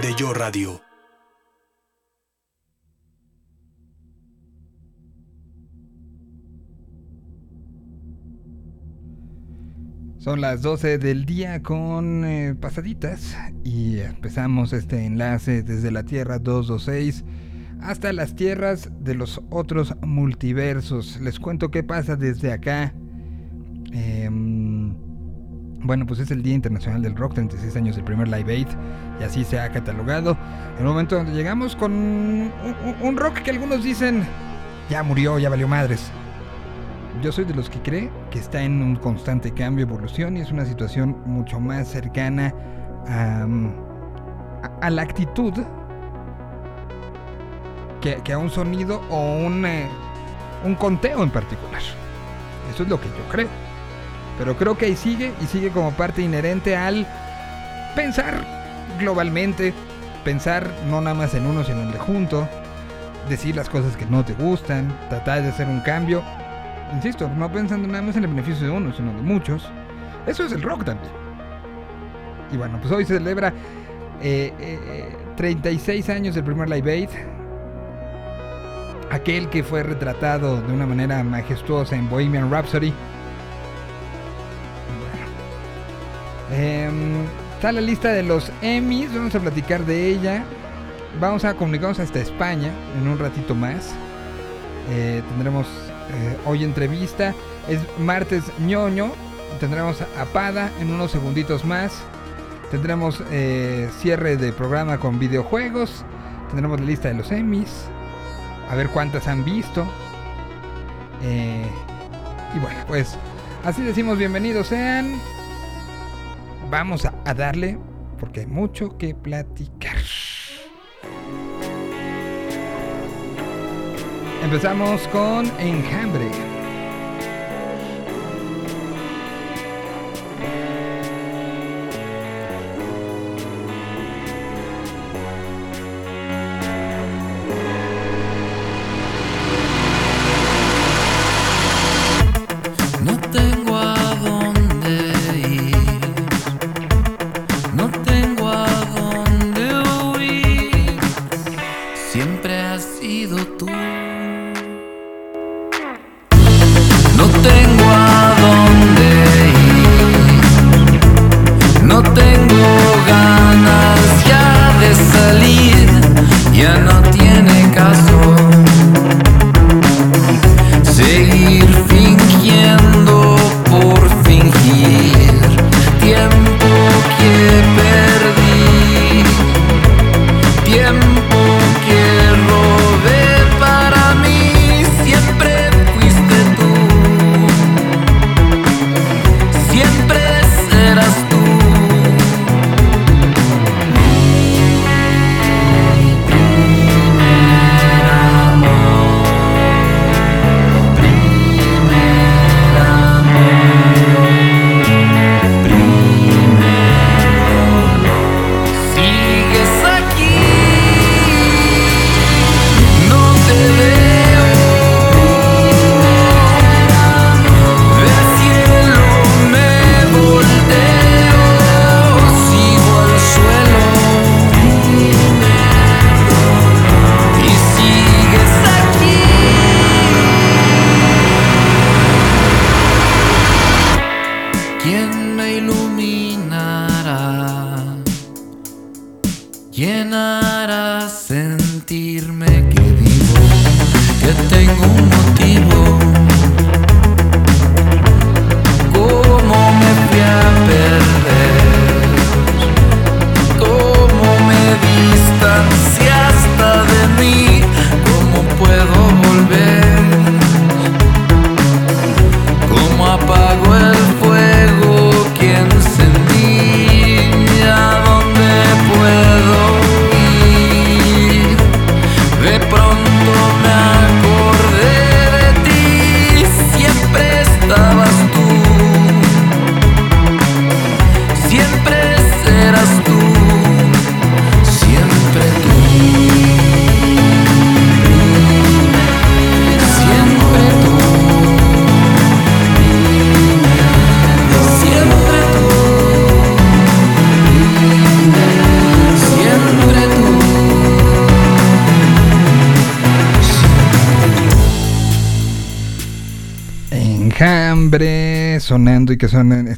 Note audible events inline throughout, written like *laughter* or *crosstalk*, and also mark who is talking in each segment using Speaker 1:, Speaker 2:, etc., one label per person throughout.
Speaker 1: de Yo Radio.
Speaker 2: Son las 12 del día con eh, pasaditas y empezamos este enlace desde la Tierra 226 hasta las tierras de los otros multiversos. Les cuento qué pasa desde acá. Em, bueno, pues es el Día Internacional del Rock, 36 años del primer Live Aid, y así se ha catalogado. En el momento donde llegamos con un, un rock que algunos dicen ya murió, ya valió madres. Yo soy de los que cree que está en un constante cambio, evolución y es una situación mucho más cercana a, la actitud que, a un sonido o un, eh, un conteo en particular. Eso es lo que yo creo. Pero creo que ahí sigue y sigue como parte inherente al pensar globalmente, pensar no nada más en uno sino en el junto, decir las cosas que no te gustan, tratar de hacer un cambio. Insisto, no pensando nada más en el beneficio de uno, sino de muchos. Eso es el rock también. Y bueno, pues hoy se celebra eh, eh, 36 años del primer Live Aid. Aquel que fue retratado de una manera majestuosa en Bohemian Rhapsody. Em, está la lista de los Emmys, vamos a platicar de ella. Vamos a comunicarnos hasta España en un ratito más. Eh, tendremos eh, hoy entrevista. Es martes ñoño. Tendremos a Pada en unos segunditos más. Tendremos eh, cierre de programa con videojuegos. Tendremos la lista de los Emmys. A ver cuántas han visto. Y bueno, pues así decimos bienvenidos sean. Vamos a, darle porque hay mucho que platicar. Empezamos con Enjambre.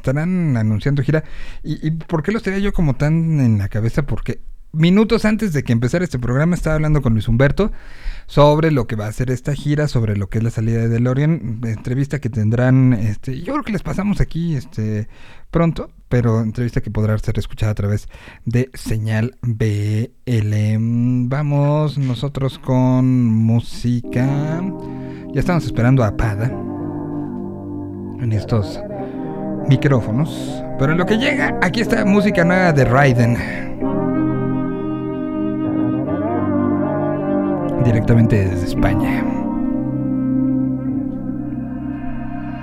Speaker 2: Estarán anunciando gira. ¿Y, ¿Y por qué los tenía yo como tan en la cabeza? Porque minutos antes de que empezara este programa estaba hablando con Luis Humberto sobre lo que va a ser esta gira, sobre lo que es la salida de DeLorean, entrevista que tendrán, este, yo creo que les pasamos aquí este pronto, pero entrevista que podrá ser escuchada a través de señal BL. Vamos nosotros con música. Ya estamos esperando a Pada en estos micrófonos. Pero en lo que llega, aquí está música nueva de Raiden. Directamente desde España.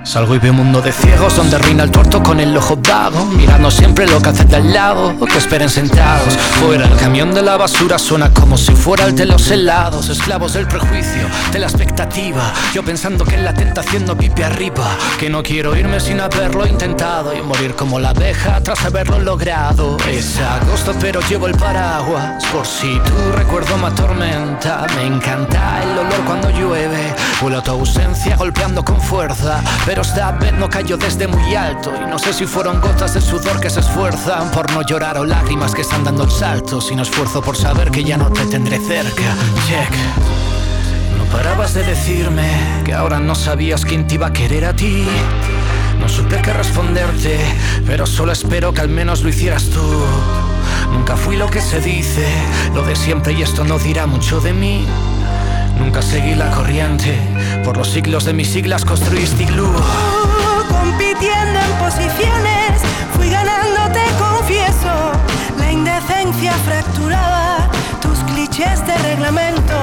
Speaker 1: Salgo y veo un mundo de ciegos donde reina el tuerto con el ojo vago Mirando siempre lo que hace de al lado o que esperen sentados. Fuera el camión de la basura suena como si fuera el de los helados Esclavos del prejuicio, de la expectativa. Yo pensando que en la tentación no pipe arriba Que no quiero irme sin haberlo intentado Y morir como la abeja tras haberlo logrado. Es agosto pero llevo el paraguas Por si tu recuerdo me atormenta. Me encanta el olor cuando llueve Vuelo a tu ausencia golpeando con fuerza pero esta vez no cayó desde muy alto. Y no sé si fueron gotas de sudor que se esfuerzan Por no llorar o lágrimas que están dando el salto. Sino esfuerzo por saber que ya no te tendré cerca. Check. No parabas de decirme que ahora no sabías quién te iba a querer a ti. No supe qué responderte Pero solo espero que al menos lo hicieras tú. Nunca fui lo que se dice Lo de siempre y esto no dirá mucho de mí Nunca seguí la corriente, por los siglos de mis siglas construiste iglú.
Speaker 3: compitiendo en posiciones, fui ganando, te confieso. La indecencia fracturaba tus clichés de reglamento.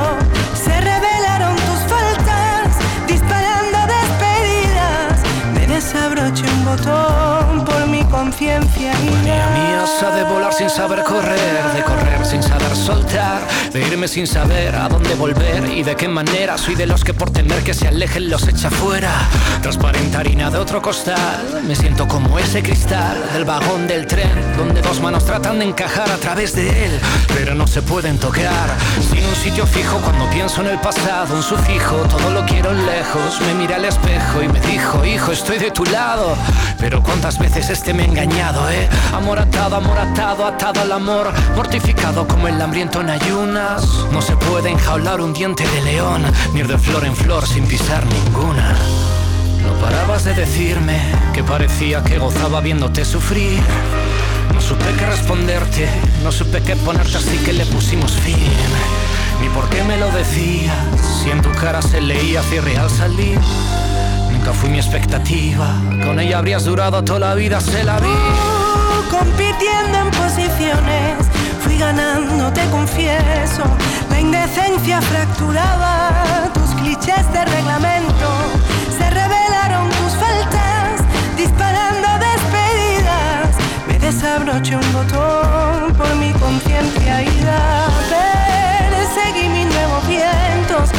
Speaker 3: Se revelaron tus faltas, disparando despedidas. Me desabroché un botón conciencia y
Speaker 1: Manía mía esa de volar sin saber correr, de correr sin saber soltar, de irme sin saber a dónde volver y de qué manera. Soy de los que por temer que se alejen los echa fuera. Transparente harina de otro costal, me siento como ese cristal del vagón del tren, donde dos manos tratan de encajar a través de él, pero no se pueden tocar. Sin un sitio fijo cuando pienso en el pasado, un sufijo, todo lo quiero lejos. Me miré al espejo y me dijo, hijo, estoy de tu lado. Pero cuántas veces este me ha eh. Amor atado, amor atado, atado al amor, mortificado como el hambriento en ayunas. No se puede enjaular un diente de león, ni ir de flor en flor sin pisar ninguna. No parabas de decirme que parecía que gozaba viéndote sufrir. No supe qué responderte, no supe qué ponerte así que le pusimos fin. Ni por qué me lo decías, si en tu cara se leía cierre al salir. Nunca fui mi expectativa, con ella habrías durado toda la vida, se la vi.
Speaker 3: compitiendo en posiciones, fui ganando, te confieso. La indecencia fracturaba tus clichés de reglamento. Se revelaron tus faltas, disparando despedidas. Me desabroché un botón por mi conciencia ida. Perseguí mis nuevos vientos.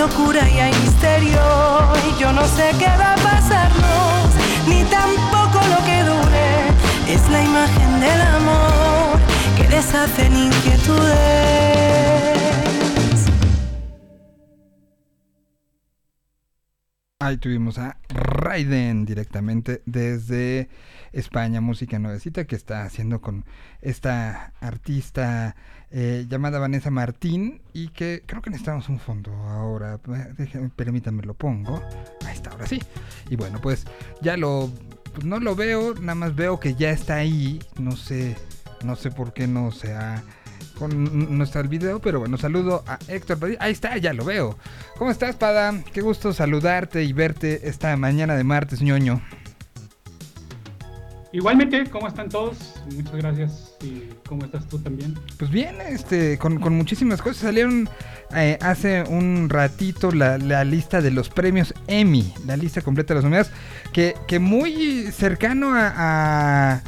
Speaker 3: Locura y hay misterio. Y yo no sé qué va a pasarnos, ni tampoco lo que dure. Es la imagen del amor que deshacen inquietudes.
Speaker 2: Ahí tuvimos a Raiden directamente desde España, música nuevecita que está haciendo con esta artista eh, llamada Vanessa Martín y que creo que necesitamos un fondo ahora. Déjenme, permítanme, lo pongo. Ahí está, ahora sí. Y bueno, pues ya lo, pues no lo veo, nada más veo que ya está ahí. No sé, no sé por qué no se ha con no está el video, pero bueno, saludo a Héctor Padilla. Ahí está, ya lo veo. ¿Cómo estás, Pada? Qué gusto saludarte y verte esta mañana de martes, ñoño.
Speaker 4: Igualmente, ¿cómo están todos? Muchas gracias. ¿Y cómo estás tú también?
Speaker 2: Pues bien, este, con, con muchísimas cosas. Salieron eh, hace un ratito la, la, lista de los premios Emmy, la lista completa de las nominadas, que, que muy cercano a, a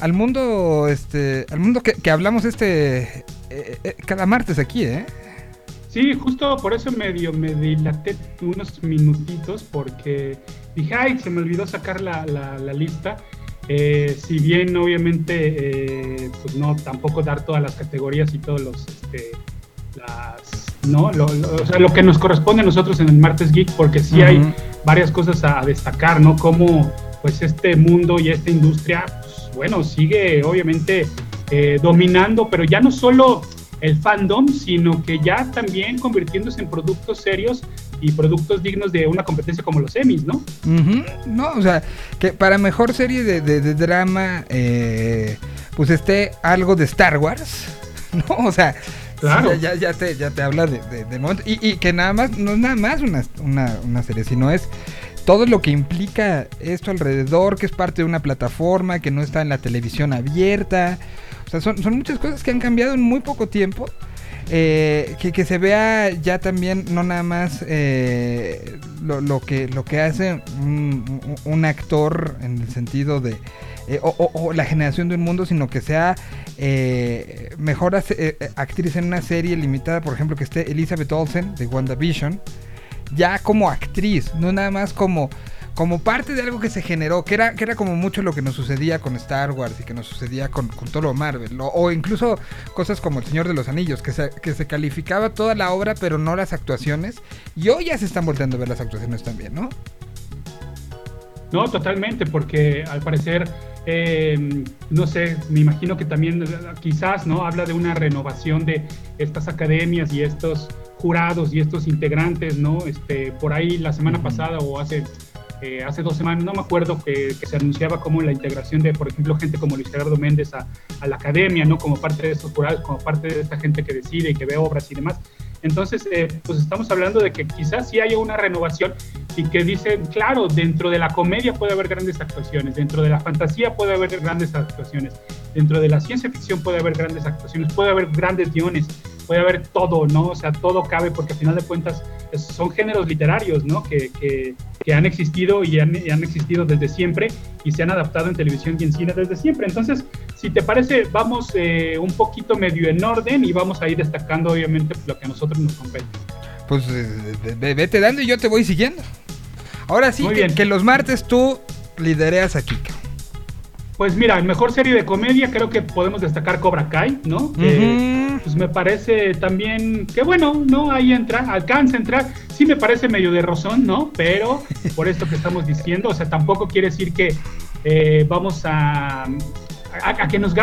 Speaker 2: al mundo este al mundo que, que hablamos este eh, eh, cada martes aquí eh
Speaker 4: sí justo por eso medio me dilaté unos minutitos porque dije ay se me olvidó sacar la, la, la lista eh, si bien obviamente pues no tampoco dar todas las categorías y todos los este, las ¿no? Lo, o sea, lo que nos corresponde a nosotros en el Martes Geek, porque sí hay varias cosas a, destacar, ¿no? Como pues este mundo y esta industria, pues, bueno, sigue obviamente eh, dominando, pero ya no solo el fandom, sino que ya también convirtiéndose en productos serios y productos dignos de una competencia como los Emmys, ¿no?
Speaker 2: No, o sea, que para mejor serie de, drama, eh, pues esté algo de Star Wars, *laughs* ¿no? O sea, ya, ya, te, ya te habla de, de, momento. Y, que nada más, no es nada más una, una, una serie, sino es todo lo que implica esto alrededor, que es parte de una plataforma, que no está en la televisión abierta. O sea, son, son muchas cosas que han cambiado en muy poco tiempo. Eh, que, se vea ya también no nada más eh, lo, que, lo que hace un, actor en el sentido de eh, o, la generación de un mundo, sino que sea mejor actriz en una serie limitada, por ejemplo, que esté Elizabeth Olsen de WandaVision, ya como actriz, no nada más como como parte de algo que se generó, que era, que era como mucho lo que nos sucedía con Star Wars y que nos sucedía con, con todo lo Marvel, o, incluso cosas como El Señor de los Anillos, que se, que se calificaba toda la obra pero no las actuaciones, y hoy ya se están volteando a ver las actuaciones también, ¿no?
Speaker 4: No, totalmente, porque al parecer, em, no sé, me imagino que también quizás, ¿no? Habla de una renovación de estas academias y estos jurados y estos integrantes, ¿no? Este, por ahí la semana pasada o hace eh, hace dos semanas, no me acuerdo, que, se anunciaba como la integración de, por ejemplo, gente como Luis Gerardo Méndez a, la academia, ¿no? Como parte de estos jurados, como parte de esta gente que decide y que ve obras y demás. Entonces, eh, pues estamos hablando de que quizás sí haya una renovación y que dice, claro, dentro de la comedia puede haber grandes actuaciones, dentro de la fantasía puede haber grandes actuaciones, dentro de la ciencia ficción puede haber grandes actuaciones, puede haber grandes guiones, puede haber todo, ¿no? O sea, todo cabe porque al final de cuentas son géneros literarios, ¿no? Que, que, han existido y han, han, existido desde siempre y se han adaptado en televisión y en cine desde siempre. Entonces, si te parece, vamos eh, un poquito medio en orden y vamos a ir destacando obviamente lo que a nosotros nos compete.
Speaker 2: Pues eh, vete dando y yo te voy siguiendo. Ahora sí, que, que, los martes tú lidereas aquí.
Speaker 4: Pues mira, mejor serie de comedia creo que podemos destacar Cobra Kai, ¿no? pues me parece también que bueno, ¿no? Ahí entra, alcanza a entrar. Sí me parece medio de rozón, ¿no? Pero por esto que estamos diciendo, o sea, tampoco quiere decir que eh, vamos a a, que nos,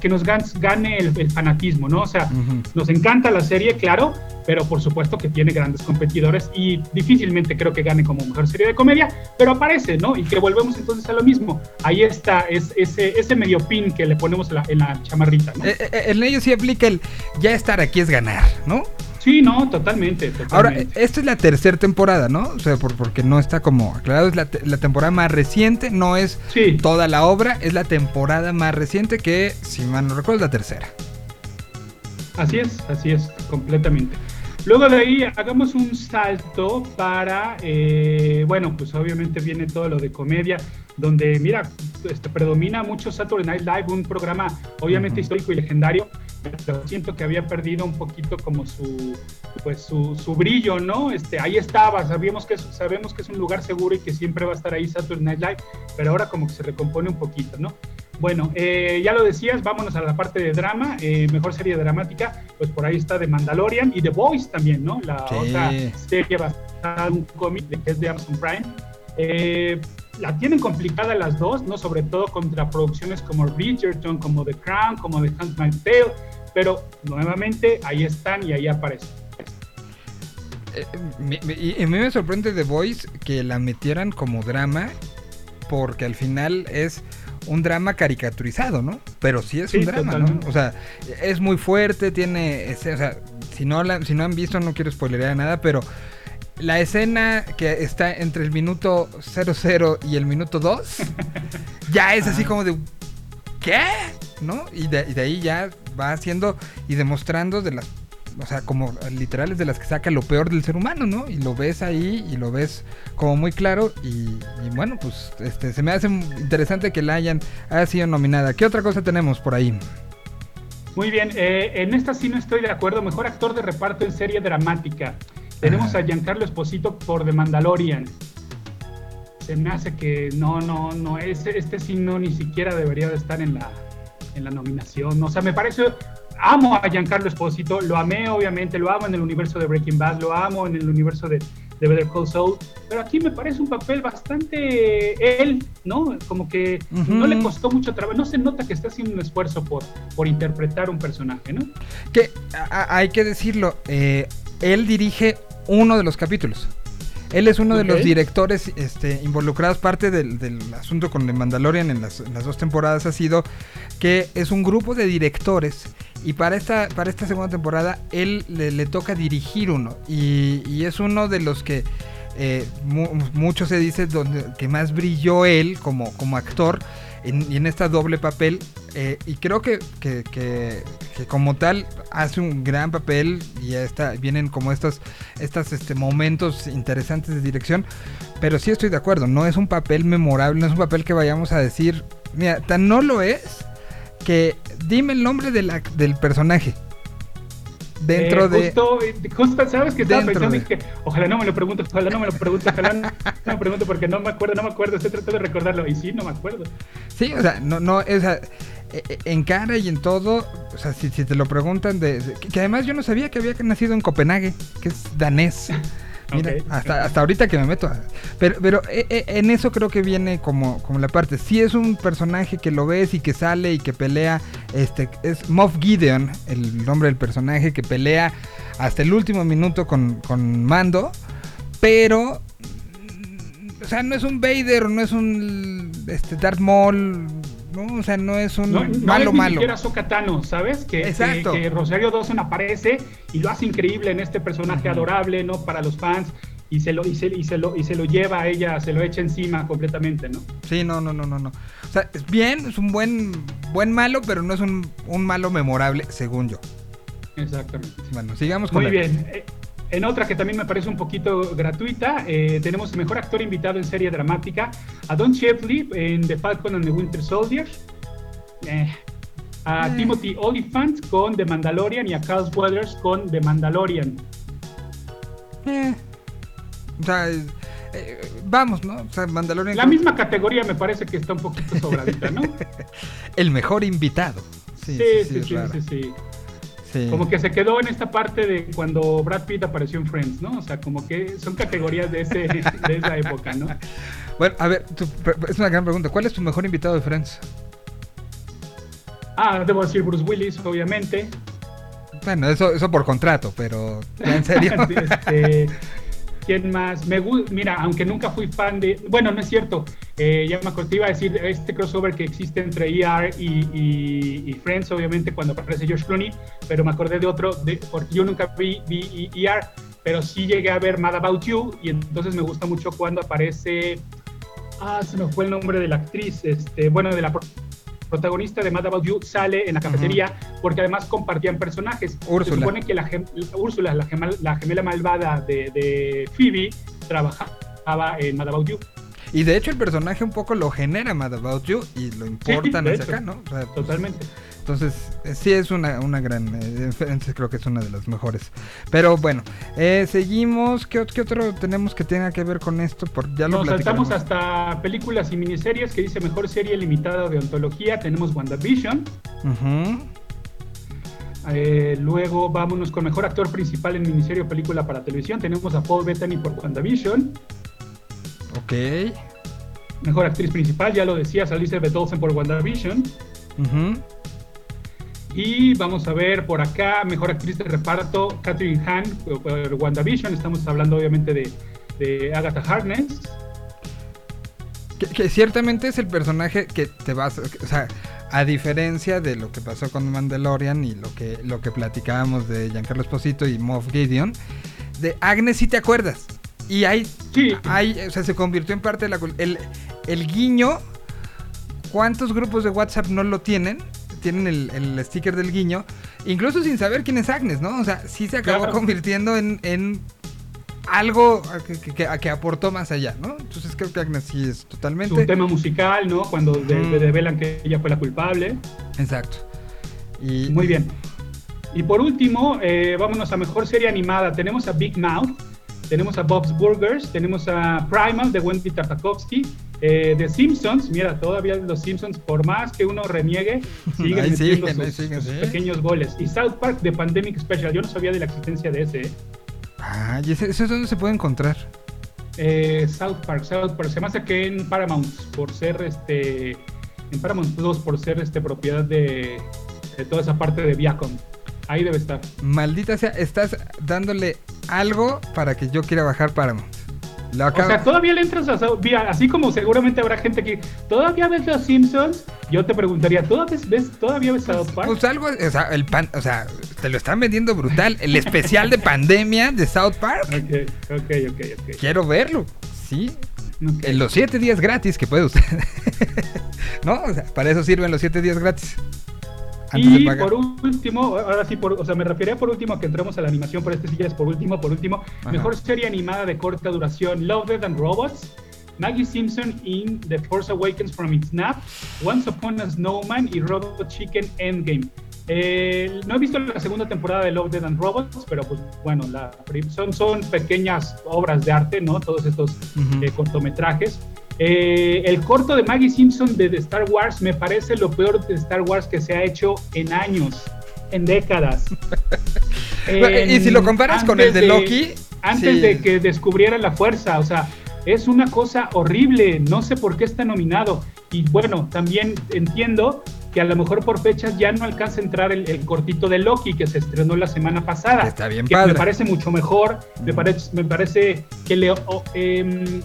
Speaker 4: que nos gane el, fanatismo, ¿no? O sea, nos encanta la serie, claro, pero por supuesto que tiene grandes competidores y difícilmente creo que gane como mejor serie de comedia, pero aparece, ¿no? Y que volvemos entonces a lo mismo. Ahí está es, ese, ese medio pin que le ponemos en la, chamarrita, ¿no?
Speaker 2: Eh, eh, en ello sí aplica el ya estar aquí es ganar, ¿no?
Speaker 4: Sí, no, totalmente,
Speaker 2: Ahora, esta es la tercera temporada, ¿no? O sea, porque no está como aclarado, es la, temporada más reciente, no es toda la obra, es la temporada más reciente que, si mal no recuerdo, es la tercera.
Speaker 4: Así es, así es, completamente. Luego de ahí hagamos un salto para, eh, bueno, pues obviamente viene todo lo de comedia, donde, mira, este, predomina mucho Saturday Night Live, un programa obviamente histórico y legendario, pero siento que había perdido un poquito como su, pues su, su, brillo, ¿no? Este, ahí estaba, sabíamos que, es, sabemos que es un lugar seguro y que siempre va a estar ahí Saturday Night Live, pero ahora como que se recompone un poquito, ¿no? Bueno, eh, ya lo decías, vámonos a la parte de drama, eh, mejor serie dramática, pues por ahí está The Mandalorian y The Voice también, ¿no? La otra serie basada en un cómic que es de Amazon Prime. Eh, la tienen complicada las dos, ¿no? Sobre todo contra producciones como Bridgerton, como The Crown, como The Handmaid's Tale, pero nuevamente ahí están y ahí aparecen.
Speaker 2: y a mí me sorprende The Voice que la metieran como drama, porque al final es un drama caricaturizado, ¿no? Pero sí es un drama, ¿no? O sea, es muy fuerte, tiene, o sea, si no, la, si no han visto, no quiero spoilerear nada, pero la escena que está entre el minuto 00 y el minuto 2, *laughs* ya es así como de, ¿qué? ¿No? Y de, y de ahí ya va haciendo y demostrando de las o sea, como literales de las que saca lo peor del ser humano, ¿no? Y lo ves ahí y lo ves como muy claro y, bueno, pues este, se me hace interesante que la hayan haya sido nominada. ¿Qué otra cosa tenemos por ahí?
Speaker 4: Muy bien, eh, en esta sí no estoy de acuerdo. Mejor actor de reparto en serie dramática. Tenemos a Giancarlo Esposito por The Mandalorian. Se me hace que no, no, no, este, este sí no ni siquiera debería de estar en la, en la nominación. O sea, me parece, amo a Giancarlo Esposito, lo amé obviamente, lo amo en el universo de Breaking Bad, lo amo en el universo de, de Better Call Saul, pero aquí me parece un papel bastante él, ¿no? Como que no le costó mucho trabajo, no se nota que está haciendo un esfuerzo por, por interpretar un personaje, ¿no?
Speaker 2: Que hay que decirlo, eh, él dirige uno de los capítulos. Él es uno de los directores este, involucrados. Parte del, asunto con The Mandalorian en las, dos temporadas ha sido que es un grupo de directores. Y para esta, para esta segunda temporada, él le, toca dirigir uno. Y, es uno de los que eh, mucho se dice que más brilló él como, como actor en, en esta doble papel. Eh, y creo que, que, como tal hace un gran papel y ya está, vienen como estos, estos este, momentos interesantes de dirección. Pero sí estoy de acuerdo, no es un papel memorable, no es un papel que vayamos a decir, mira, tan no lo es que dime el nombre de la, del personaje dentro
Speaker 4: eh, justo, de. Justo, ¿sabes que estaba pensando? Y que ojalá no me lo pregunte, ojalá no me lo pregunte, ojalá no, me lo pregunte porque no me acuerdo, no me acuerdo, estoy tratando de recordarlo y sí, no me acuerdo.
Speaker 2: Sí, o sea, no, no, o sea, e, e, en cara y en todo, o sea, si, si te lo preguntan, de, que además yo no sabía que había nacido en Copenhague, que es danés. Mira, hasta, hasta ahorita que me meto. Pero, pero eh, eh, en eso creo que viene como, como la parte. Si es un personaje que lo ves y que sale y que pelea. Este, es Moff Gideon, el nombre del personaje, que pelea hasta el último minuto con, con Mando. Pero. O sea, no es un Vader, no es un este, Darth Maul ¿no? O sea, no es un malo no es malo.
Speaker 4: Ni siquiera ¿sabes? Que, Exacto. Que, Rosario Dawson aparece y lo hace increíble en este personaje adorable, ¿no? Para los fans. Y se, lo, y, se, y, se lo, y se lo lleva a ella, se lo echa encima completamente, ¿no?
Speaker 2: Sí, no, no, no, no, no. O sea, es bien, es un buen, buen malo, pero no es un, un malo memorable, según yo.
Speaker 4: Exactamente.
Speaker 2: Bueno, sigamos
Speaker 4: con Muy bien. En otra que también me parece un poquito gratuita, eh, tenemos el mejor actor invitado en serie dramática, a Don Shefley en The Falcon and the Winter Soldier, eh, a eh. Timothy Oliphant con The Mandalorian y a Carl Weathers con The Mandalorian.
Speaker 2: O sea, vamos, ¿no? O sea, Mandalorian.
Speaker 4: La misma categoría me parece que está un poquito sobradita, ¿no? *laughs*
Speaker 2: el mejor invitado.
Speaker 4: Sí, sí, sí, sí, sí, como que se quedó en esta parte de cuando Brad Pitt apareció en Friends, ¿no? O sea, como que son categorías de, ese, *laughs* de esa época, ¿no?
Speaker 2: Bueno, a ver, es una gran pregunta. ¿Cuál es tu mejor invitado de Friends?
Speaker 4: Ah, debo decir Bruce Willis, obviamente.
Speaker 2: Bueno, eso, eso por contrato, pero en serio. *laughs* este,
Speaker 4: ¿Quién más? Me Mira, aunque nunca fui fan de. Bueno, no es cierto. Eh, ya me acordé, iba a decir este crossover que existe entre ER y, Friends, obviamente, cuando aparece George Clooney, pero me acordé de otro, de, porque yo nunca vi, vi ER, pero sí llegué a ver Mad About You, y entonces me gusta mucho cuando aparece. Ah, se me fue el nombre de la actriz, este, bueno, de la protagonista de Mad About You sale en la cafetería porque además compartían personajes. Se supone que la, Úrsula, la, la, gemela malvada de, de, Phoebe, trabajaba en Mad About You.
Speaker 2: Y de hecho el personaje un poco lo genera Mad About You y lo importan hacia acá, ¿no?
Speaker 4: Pues, Totalmente.
Speaker 2: Entonces, eh, sí es una, una gran eh, creo que es una de las mejores. Pero bueno, eh, seguimos. ¿Qué, otro tenemos que tenga que ver con esto? Por,
Speaker 4: ya lo Nos saltamos hasta películas y miniseries que dice mejor serie limitada de ontología. Tenemos WandaVision. luego vámonos con mejor actor principal en miniserie o película para televisión. Tenemos a Paul Bettany por WandaVision.
Speaker 2: Ok.
Speaker 4: Mejor actriz principal, ya lo decías, Elizabeth Olsen por WandaVision. Uh y vamos a ver por acá, mejor actriz de reparto, Catherine Hahn por WandaVision. Estamos hablando obviamente de, Agatha Harkness.
Speaker 2: Que, ciertamente es el personaje que te vas, o sea, a diferencia de lo que pasó con Mandalorian y lo que, lo que platicábamos de Giancarlo Esposito y Moff Gideon, de Agnes sí te acuerdas. Y hay, sí. hay, o sea, se convirtió en parte de la... El, el guiño, ¿cuántos grupos de WhatsApp no lo tienen? tienen el, sticker del guiño, incluso sin saber quién es Agnes, ¿no? O sea, sí se acabó convirtiendo en, algo que, que, aportó más allá, ¿no? Entonces creo que Agnes sí es totalmente...
Speaker 4: Un tema musical, ¿no? Cuando develan que ella fue la culpable.
Speaker 2: Exacto.
Speaker 4: Y... Muy bien. Y por último, eh, vámonos a mejor serie animada. Tenemos a Big Mouth, tenemos a Bob's Burgers, tenemos a Primal de Wendy Tartakovsky, Eh, The Simpsons, mira, todavía los Simpsons, por más que uno reniegue, *laughs* siguen metiendo sus,
Speaker 2: siguen,
Speaker 4: sus
Speaker 2: sí.
Speaker 4: pequeños goles. Y South Park de Pandemic Special, yo no sabía de la existencia de ese. ¿eh?
Speaker 2: Ah, ¿y ese, ese es donde se puede encontrar?
Speaker 4: Eh, South Park, South Park, se me hace que en Paramount, por ser este, en Paramount Plus, por ser este propiedad de, de toda esa parte de Viacom. Ahí debe estar.
Speaker 2: Maldita sea, estás dándole algo para que yo quiera bajar Paramount. Lo
Speaker 4: O sea, todavía le entras a South Park, así como seguramente habrá gente que todavía ves los Simpsons. Yo te preguntaría, ¿todavía ves, todavía ves South Park?
Speaker 2: Pues algo, o sea, el pan, o sea, te lo están vendiendo brutal. El especial de pandemia de South Park.
Speaker 4: Ok, ok, ok, ok.
Speaker 2: Quiero verlo. Sí. En los 7 días gratis que puede usted. *laughs* no, o sea, para eso sirven los 7 días gratis. Antes
Speaker 4: Y por último, ahora sí, por, o sea, me refería por último a que entremos a la animación, pero este sí ya es por último, por último.
Speaker 2: Ajá.
Speaker 4: Mejor serie animada de corta duración: Love, Death and Robots, Maggie Simpson in The Force Awakens from its Nap, Once Upon a Snowman y Robot Chicken Endgame. Eh, no he visto la segunda temporada de Love, Death and Robots, pero pues bueno, la, son, son pequeñas obras de arte, ¿no? Todos estos eh, cortometrajes. Eh, el corto de Maggie Simpson de, de Star Wars me parece lo peor de Star Wars que se ha hecho en años, en décadas. *laughs*
Speaker 2: Y si lo comparas con el de Loki,
Speaker 4: Antes
Speaker 2: sí.
Speaker 4: de que descubrieran la fuerza, o sea, es una cosa horrible, no sé por qué está nominado. Y bueno, también entiendo que a lo mejor por fechas ya no alcanza a entrar el, el cortito de Loki que se estrenó la semana pasada.
Speaker 2: Está bien
Speaker 4: que
Speaker 2: padre.
Speaker 4: Me parece mucho mejor, me parece, me parece que le em,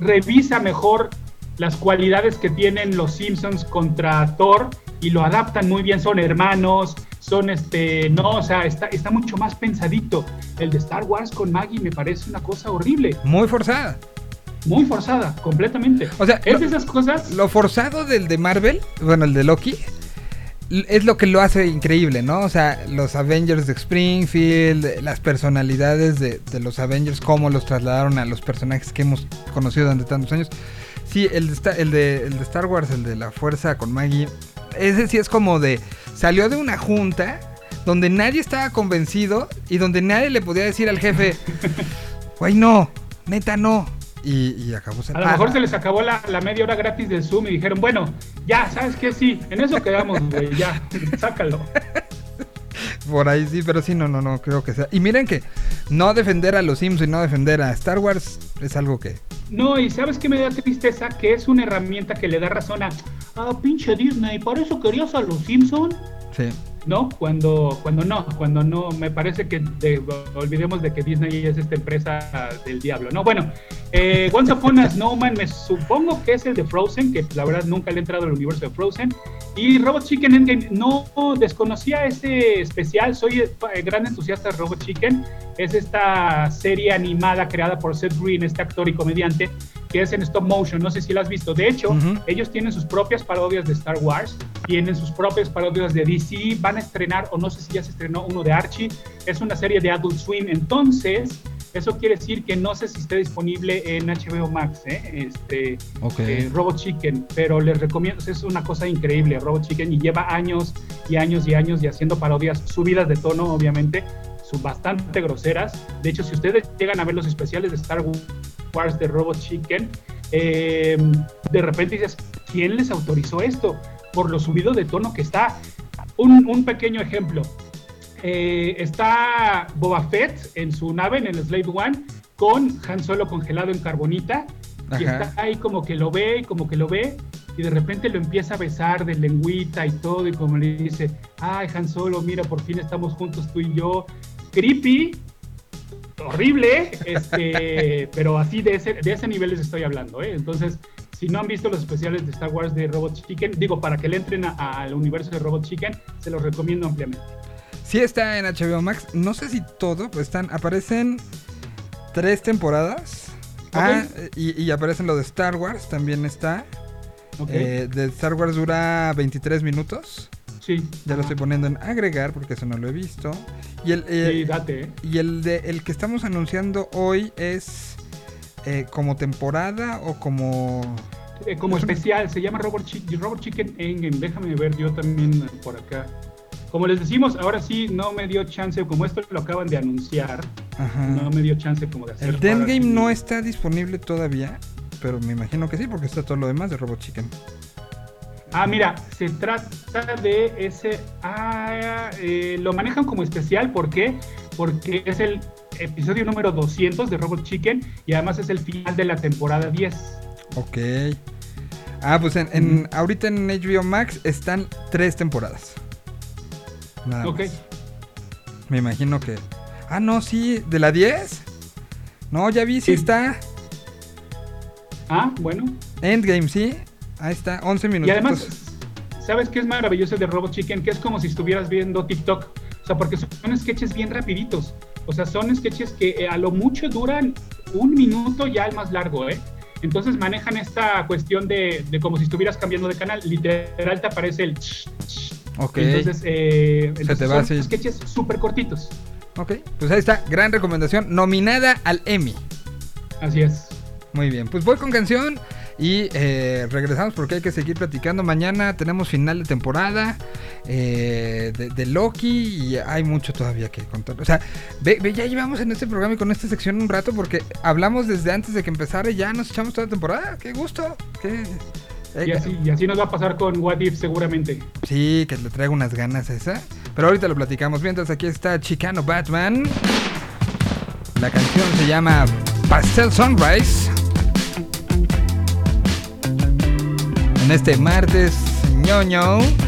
Speaker 4: revisa mejor las cualidades que tienen los Simpsons contra Thor y lo adaptan muy bien, son hermanos, son este, no, o sea, está, está mucho más pensadito. El de Star Wars con Maggie me parece una cosa horrible,
Speaker 2: Muy forzada.
Speaker 4: muy forzada, completamente.
Speaker 2: O sea,
Speaker 4: es
Speaker 2: lo-
Speaker 4: de esas cosas.
Speaker 2: Lo forzado del de Marvel, bueno, el de Loki, es lo que lo hace increíble, ¿no? O sea, los Avengers de Springfield, las personalidades de, de los Avengers, cómo los trasladaron a los personajes que hemos conocido durante tantos años. Sí, el de, el de, el de Star Wars, el de la fuerza con Maggie, ese sí es como de, salió de una junta donde nadie estaba convencido y donde nadie le podía decir al jefe, *laughs* güey, no, neta no. Y, y acabó
Speaker 4: A lo mejor se les acabó la, la media hora gratis del Zoom y dijeron, bueno, ya, ¿sabes qué? Sí, en eso quedamos, güey, ya, *laughs* sácalo.
Speaker 2: Por ahí sí, pero sí, no, no, no, creo que sea. Y miren que no defender a los Sims y no defender a Star Wars es algo que...
Speaker 4: No, y ¿sabes qué me da tristeza? Que es una herramienta que le da razón a, ah, pinche Disney, ¿por eso querías a los Simpson?
Speaker 2: Sí.
Speaker 4: ¿No? Cuando, cuando no, cuando no, me parece que de- olvidemos de que Disney es esta empresa del diablo, ¿no? Bueno, eh, Once Upon a Snowman me supongo que es el de Frozen, que la verdad nunca le he entrado al universo de Frozen, y Robot Chicken Endgame, no desconocía ese especial, soy gran entusiasta de Robot Chicken, es esta serie animada creada por Seth Green, este actor y comediante, que es en stop motion, no sé si la has visto, de hecho, ellos tienen sus propias parodias de Star Wars, tienen sus propias parodias de DC, van a estrenar, o no sé si ya se estrenó uno de Archie, es una serie de Adult Swim, entonces eso quiere decir que no sé si esté disponible en HBO Max, ¿eh? este,
Speaker 2: Ok.
Speaker 4: eh, Robot Chicken, pero les recomiendo, es una cosa increíble, Robot Chicken, y lleva años y años y años y haciendo parodias subidas de tono, obviamente, son bastante groseras. De hecho, si ustedes llegan a ver los especiales de Star Wars de Robot Chicken, eh, de repente dices, ¿quién les autorizó esto? Por lo subido de tono que está. Un, un pequeño ejemplo. Eh, está Boba Fett en su nave, en el Slave One, con Han Solo congelado en carbonita. Y está ahí como que lo ve, y como que lo ve, y de repente lo empieza a besar de lengüita y todo, y como le dice, ay, Han Solo, mira, por fin estamos juntos tú y yo. Creepy, horrible, este, *laughs* pero así de ese, de ese nivel les estoy hablando, ¿eh? Entonces, si no han visto los especiales de Star Wars de Robot Chicken, digo, para que le entren al universo de Robot Chicken, se los recomiendo ampliamente.
Speaker 2: Sí está en HBO Max. No sé si todo, pues están, aparecen tres temporadas. Ah, y, y aparecen lo de Star Wars, también está.
Speaker 4: ¿Ok?
Speaker 2: Eh, de Star Wars dura 23 minutos.
Speaker 4: Sí.
Speaker 2: Ya lo estoy poniendo en agregar porque eso no lo he visto. Y el, eh,
Speaker 4: Sí, date, ¿eh?
Speaker 2: y el, de, el que estamos anunciando hoy es eh, como temporada o como...
Speaker 4: Eh, como especial, se llama Robot, Chi- Robot Chicken Endgame. Déjame ver yo también por acá. Como les decimos, ahora sí no me dio chance, como esto lo acaban de anunciar,
Speaker 2: Ajá.
Speaker 4: no me dio chance como de hacer.
Speaker 2: el de
Speaker 4: ahora
Speaker 2: Endgame
Speaker 4: sí.
Speaker 2: no está disponible todavía,
Speaker 5: pero me imagino que sí, porque está todo lo demás de Robot Chicken.
Speaker 4: Ah, mira, se trata de ese. Ah, eh, lo manejan como especial, ¿por qué? Porque es el episodio número 200 de Robot Chicken y además es el final de la temporada 10.
Speaker 5: Ok. Ah, pues en, en- ahorita en HBO Max están tres temporadas. Nada
Speaker 4: Ok.
Speaker 5: más. Me imagino que. Ah, no, sí, de la 10. No, ya vi, sí,
Speaker 4: Sí.
Speaker 5: está.
Speaker 4: Ah, bueno.
Speaker 5: Endgame, sí. Ahí está, 11
Speaker 4: Y
Speaker 5: minutos.
Speaker 4: además, ¿sabes qué es maravilloso de Robot Chicken? Que es como si estuvieras viendo TikTok. O sea, porque son sketches bien rapiditos. O sea, son sketches que eh, a lo mucho duran un minuto ya el más largo, ¿eh? Entonces manejan esta cuestión de, de como si estuvieras cambiando de canal. Literal te aparece el... ch, ch.
Speaker 5: Ok.
Speaker 4: Entonces, eh, entonces
Speaker 5: te va
Speaker 4: son sketches súper cortitos.
Speaker 5: Ok, pues ahí está, gran recomendación, nominada al Emmy.
Speaker 4: Así es.
Speaker 5: Muy bien, pues voy con canción y eh, regresamos porque hay que seguir platicando. Mañana tenemos final de temporada eh, de, de Loki y hay mucho todavía que contar. O sea, ve, ve, ya llevamos en este programa y con esta sección un rato porque hablamos desde antes de que empezara y ya nos echamos toda la temporada. ¡Qué gusto! qué-
Speaker 4: Y así, y así nos va a pasar con What If seguramente.
Speaker 5: Sí, que le traigo unas ganas a esa. Pero ahorita lo platicamos. Mientras aquí está Chicano Batman. La canción se llama Pastel Sunrise. En este martes ñoño.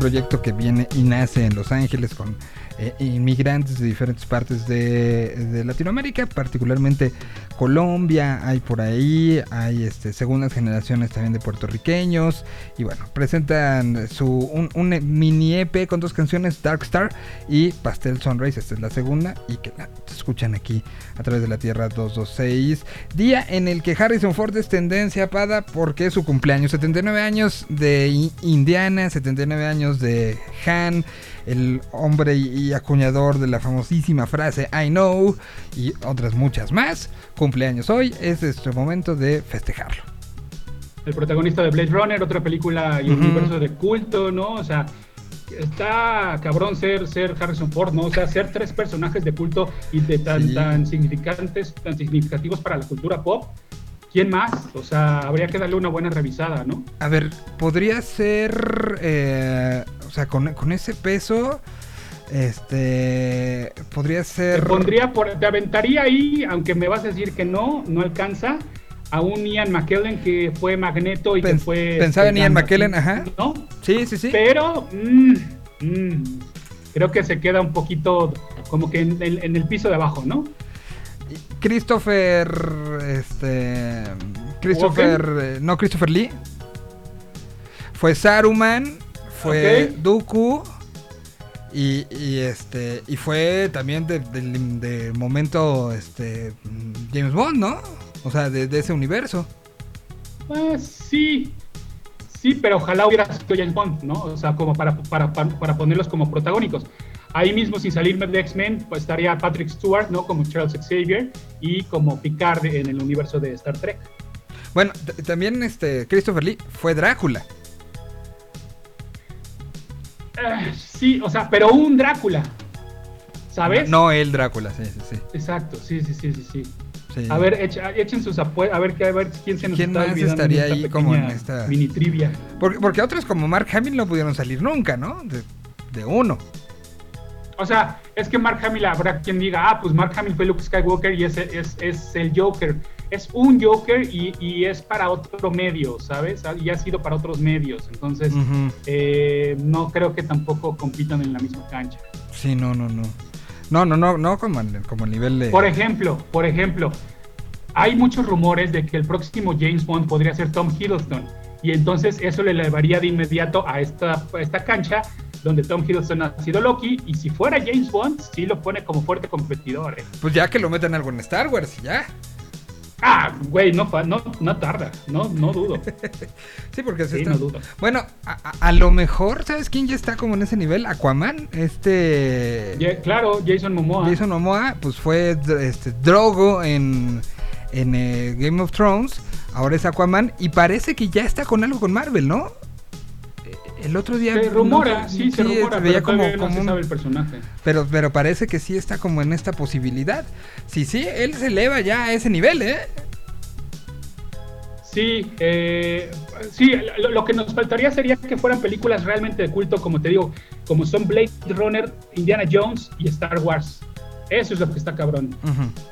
Speaker 5: Proyecto que viene y nace en Los Ángeles con
Speaker 2: eh, inmigrantes de diferentes partes de, de Latinoamérica, particularmente Colombia, hay por ahí, hay este, segundas generaciones también de puertorriqueños. Y bueno, presentan su, un, mini EP con dos canciones, Dark Star y Pastel Sunrise, esta es la segunda, y que la escuchan aquí a través de la Tierra 226. Día en el que Harrison Ford es tendencia, Pada, porque es su cumpleaños, 79 años de Indiana, 79 años de Han, el hombre y acuñador de la famosísima frase I know y otras muchas más. Cumpleaños hoy, es nuestro momento de festejarlo.
Speaker 4: El protagonista de Blade Runner, otra película y
Speaker 2: Ujú.
Speaker 4: universo de culto, ¿no? O sea, está cabrón ser, ser Harrison Ford, ¿no? O sea, ser tres personajes de culto y de tan,
Speaker 2: Sí.
Speaker 4: tan significantes, tan significativos para la cultura pop. ¿Quién más? O sea, habría que darle una buena revisada, ¿no?
Speaker 2: A ver, podría ser, eh, o sea, con, con ese peso, este, podría
Speaker 4: Te
Speaker 2: ser...
Speaker 4: pondría por, te aventaría ahí, aunque me vas a decir que no, no alcanza, a un Ian McKellen que fue Magneto y que fue.
Speaker 2: pensaba en Ian McKellen, ajá.
Speaker 4: ¿No?
Speaker 2: Sí, sí, sí.
Speaker 4: Pero mm, mm, creo que se queda un poquito como que en el piso de abajo, ¿no?
Speaker 2: Christopher, este, Christopher, eh, no Christopher Lee, fue Saruman, fue
Speaker 4: Ok.
Speaker 2: Dooku y, y, este y fue también de- del de momento este James Bond, ¿no? O sea, de, de ese universo.
Speaker 4: Pues sí, sí, pero ojalá hubiera sido James Bond, ¿no? O sea, como para, para, para, para ponerlos como protagónicos. Ahí mismo, sin salirme de X-Men, pues estaría Patrick Stewart, ¿no? Como Charles Xavier y como Picard en el universo de Star Trek.
Speaker 2: Bueno, también este Christopher Lee fue Drácula.
Speaker 4: Eh, sí, o sea, pero un Drácula, ¿sabes?
Speaker 2: No el Drácula, sí, sí, sí.
Speaker 4: Exacto, sí, sí, sí, sí, sí.
Speaker 2: sí.
Speaker 4: A ver, echa- echen sus apuestas, a ver, a ver quién se nos
Speaker 2: ¿Quién
Speaker 4: está
Speaker 2: más estaría ahí como en esta-
Speaker 4: mini trivia.
Speaker 2: Porque, porque otros como Mark Hamill no pudieron salir nunca, ¿no? De, de uno.
Speaker 4: O sea, es que Mark Hamill habrá quien diga, ah, pues Mark Hamill fue Luke Skywalker y es, es, es el Joker. Es un Joker y, y es para otro medio, ¿sabes? Y ha sido para otros medios. Entonces, eh, no creo que tampoco compitan en la misma cancha.
Speaker 2: Sí, no, no, no. No, no, no, no como, como el nivel de...
Speaker 4: Por ejemplo, por ejemplo, hay muchos rumores de que el próximo James Bond podría ser Tom Hiddleston. Y entonces eso le elevaría de inmediato a esta, a esta cancha donde Tom Hiddleston ha sido Loki. Y si fuera James Bond, sí lo pone como fuerte competidor. ¿eh?
Speaker 2: Pues ya que lo metan algo en Star Wars, ya.
Speaker 4: Ah, güey, no, no, no tarda, no, no dudo. *laughs*
Speaker 2: Sí, porque se
Speaker 4: Sí,
Speaker 2: está-
Speaker 4: no dudo.
Speaker 2: Bueno, a, lo mejor, ¿sabes quién ya está como en ese nivel? Aquaman, este...
Speaker 4: Claro, Jason Momoa.
Speaker 2: Jason Momoa, pues fue este, Drogo en, en eh, Game of Thrones, ahora es Aquaman, y parece que ya está con algo con Marvel, ¿no? El otro día...
Speaker 4: Se rumora, sí, se rumora,
Speaker 2: veía
Speaker 4: pero
Speaker 2: como,
Speaker 4: todavía no
Speaker 2: como
Speaker 4: se
Speaker 2: un-
Speaker 4: sabe el personaje.
Speaker 2: Pero, pero parece que sí está como en esta posibilidad. Sí, sí, él se eleva ya a ese nivel, ¿eh?
Speaker 4: Sí, eh, sí, lo, lo que nos faltaría sería que fueran películas realmente de culto, como te digo, como son Blade Runner, Indiana Jones y Star Wars. Eso es lo que está cabrón.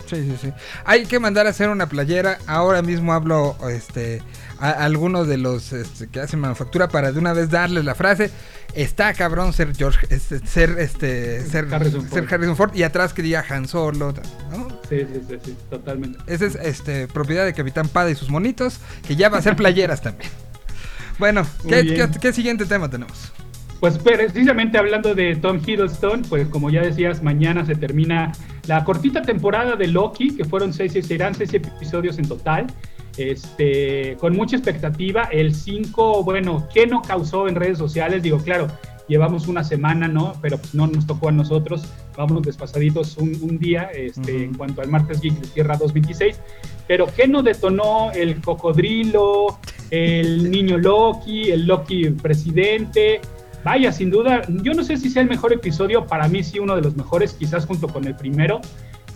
Speaker 2: Sí, sí, sí. Hay que mandar a hacer una playera. Ahora mismo hablo este, a, a algunos de los este, que hacen manufactura para de una vez darles la frase. Está cabrón ser George, este, ser este, ser
Speaker 4: Harrison
Speaker 2: ser
Speaker 4: Ford.
Speaker 2: Harrison Ford y atrás que diga Han Solo, ¿no?
Speaker 4: Sí, sí, sí, sí, totalmente.
Speaker 2: Esa es este, propiedad de Capitán Pada y sus monitos, que ya va a ser playeras también. Bueno,
Speaker 4: Muy
Speaker 2: ¿qué,
Speaker 4: bien.
Speaker 2: qué- qué siguiente tema tenemos?
Speaker 4: Pues precisamente hablando de Tom Hiddleston, pues como ya decías, mañana se termina la cortita temporada de Loki, que fueron seis, serán seis episodios en total. Este, con mucha expectativa. El 5, bueno, ¿qué no causó en redes sociales? Digo, claro, llevamos una semana, ¿no? Pero pues no nos tocó a nosotros. Vámonos despasaditos un, un día este, en cuanto al martes Geek de Tierra 226. Pero ¿qué no detonó el cocodrilo, el *laughs* niño Loki, el Loki presidente? Vaya, sin duda, yo no sé si sea el mejor episodio, para mí sí uno de los mejores, quizás junto con el primero,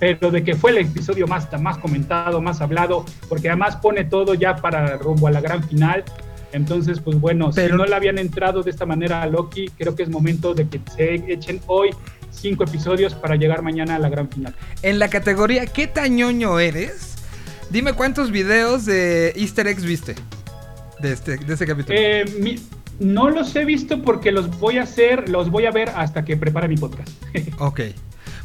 Speaker 4: pero de que fue el episodio más, más comentado, más hablado, porque además pone todo ya para rumbo a la gran final. Entonces, pues bueno,
Speaker 2: Pero-
Speaker 4: si no le habían entrado de esta manera a Loki, creo que es momento de que se echen hoy cinco episodios para llegar mañana a la gran final.
Speaker 2: En la categoría ¿Qué tañoño eres? Dime cuántos videos de Easter eggs viste de este, de este capítulo.
Speaker 4: Eh, mi- No los he visto porque los voy a hacer, los voy a ver hasta que prepare mi podcast. *laughs*
Speaker 2: Ok.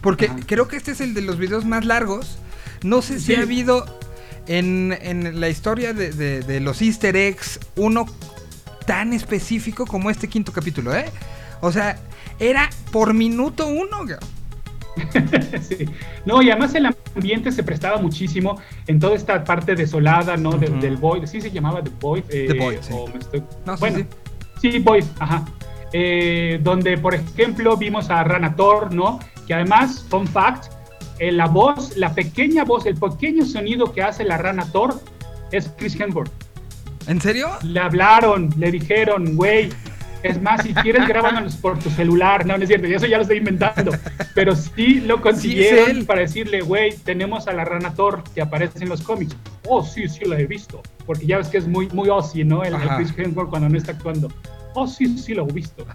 Speaker 2: Porque
Speaker 4: Ajá.
Speaker 2: creo que este es el de los videos más largos. No sé si
Speaker 4: Sí.
Speaker 2: ha habido en, en la historia de, de- de los easter eggs uno tan específico como este quinto capítulo, ¿eh? O sea, era por minuto uno. güey. *laughs*
Speaker 4: Sí. No, y además el ambiente se prestaba muchísimo en toda esta parte desolada, ¿no? De- del Void, sí se llamaba The Void. eh,
Speaker 2: The Void, sí.
Speaker 4: o me estoy-
Speaker 2: No,
Speaker 4: bueno,
Speaker 2: sí.
Speaker 4: sí, Void, ajá. Eh, donde, por ejemplo, vimos a Rana Thor, ¿no? Que además, fun fact, eh, la voz, la pequeña voz, el pequeño sonido que hace la Rana Thor es Chris Hemsworth.
Speaker 2: ¿En serio?
Speaker 4: Le hablaron, le dijeron, güey, es más, si quieres *laughs* grábanos por tu celular. No, no es cierto, eso ya lo estoy inventando. Pero sí lo consiguieron
Speaker 2: él.
Speaker 4: para decirle, güey, tenemos a la rana Thor que aparece en los cómics. Oh, sí, sí la he visto. Porque ya ves que es muy, muy Ozzy, ¿no? El, el. Chris Hemsworth cuando no está actuando. Oh, sí, sí lo he visto.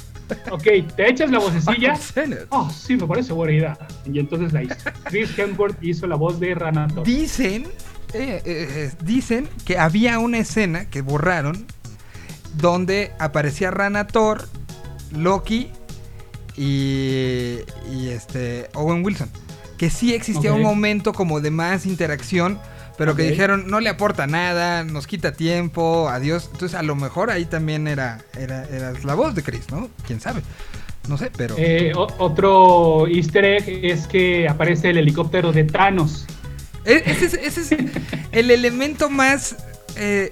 Speaker 4: Ok, te echas la vocecilla. *laughs* Oh, sí, me parece buena idea. Y entonces la hizo. *laughs* Chris Hemsworth hizo la voz de Rana Thor.
Speaker 2: Dicen, eh, eh, dicen que había una escena que borraron donde aparecía Rana Thor, Loki y, y este Owen Wilson. Que sí existía un momento como de más interacción, pero que dijeron no le aporta nada, nos quita tiempo, adiós. Entonces a lo mejor ahí también era, era, era la voz de Chris, ¿no? ¿Quién sabe? No sé, pero...
Speaker 4: Eh, otro easter egg es que aparece el helicóptero de Thanos.
Speaker 2: E- Ese es, ese es el elemento más. eh,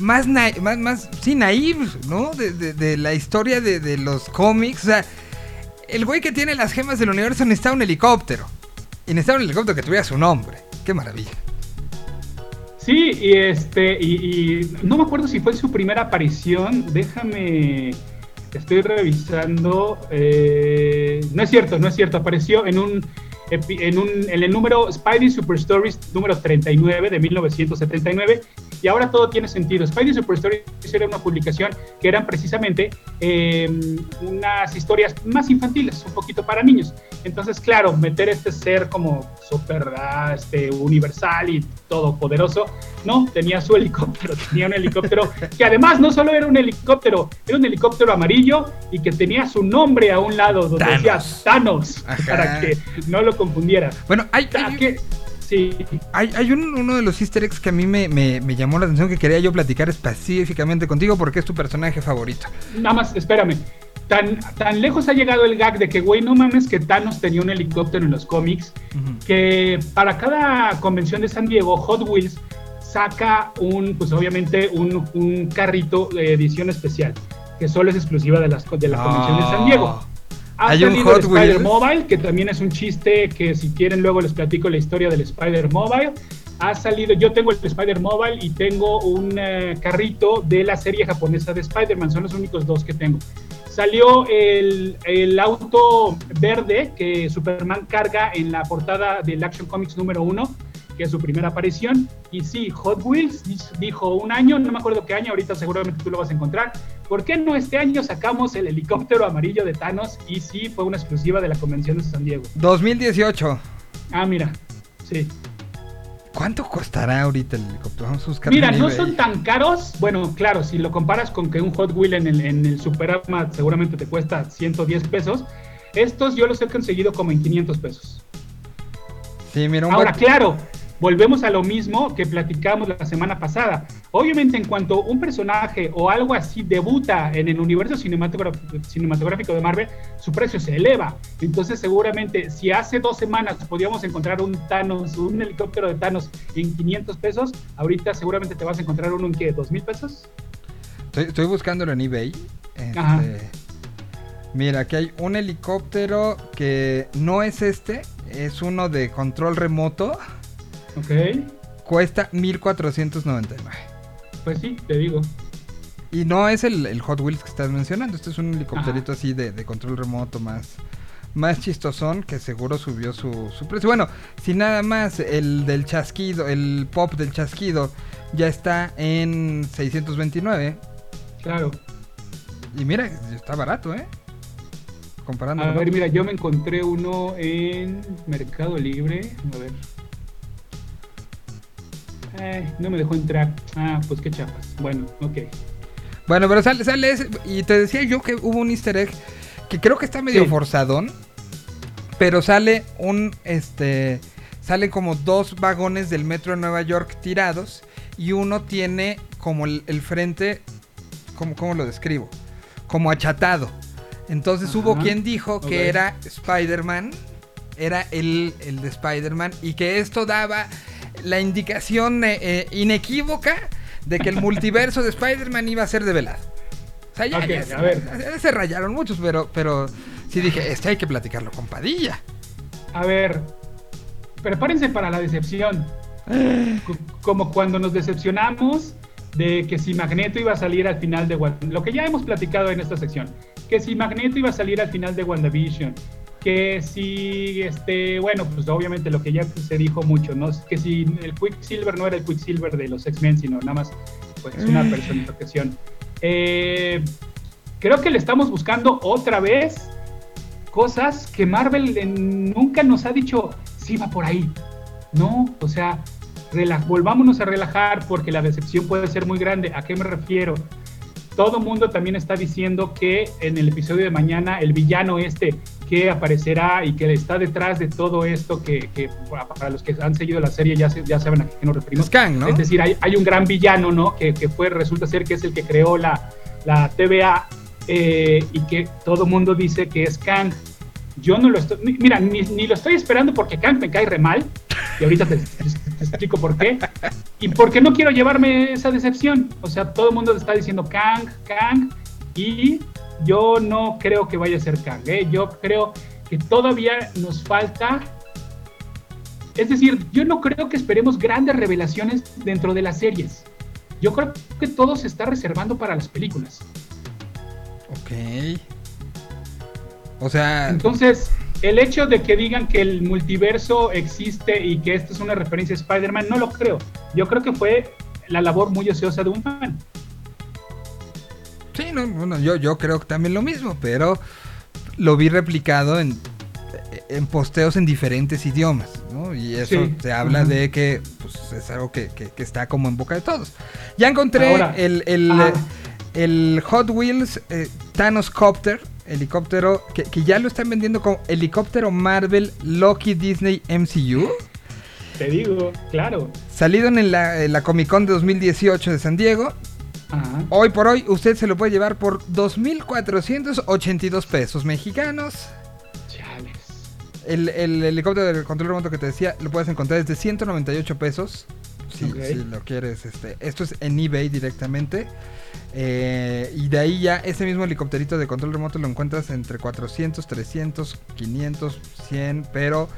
Speaker 2: más, más, más, sí, naive, ¿no? De, de- de la historia de, de los cómics. O sea, el güey que tiene las gemas del universo necesitaba un helicóptero. Y necesitaba un helicóptero que tuviera su nombre. Qué maravilla.
Speaker 4: Sí, y este, y, no me acuerdo si fue su primera aparición. Déjame, estoy revisando. eh, no es cierto, no es cierto. Apareció en un, en un, en el número Spidey Super Stories número 39 de 1979. Y ahora todo tiene sentido. Spidey Super Stories era una publicación que eran precisamente eh, unas historias más infantiles, un poquito para niños. Entonces, claro, meter este ser como super ah, este, universal y todopoderoso, no, tenía su *laughs* helicóptero, tenía un helicóptero que además no solo era un helicóptero, era un helicóptero amarillo y que tenía su nombre a un lado donde
Speaker 2: Thanos.
Speaker 4: decía Thanos,
Speaker 2: Ajá.
Speaker 4: para que no lo confundieras.
Speaker 2: Bueno, hay, hay,
Speaker 4: que- sí,
Speaker 2: hay- hay un- uno de los easter eggs que a mí me, me- me llamó la atención que quería yo platicar específicamente contigo porque es tu personaje favorito.
Speaker 4: nada más, espérame. Tan, tan lejos ha llegado el gag de que, güey, no mames que Thanos tenía un helicóptero en los cómics, que para cada convención de San Diego, Hot Wheels saca un, pues obviamente, un, un carrito de edición especial, que solo es exclusiva de, las, de la convención de San Diego. Ha
Speaker 2: Hay un Hot
Speaker 4: el Spider
Speaker 2: Wheels.
Speaker 4: Mobile, que también es un chiste que si quieren luego les platico la historia del Spider Mobile. Ha salido, yo tengo el Spider Mobile y tengo un eh, carrito de la serie japonesa de Spider-Man, son los únicos dos que tengo. Salió el, el auto verde que Superman carga en la portada del Action Comics número uno, que es su primera aparición. Y sí, Hot Wheels dijo un año, no me acuerdo qué año, ahorita seguramente tú lo vas a encontrar. ¿Por qué no este año sacamos el helicóptero amarillo de Thanos? Y sí, fue una exclusiva de la convención de San Diego.
Speaker 2: 2018.
Speaker 4: Ah, mira, sí.
Speaker 2: ¿Cuánto costará ahorita el helicóptero? Vamos a buscar.
Speaker 4: Mira, no son tan caros. Bueno, claro, si lo comparas con que un Hot Wheel en el, en el Superama seguramente te cuesta 110 pesos. Estos yo los he conseguido como en 500 pesos.
Speaker 2: Sí, mira, un
Speaker 4: Ahora, claro, volvemos a lo mismo que platicamos la semana pasada. Obviamente, en cuanto un personaje o algo así debuta en el universo cinematográfico, de Marvel, su precio se eleva. Entonces, seguramente, si hace dos semanas podíamos encontrar un Thanos, un helicóptero de Thanos en 500 pesos, ahorita seguramente te vas a encontrar uno en qué, ¿2 mil pesos?
Speaker 2: Estoy, estoy buscándolo en eBay. Este,
Speaker 4: Ajá.
Speaker 2: mira, aquí hay un helicóptero que no es este, es uno de control remoto.
Speaker 4: Ok,
Speaker 2: Cuesta 1499.
Speaker 4: pues sí, te digo.
Speaker 2: Y no es el, el Hot Wheels que estás mencionando. Este es un helicópterito así de, de control remoto más, más chistosón que seguro subió su, su precio. Bueno, si nada más el del chasquido, el pop del chasquido ya está en 629.
Speaker 4: Claro.
Speaker 2: Y mira, está barato, ¿eh? Comparando.
Speaker 4: A ver, mira, yo me encontré uno en Mercado Libre. A ver. Ay, no me dejó entrar. Ah, pues qué chapas. Bueno, ok.
Speaker 2: Bueno, pero sale, sale ese- y te decía yo que hubo un easter egg que creo que está medio
Speaker 4: Sí.
Speaker 2: forzadón, pero sale un, este, salen como dos vagones del metro de Nueva York tirados y uno tiene como el, el frente, ¿cómo, ¿cómo lo describo? Como achatado. Entonces hubo quien dijo que era Spider-Man, era el, el de Spider-Man y que esto daba la indicación eh, eh, inequívoca de que el multiverso de Spider-Man iba a ser develado. O sea, ya,
Speaker 4: Ok,
Speaker 2: ya
Speaker 4: a ver.
Speaker 2: se, se rayaron muchos, pero, pero sí dije, este hay que platicarlo con Padilla.
Speaker 4: A ver, prepárense para la decepción. Co- Como cuando nos decepcionamos de que si Magneto iba a salir al final de lo que ya hemos platicado en esta sección, que si Magneto iba a salir al final de WandaVision, que si este, bueno, pues obviamente lo que ya se dijo mucho, ¿no? Que si el Quicksilver no era el Quicksilver de los X-Men, sino nada más pues una personificación. Eh, creo que le estamos buscando otra vez cosas que Marvel en- nunca nos ha dicho, sí va por ahí. No, o sea, rela- volvámonos a relajar porque la decepción puede ser muy grande. ¿A qué me refiero? Todo mundo también está diciendo que en el episodio de mañana el villano este que aparecerá y que está detrás de todo esto, que, que para los que han seguido la serie ya, se- ya saben a qué nos referimos.
Speaker 2: Es Kang, ¿no?
Speaker 4: Es decir, hay, hay un gran villano, ¿no? Que, que fue, resulta ser que es el que creó la, la TVA eh, y que todo mundo dice que es Kang. Yo no lo estoy, mira, ni, ni lo estoy esperando porque Kang me cae re mal, y ahorita te- te explico por qué, y porque no quiero llevarme esa decepción. O sea, todo el mundo está diciendo Kang, Kang, y yo no creo que vaya a ser Kang, ¿eh? yo creo que todavía nos falta es decir, yo no creo que esperemos grandes revelaciones dentro de las series. Yo creo que todo se está reservando para las películas.
Speaker 2: Ok. O sea,
Speaker 4: Entonces, el hecho de que digan que el multiverso existe y que esto es una referencia a Spider-Man, no lo creo. Yo creo que fue la labor muy ociosa de un fan.
Speaker 2: Sí, no, bueno, yo, yo creo que también lo mismo, pero lo vi replicado en, en posteos en diferentes idiomas, ¿no? Y eso
Speaker 4: Sí.
Speaker 2: te habla de que pues, es algo que, que- que está como en boca de todos. Ya encontré
Speaker 4: Ahora,
Speaker 2: el, el, el Hot Wheels eh, Thanos Copter, helicóptero, que, que ya lo están vendiendo como helicóptero Marvel Loki Disney MCU.
Speaker 4: Te digo, claro.
Speaker 2: Salido en la, en la Comic Con de 2018 de San Diego,
Speaker 4: Ajá.
Speaker 2: Hoy por hoy usted se lo puede llevar por 2.482 pesos mexicanos.
Speaker 4: Chales.
Speaker 2: El, el helicóptero de control remoto que te decía lo puedes encontrar desde 198 pesos. Si, si lo quieres. Este, esto es en eBay directamente. Eh, y de ahí ya ese mismo helicópterito de control remoto lo encuentras entre 400, 300, 500, 100. Pero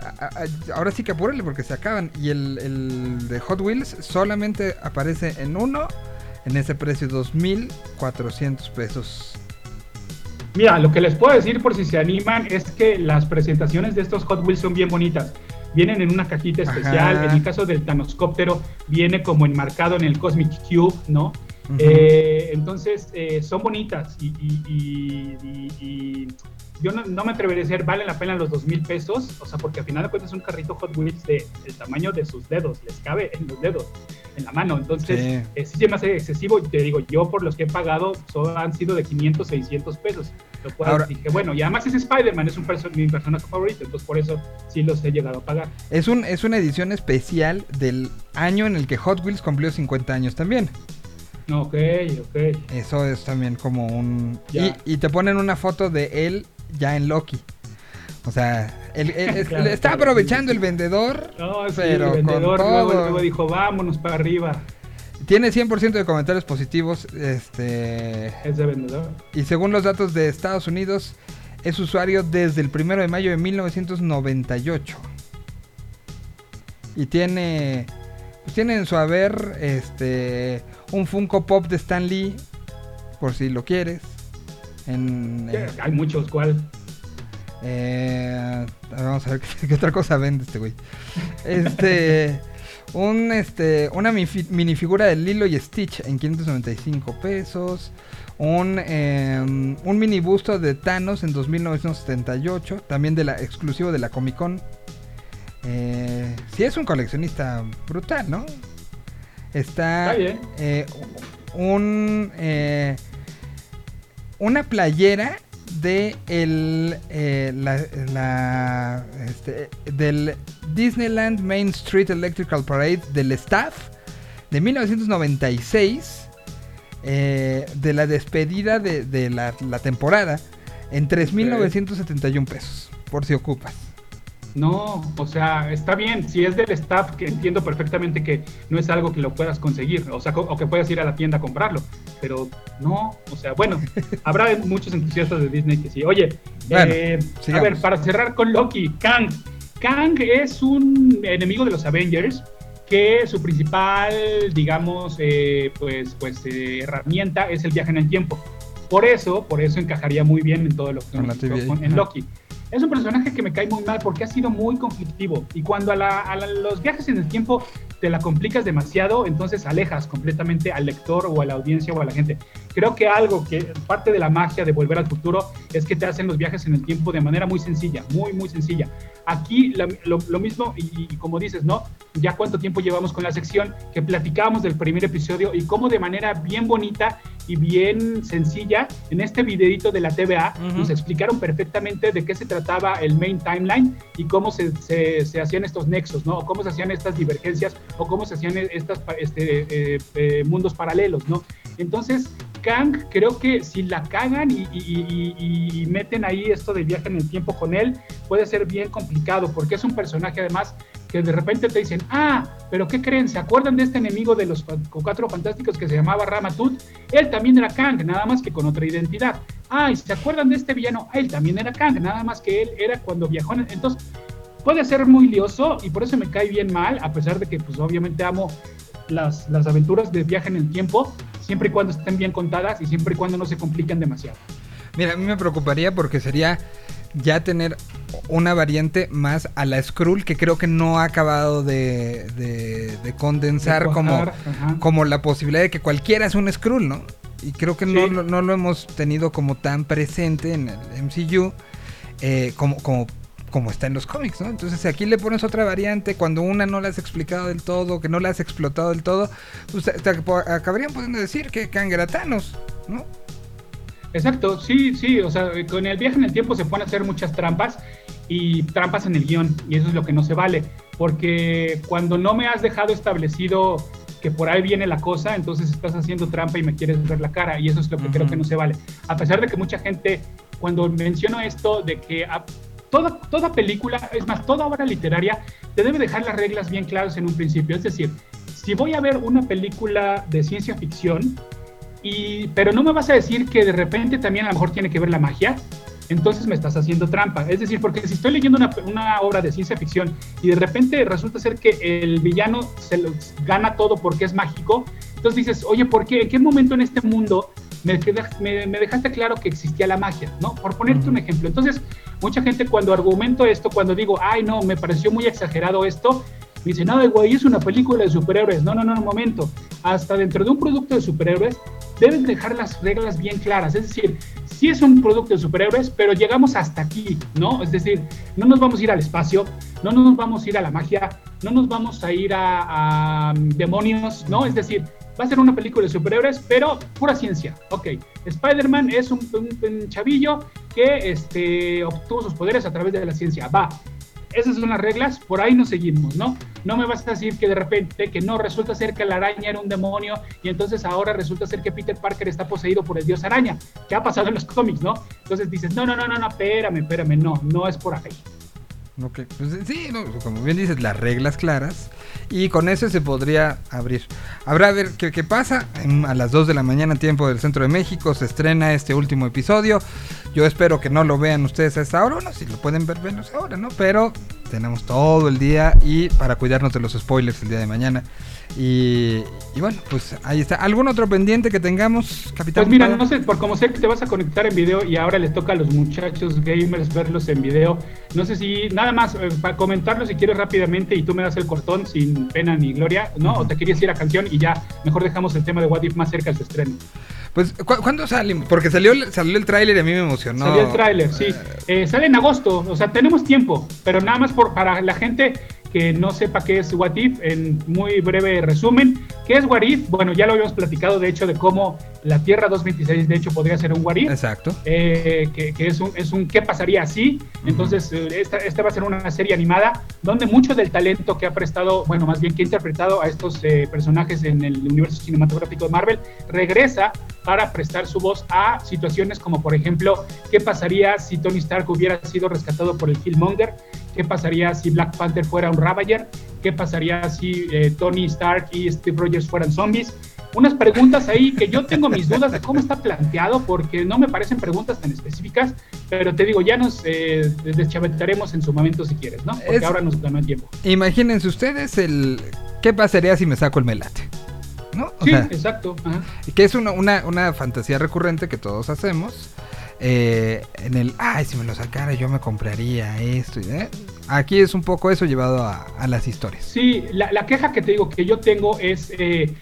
Speaker 2: a- a- ahora sí que apúrale porque se acaban. Y el, el de Hot Wheels solamente aparece en uno. En ese precio 2.400 pesos.
Speaker 4: Mira, lo que les puedo decir por si se animan es que las presentaciones de estos Hot Wheels son bien bonitas. Vienen en una cajita especial.
Speaker 2: Ajá.
Speaker 4: En el caso del Thanoscóptero, viene como enmarcado en el Cosmic Cube, ¿no?
Speaker 2: Ujú.
Speaker 4: Eh, entonces, eh, son bonitas y, y- y- y- y yo no, no me atrevería a decir, vale la pena los dos mil pesos, o sea, porque al final de cuentas es un carrito Hot Wheels de, del tamaño de sus dedos, les cabe en los dedos, en la mano. Entonces,
Speaker 2: Sí.
Speaker 4: eh, sí se me hace excesivo. Te digo, yo por los que he pagado son, han sido de 500, 600 pesos. Lo cual
Speaker 2: Ahora-
Speaker 4: dije, bueno, y además es Spider-Man, es un perso- mi personaje favorito, entonces por eso sí los he llegado a pagar.
Speaker 2: Es, un, es una edición especial del año en el que Hot Wheels cumplió 50 años también.
Speaker 4: Ok, ok.
Speaker 2: Eso es también como un... Y, y te ponen una foto de él ya en Loki. O sea, es- *laughs*
Speaker 4: Claro,
Speaker 2: le está
Speaker 4: claro,
Speaker 2: aprovechando el vendedor,
Speaker 4: No, sí,
Speaker 2: pero
Speaker 4: el vendedor
Speaker 2: con
Speaker 4: luego,
Speaker 2: todo.
Speaker 4: luego dijo, vámonos para arriba.
Speaker 2: Tiene 100% de comentarios positivos. Este,
Speaker 4: Ese vendedor.
Speaker 2: y según los datos de Estados Unidos, es usuario desde el 1 de mayo de 1998. Y tiene, pues tiene en su haber este, un Funko Pop de Stan Lee, por si lo quieres. En, en-
Speaker 4: Hay muchos, ¿cuál?
Speaker 2: eh, vamos a ver *laughs* qué, qué otra cosa vende este güey. Este, *laughs* un, este, una minifigura de Lilo y Stitch en 595 pesos. Un, eh, un mini busto de Thanos en 2978, también de la exclusivo de la Comic Con. Eh, sí es un coleccionista brutal, ¿no? Está
Speaker 4: Está bien.
Speaker 2: eh, un eh, una playera de el eh, la, este, del Disneyland Main Street Electrical Parade del staff de 1996 eh, de la despedida de, de la, la temporada en 3.971 pesos por si ocupas.
Speaker 4: No, o sea, está bien. Si es del staff, que entiendo perfectamente que no es algo que lo puedas conseguir, o sea, o que puedas ir a la tienda a comprarlo. Pero no, o sea, bueno, *laughs* habrá muchos entusiastas de Disney que sí. Oye,
Speaker 2: Bueno,
Speaker 4: eh, a ver, para cerrar con Loki, Kang. Kang es un enemigo de los Avengers que su principal, digamos, eh, pues, pues eh, herramienta es el viaje en el tiempo. Por eso, por eso encajaría muy bien en todo lo que en
Speaker 2: ajá.
Speaker 4: Loki. Es un personaje que me cae muy mal porque ha sido muy conflictivo y cuando a, la- a la- los viajes en el tiempo te la complicas demasiado, entonces alejas completamente al lector o a la audiencia o a la gente. Creo que algo que parte de la magia de Volver al Futuro es que te hacen los viajes en el tiempo de manera muy sencilla, muy, muy sencilla. Aquí la- lo, lo mismo, y, y como dices, ¿no? Ya cuánto tiempo llevamos con la sección que platicábamos del primer episodio y cómo de manera bien bonita y bien sencilla, en este videito de la TVA,
Speaker 2: Ujú.
Speaker 4: nos explicaron perfectamente de qué se trataba el main timeline y cómo se, se- se hacían estos nexos, ¿no? O cómo se hacían estas divergencias o cómo se hacían estas pa- este, eh, eh, mundos paralelos, ¿no? Entonces, Kang, creo que si la cagan y, y- y- y- meten ahí esto del viaje en el tiempo con él, puede ser bien complicado, porque es un personaje además que de repente te dicen, ah, pero ¿qué creen? ¿Se acuerdan de este enemigo de los cuatro fantásticos que se llamaba Ramatut? Él también era Kang, nada más que con otra identidad. Ah, ¿y se acuerdan de este villano? Él también era Kang, nada más que él era cuando viajó. en- Entonces, puede ser muy lioso y por eso me cae bien mal, a pesar de que pues obviamente amo las, las aventuras de viaje en el tiempo, siempre y cuando estén bien contadas y siempre y cuando no se compliquen demasiado.
Speaker 2: Mira, a mí me preocuparía porque sería ya tener una variante más a la Skrull que creo que no ha acabado de, de- de condensar
Speaker 4: De
Speaker 2: como,
Speaker 4: ajá.
Speaker 2: como la posibilidad de que cualquiera es un Skrull, ¿no? Y creo que no,
Speaker 4: Sí.
Speaker 2: no lo hemos tenido como tan presente en el MCU eh, como, como, como está en los cómics, ¿no? Entonces si aquí le pones otra variante cuando una no la has explicado del todo, que no la has explotado del todo, pues te- te acabarían pudiendo decir que Thanos, ¿no?
Speaker 4: Exacto, sí, sí, o sea, con el viaje en el tiempo se pueden hacer muchas trampas y trampas en el guion, y eso es lo que no se vale, porque cuando no me has dejado establecido que por ahí viene la cosa, entonces estás haciendo trampa y me quieres ver la cara, y eso es lo que creo que no se vale. A pesar de que mucha gente, cuando menciono esto de que a- toda, toda película, es más, toda obra literaria, te debe dejar las reglas bien claras en un principio, es decir, si voy a ver una película de ciencia ficción, y, pero no me vas a decir que de repente también a lo mejor tiene que ver la magia, entonces me estás haciendo trampa. Es decir, porque si estoy leyendo una, una obra de ciencia ficción y de repente resulta ser que el villano se lo gana todo porque es mágico, entonces dices, oye, ¿por qué? ¿En qué momento en este mundo me, me, me dejaste claro que existía la magia? ¿no? Por ponerte un ejemplo. Entonces, mucha gente cuando argumento esto, cuando digo, ay, no, me pareció muy exagerado esto, me dicen, no, güey, es una película de superhéroes. No, no, no, un momento. Hasta dentro de un producto de superhéroes deben dejar las reglas bien claras. Es decir, sí es un producto de superhéroes, pero llegamos hasta aquí, ¿no? Es decir, no nos vamos a ir al espacio, no nos vamos a ir a la magia, no nos vamos a ir a, a demonios, ¿no? Es decir, va a ser una película de superhéroes, pero pura ciencia. Ok, Spider-Man es un, un- un chavillo que este, obtuvo sus poderes a través de la ciencia. Va, esas son las reglas, por ahí nos seguimos, ¿no? No me vas a decir que de repente que no, resulta ser que la araña era un demonio y entonces ahora resulta ser que Peter Parker está poseído por el dios araña, que ha pasado en los cómics, ¿no? Entonces dices, no, no, no, no, no, espérame, espérame, no, no es por ahí.
Speaker 2: Ok, pues sí, no, como bien dices, las reglas claras. Y con eso se podría abrir. Habrá a ver qué, qué pasa. A las 2 de la mañana, tiempo del centro de México, se estrena este último episodio. Yo espero que no lo vean ustedes a esta hora. Bueno, si lo pueden ver, venos ahora, ¿no? Pero tenemos todo el día y para cuidarnos de los spoilers el día de mañana. Y, y bueno, pues ahí está. ¿Algún otro pendiente que tengamos, capitán?
Speaker 4: Pues mira, no sé, por como sé que te vas a conectar en video y ahora les toca a los muchachos gamers verlos en video, no sé si nada más eh, para comentarlo si quieres rápidamente y tú me das el cortón sin pena ni gloria, ¿no? O te querías ir a canción y ya mejor dejamos el tema de What If más cerca de su estreno.
Speaker 2: Pues, ¿cu- ¿cuándo salimos? Porque salió, el- salió el tráiler y a mí me emocionó.
Speaker 4: Salió el tráiler, sí. Eh, sale en agosto, o sea, tenemos tiempo, pero nada más por, para la gente que no sepa qué es What If, en muy breve resumen, ¿Qué es What If? Bueno, ya lo habíamos platicado, de hecho, de cómo la Tierra 226, de hecho, podría ser un What If.
Speaker 2: Exacto.
Speaker 4: eh, que, que es, un, es un qué pasaría así. Entonces, eh, esta, esta va a ser una serie animada donde mucho del talento que ha prestado, bueno, más bien que ha interpretado a estos eh, personajes en el universo cinematográfico de Marvel, regresa para prestar su voz a situaciones como, por ejemplo, qué pasaría si Tony Stark hubiera sido rescatado por el Killmonger, qué pasaría si Black Panther fuera un Ravager, qué pasaría si eh, Tony Stark y Steve Rogers fueran zombies unas preguntas ahí que yo tengo mis dudas de cómo está planteado, porque no me parecen preguntas tan específicas, pero te digo, ya nos eh, deschavetaremos en su momento si quieres, ¿no? Porque
Speaker 2: Es-
Speaker 4: ahora nos ganó el tiempo.
Speaker 2: Imagínense ustedes el qué pasaría si me saco el melate. ¿No? O
Speaker 4: Sí,
Speaker 2: sea,
Speaker 4: exacto. ajá.
Speaker 2: que es una, una, una fantasía recurrente que todos hacemos. eh, en el, ay, si me lo sacara yo me compraría esto. y, ¿eh? Aquí es un poco eso llevado a, a las historias.
Speaker 4: Sí, la, la queja que te digo que yo tengo es eh,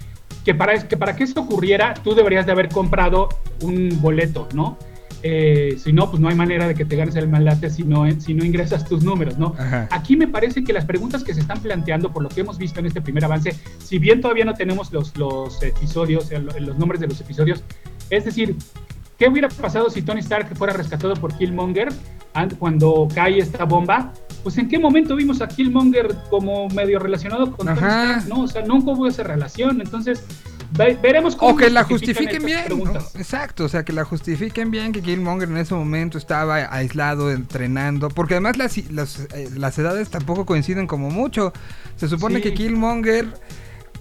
Speaker 4: que, para, que para que esto ocurriera, tú deberías de haber comprado un boleto, ¿no? Eh, si no, pues no hay manera de que te ganes el malate si no, si no ingresas tus números, ¿no?
Speaker 2: Ajá.
Speaker 4: Aquí me parece que las preguntas que se están planteando, por lo que hemos visto en este primer avance, si bien todavía no tenemos los, los episodios, lo- los nombres de los episodios, es decir, ¿qué hubiera pasado si Tony Stark fuera rescatado por Killmonger an- cuando cae esta bomba? Pues en qué momento vimos a Killmonger como medio relacionado con Tony. Stark, ¿no? O sea, nunca hubo esa relación, entonces ve- veremos cómo
Speaker 2: O que la justifiquen bien. Exacto, o sea, que la justifiquen bien, que Killmonger en ese momento estaba aislado, entrenando. Porque además las, las, eh, las edades tampoco coinciden como mucho. Se supone
Speaker 4: Sí.
Speaker 2: que Killmonger,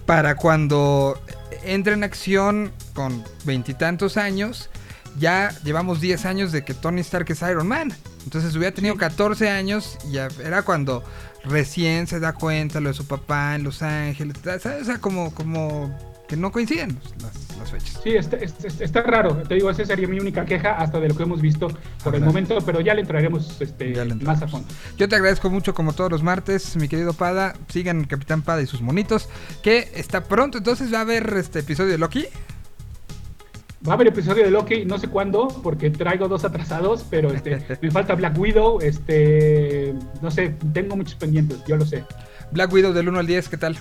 Speaker 2: para cuando entra en acción con veintitantos años, ya llevamos 10 años de que Tony Stark es Iron Man. Entonces hubiera tenido
Speaker 4: Sí.
Speaker 2: 14 años y ya era cuando recién se da cuenta lo de su papá en Los Ángeles. ¿sabes? O sea, como, como que no coinciden las, las fechas.
Speaker 4: Sí, está, está- está raro. Te digo, esa sería mi única queja hasta de lo que hemos visto por el momento, pero ya le entraremos este,
Speaker 2: Ya le
Speaker 4: más a fondo.
Speaker 2: Yo te agradezco mucho como todos los martes, mi querido Pada. Sigan el Capitán Pada y sus monitos. Que está pronto, entonces va a haber este episodio de Loki.
Speaker 4: Va a haber episodio de Loki, no sé cuándo, porque traigo dos atrasados, pero este, *laughs* me falta Black Widow, este, no sé, tengo muchos pendientes, yo lo sé.
Speaker 2: Black Widow del 1 al 10, ¿qué tal?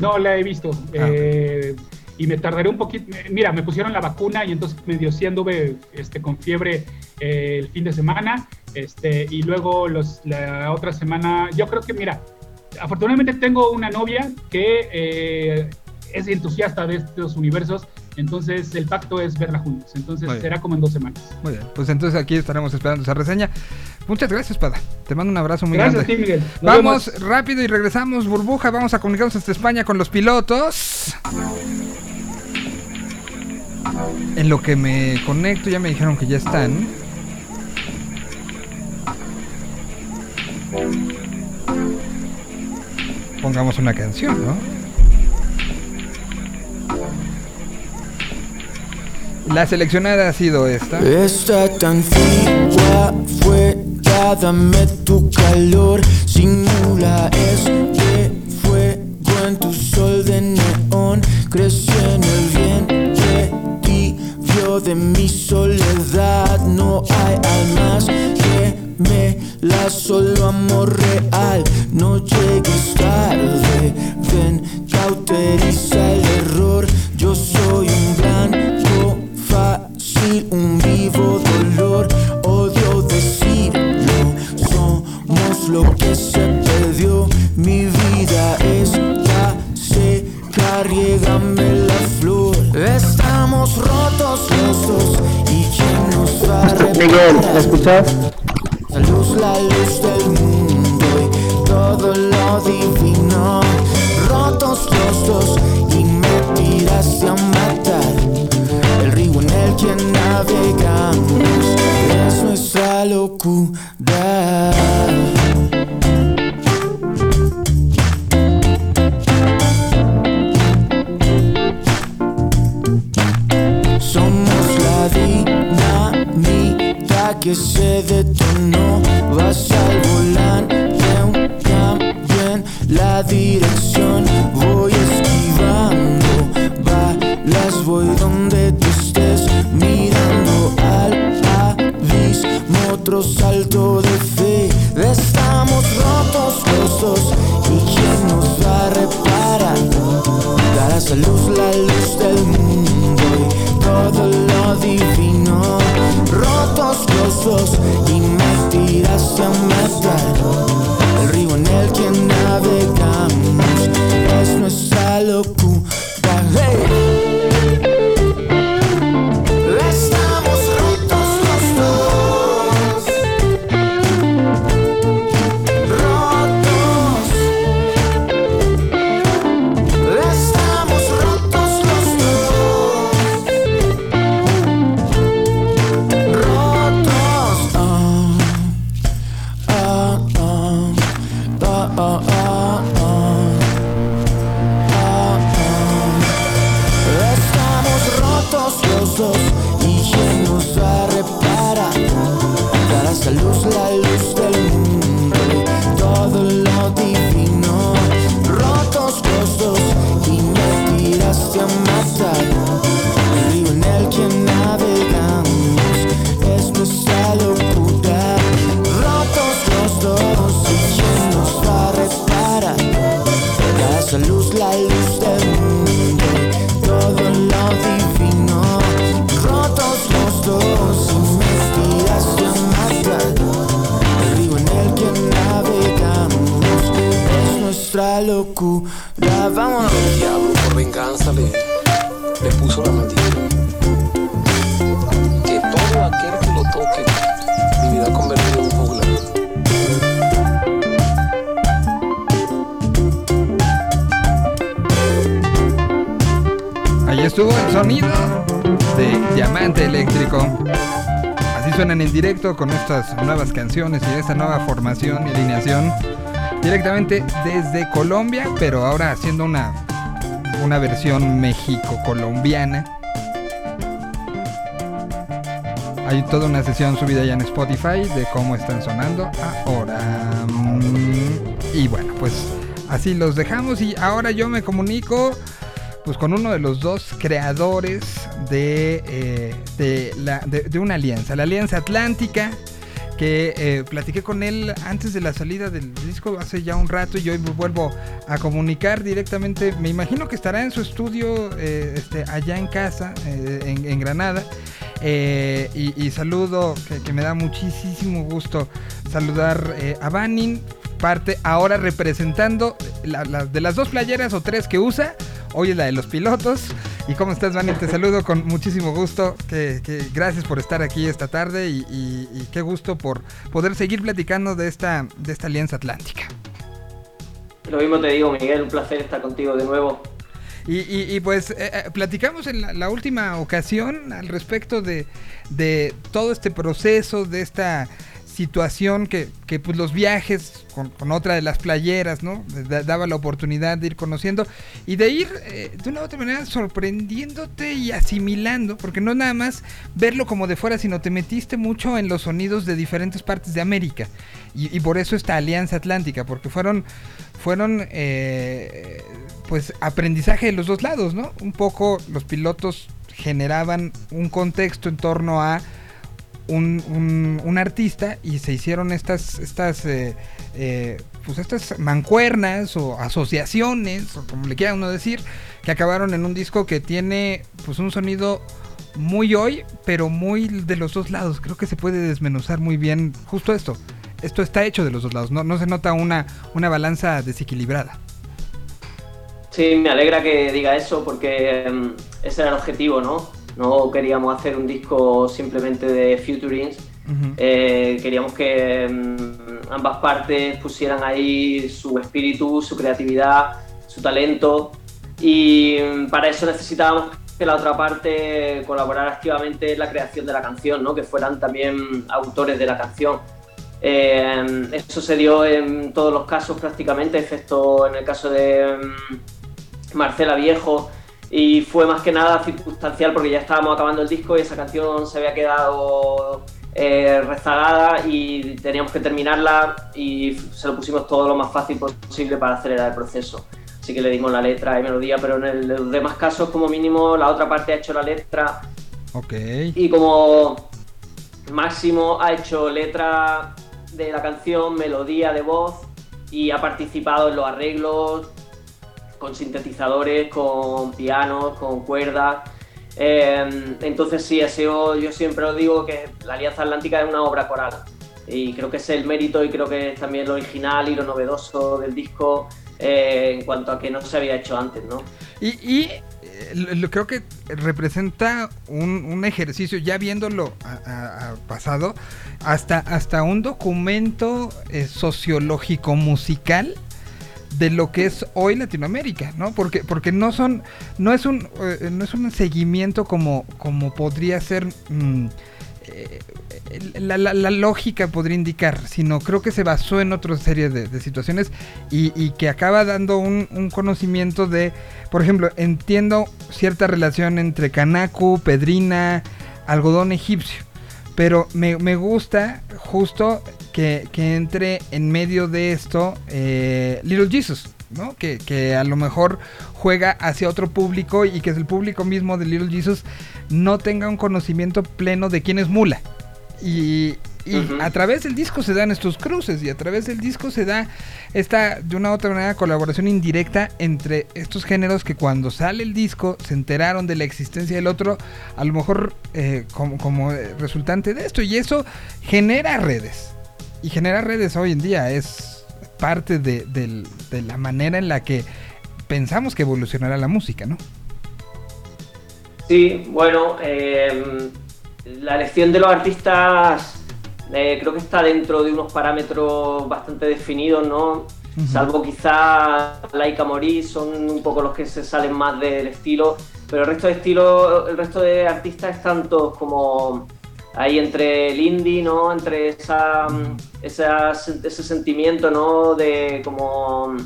Speaker 4: No la he visto.
Speaker 2: Ah.
Speaker 4: eh, y me tardaré un poquito. Mira, me pusieron la vacuna y entonces medio sí anduve este, con fiebre eh, el fin de semana. Este, y luego los, la otra semana, yo creo que, mira, afortunadamente tengo una novia que eh, es entusiasta de estos universos. Entonces el pacto es verla juntos. Entonces será como en dos semanas.
Speaker 2: Muy bien, pues entonces aquí estaremos esperando esa reseña. Muchas gracias, Pada. Te mando un abrazo muy
Speaker 4: Gracias a
Speaker 2: grande.
Speaker 4: ti, Miguel. Nos
Speaker 2: Vamos
Speaker 4: vemos.
Speaker 2: rápido y regresamos, burbuja. Vamos a comunicarnos hasta España con los pilotos. En lo que me conecto, ya me dijeron que ya están. Pongamos una canción, ¿no? La seleccionada ha sido esta.
Speaker 6: Esta tan fría fuera, dame tu calor, simula este fuego en tu sol de neón, crece en el vientre tibio de mi soledad, no hay almas que me la solo amor real, no llegues tarde, ven, cauteriza
Speaker 7: Miguel? ¿me escuchas?
Speaker 6: La luz, la luz del mundo y todo lo divino. Rotos los dos y me tiraste a matar. El río en el que navegamos es que se detonó. Vas al volante, en la dirección. Voy esquivando balas, voy donde tú estés. Mirando al abismo, otro salto de fe. Estamos rotos los. ¿Y quién nos va a reparar? Darás esa luz, la luz del mundo y todo lo divino. Tiraste a
Speaker 2: con estas nuevas canciones y esta nueva formación y alineación. Directamente desde Colombia, pero ahora haciendo una, una versión México-colombiana. Hay toda una sesión subida ya en Spotify de cómo están sonando ahora. Y bueno, pues así los dejamos y ahora yo me comunico pues con uno de los dos creadores de, eh, de, la- de- una alianza, la Alianza Atlántica, que eh, platiqué con él antes de la salida del disco hace ya un rato y hoy me vuelvo a comunicar directamente, me imagino que estará en su estudio eh, este, allá en casa, en, en Granada. Y, saludo, que, que me da muchísimo gusto saludar a Banin, parte ahora representando de las dos playeras o tres que usa, hoy es la de los pilotos. ¿Y cómo estás, Banin? Te saludo con muchísimo gusto. Que, que gracias por estar aquí esta tarde y, y- y qué gusto por poder seguir platicando de esta, de esta alianza atlántica.
Speaker 8: Lo mismo te digo, Miguel, un placer estar contigo de nuevo.
Speaker 2: Y, y- y, pues eh, eh, platicamos en la, la última ocasión al respecto de, de todo este proceso, de esta situación que, que, pues los viajes con, con otra de las playeras, ¿no? Da- daba la oportunidad de ir conociendo y de ir eh, de una u otra manera sorprendiéndote y asimilando, porque no nada más verlo como de fuera, sino te metiste mucho en los sonidos de diferentes partes de América. Y, y por eso esta alianza atlántica, porque fueron, fueron eh, pues aprendizaje de los dos lados, ¿no? Un poco los pilotos generaban un contexto en torno a un, un- artista y se hicieron estas, estas, eh, eh, pues estas mancuernas o asociaciones, o como le quiera uno decir, que acabaron en un disco que tiene pues un sonido muy hoy, pero muy de los dos lados. Creo que se puede desmenuzar muy bien justo esto. Esto está hecho de los dos lados, no, no se nota una, una balanza desequilibrada.
Speaker 8: Sí, me alegra que diga eso porque em, ese era el objetivo, ¿no? No queríamos hacer un disco simplemente de futurings. Eh, queríamos que em, ambas partes pusieran ahí su espíritu, su creatividad, su talento y em, para eso necesitábamos que la otra parte colaborara activamente en la creación de la canción, ¿no? que fueran también autores de la canción. Eh, eso se dio en todos los casos prácticamente, excepto en el caso de em, Marcela Viejo y fue más que nada circunstancial porque ya estábamos acabando el disco y esa canción se había quedado eh, rezagada y teníamos que terminarla y se lo pusimos todo lo más fácil posible para acelerar el proceso. Así que le dimos la letra y melodía, pero en el- los demás casos como mínimo la otra parte ha hecho la letra
Speaker 2: Ok.
Speaker 8: y como Máximo ha hecho letra de la canción, melodía de voz y ha participado en los arreglos, con sintetizadores, con pianos, con cuerdas. Eh, entonces sí, sido, yo siempre os digo que la Alianza Atlántica es una obra coral y creo que es el mérito y creo que es también lo original y lo novedoso del disco eh, en cuanto a que no se había hecho antes, ¿no?
Speaker 2: Y, eh, creo que representa un, ejercicio, ya viéndolo a pasado, hasta, hasta un documento eh, sociológico musical de lo que es hoy Latinoamérica, ¿no? Porque, porque no son, no es un, eh, no es un seguimiento como, como podría ser mm, eh, la, la- lógica podría indicar, sino creo que se basó en otra serie de, de situaciones y, y que acaba dando un, un conocimiento de, por ejemplo, entiendo cierta relación entre Kanaku, Pedrina, algodón egipcio, pero me, me gusta justo que, que entre en medio de esto eh, Little Jesus, ¿no? Que, que a lo mejor juega hacia otro público y que es el público mismo de Little Jesus no tenga un conocimiento pleno de quién es Mula. Y, y a través del disco se dan estos cruces y a través del disco se da esta, de una u otra manera, colaboración indirecta entre estos géneros que cuando sale el disco se enteraron de la existencia del otro, a lo mejor eh, como, como resultante de esto. Y eso genera redes. Y genera redes hoy en día. Es parte de, de la manera en la que pensamos que evolucionará la música, ¿no?
Speaker 8: Sí, bueno, eh, la elección de los artistas eh, creo que está dentro de unos parámetros bastante definidos, ¿no? Salvo quizá Laika Mori, son un poco los que se salen más del estilo, pero el resto de estilos, el resto de artistas están todos como ahí entre el indie, ¿no? Entre esa, esa- ese sentimiento, ¿no? De como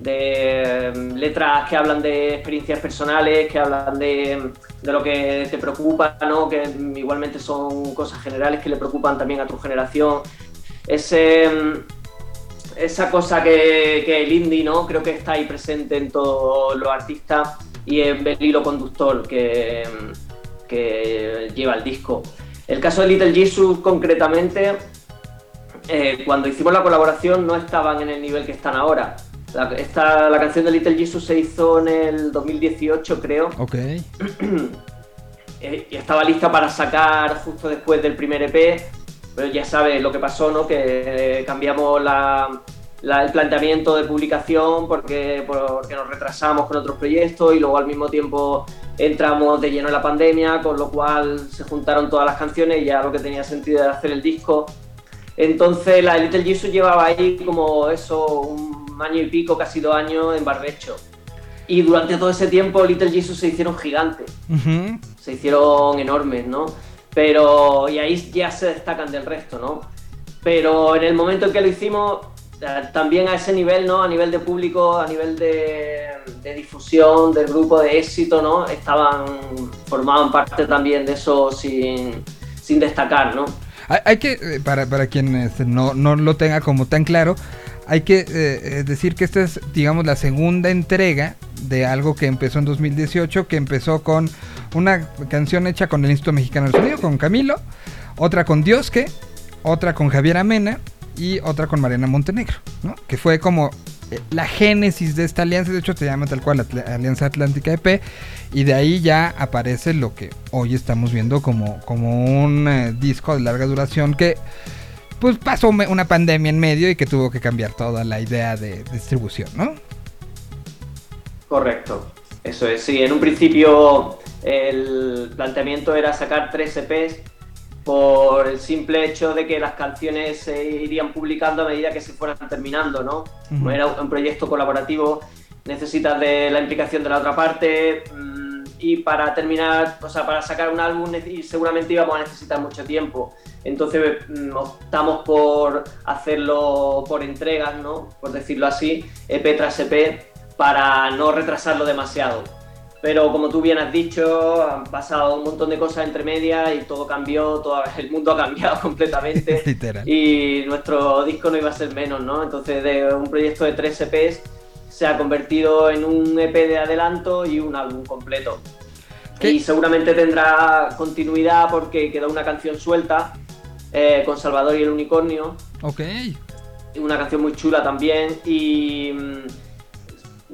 Speaker 8: de mm, letras que hablan de experiencias personales, que hablan de, de lo que te preocupa, ¿no? que mm, igualmente son cosas generales que le preocupan también a tu generación. Ese, mm, esa cosa que, que el indie, ¿no? creo que está ahí presente en todos los artistas y en el hilo conductor que, mm, que lleva el disco. El caso de Little Jesus concretamente, eh, cuando hicimos la colaboración no estaban en el nivel que están ahora. La, esta- la canción de Little Jesus se hizo en el 2018, creo,
Speaker 2: Ok. *clears throat*
Speaker 8: eh, y estaba lista para sacar justo después del primer EP, pero ya sabes lo que pasó, ¿no? Que eh, cambiamos la- la- el planteamiento de publicación porque, porque nos retrasamos con otros proyectos y luego al mismo tiempo entramos de lleno en la pandemia, con lo cual se juntaron todas las canciones y ya lo que tenía sentido era hacer el disco. Entonces la Little Jesus llevaba ahí como eso, un año y pico, casi dos años en barbecho. Y durante todo ese tiempo Little Jesus se hicieron gigantes
Speaker 2: Ujú.
Speaker 8: se hicieron enormes, ¿no? Pero, y ahí ya se destacan del resto, ¿no? Pero en el momento en que lo hicimos, también a ese nivel, ¿no? A nivel de público, a nivel de, de difusión, del grupo de éxito, ¿no? Estaban, formaban parte también de eso sin, sin destacar, ¿no?
Speaker 2: Hay, que, eh, para, para quien este, no, no lo tenga como tan claro, hay que eh, eh, decir que esta es, digamos, la segunda entrega de algo que empezó en 2018, que empezó con una canción hecha con el Instituto Mexicano del Sonido, con Camilo, otra con Diosque, otra con Javier Amena y otra con Mariana Montenegro, ¿no? Que fue como eh, la génesis de esta alianza, de hecho se llama tal cual Alianza Atlántica EP, y de ahí ya aparece lo que hoy estamos viendo como, como un eh, disco de larga duración que pues pasó una pandemia en medio y que tuvo que cambiar toda la idea de distribución, ¿no?
Speaker 8: Correcto, eso es. Sí, en un principio el planteamiento era sacar tres EPs por el simple hecho de que las canciones se irían publicando a medida que se fueran terminando, ¿no? Era un proyecto colaborativo, necesitas de la implicación de la otra parte mm, y para terminar, o sea, para sacar un álbum seguramente íbamos a necesitar mucho tiempo. Entonces mm, optamos por hacerlo por entregas, ¿no? Por decirlo así, EP tras EP, para no retrasarlo demasiado. Pero como tú bien has dicho, han pasado un montón de cosas entre medias y todo cambió, todo, el mundo ha cambiado *laughs* completamente. *laughs*
Speaker 2: Literal.
Speaker 8: y nuestro disco no iba a ser menos, ¿no? Entonces de un proyecto de tres EPs se ha convertido en un EP de adelanto y un álbum completo.
Speaker 2: ¿Qué?
Speaker 8: Y seguramente tendrá continuidad porque quedó una canción suelta eh, con Salvador y el Unicornio,
Speaker 2: Ok.
Speaker 8: una canción muy chula también y mm,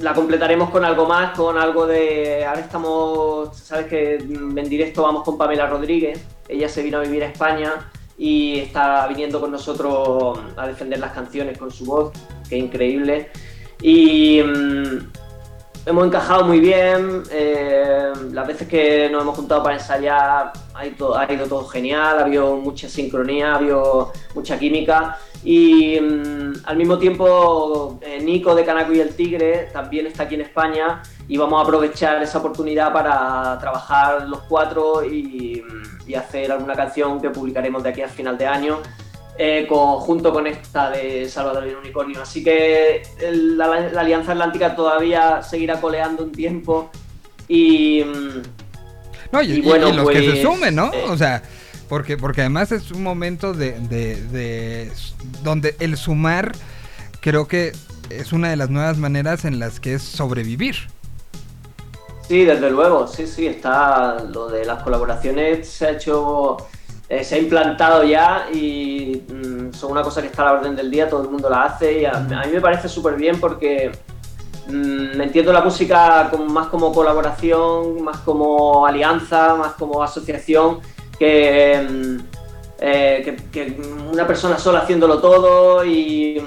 Speaker 8: la completaremos con algo más, con algo de. Ahora estamos, sabes que en directo vamos con Pamela Rodríguez. Ella se vino a vivir a España y está viniendo con nosotros a defender las canciones con su voz, que es increíble. Y mm, hemos encajado muy bien. eh, las veces que nos hemos juntado para ensayar ha ido, ha ido todo genial, ha habido mucha sincronía, ha habido mucha química. Y mm, al mismo tiempo, eh, Nico de Canaco y el Tigre también está aquí en España y vamos a aprovechar esa oportunidad para trabajar los cuatro y, y hacer alguna canción que publicaremos de aquí al final de año eh, con- junto con esta de Salvador y el Unicornio. Así que el- la, la Alianza Atlántica todavía seguirá coleando un tiempo y... mm,
Speaker 2: No, y,
Speaker 8: Y bueno,
Speaker 2: y los que se
Speaker 8: pues,
Speaker 2: sumen, ¿no?
Speaker 8: eh,
Speaker 2: O sea, porque, porque además es un momento de, de, donde el sumar creo que es una de las nuevas maneras en las que es sobrevivir.
Speaker 8: Sí, desde luego, sí, sí, está lo de las colaboraciones se ha hecho, eh, se ha implantado ya y mm, son una cosa que está a la orden del día, todo el mundo la hace y a, a mí me parece súper bien porque mm, me entiendo la música más como colaboración, más como alianza, más como asociación que, mm, eh, una persona sola haciéndolo todo y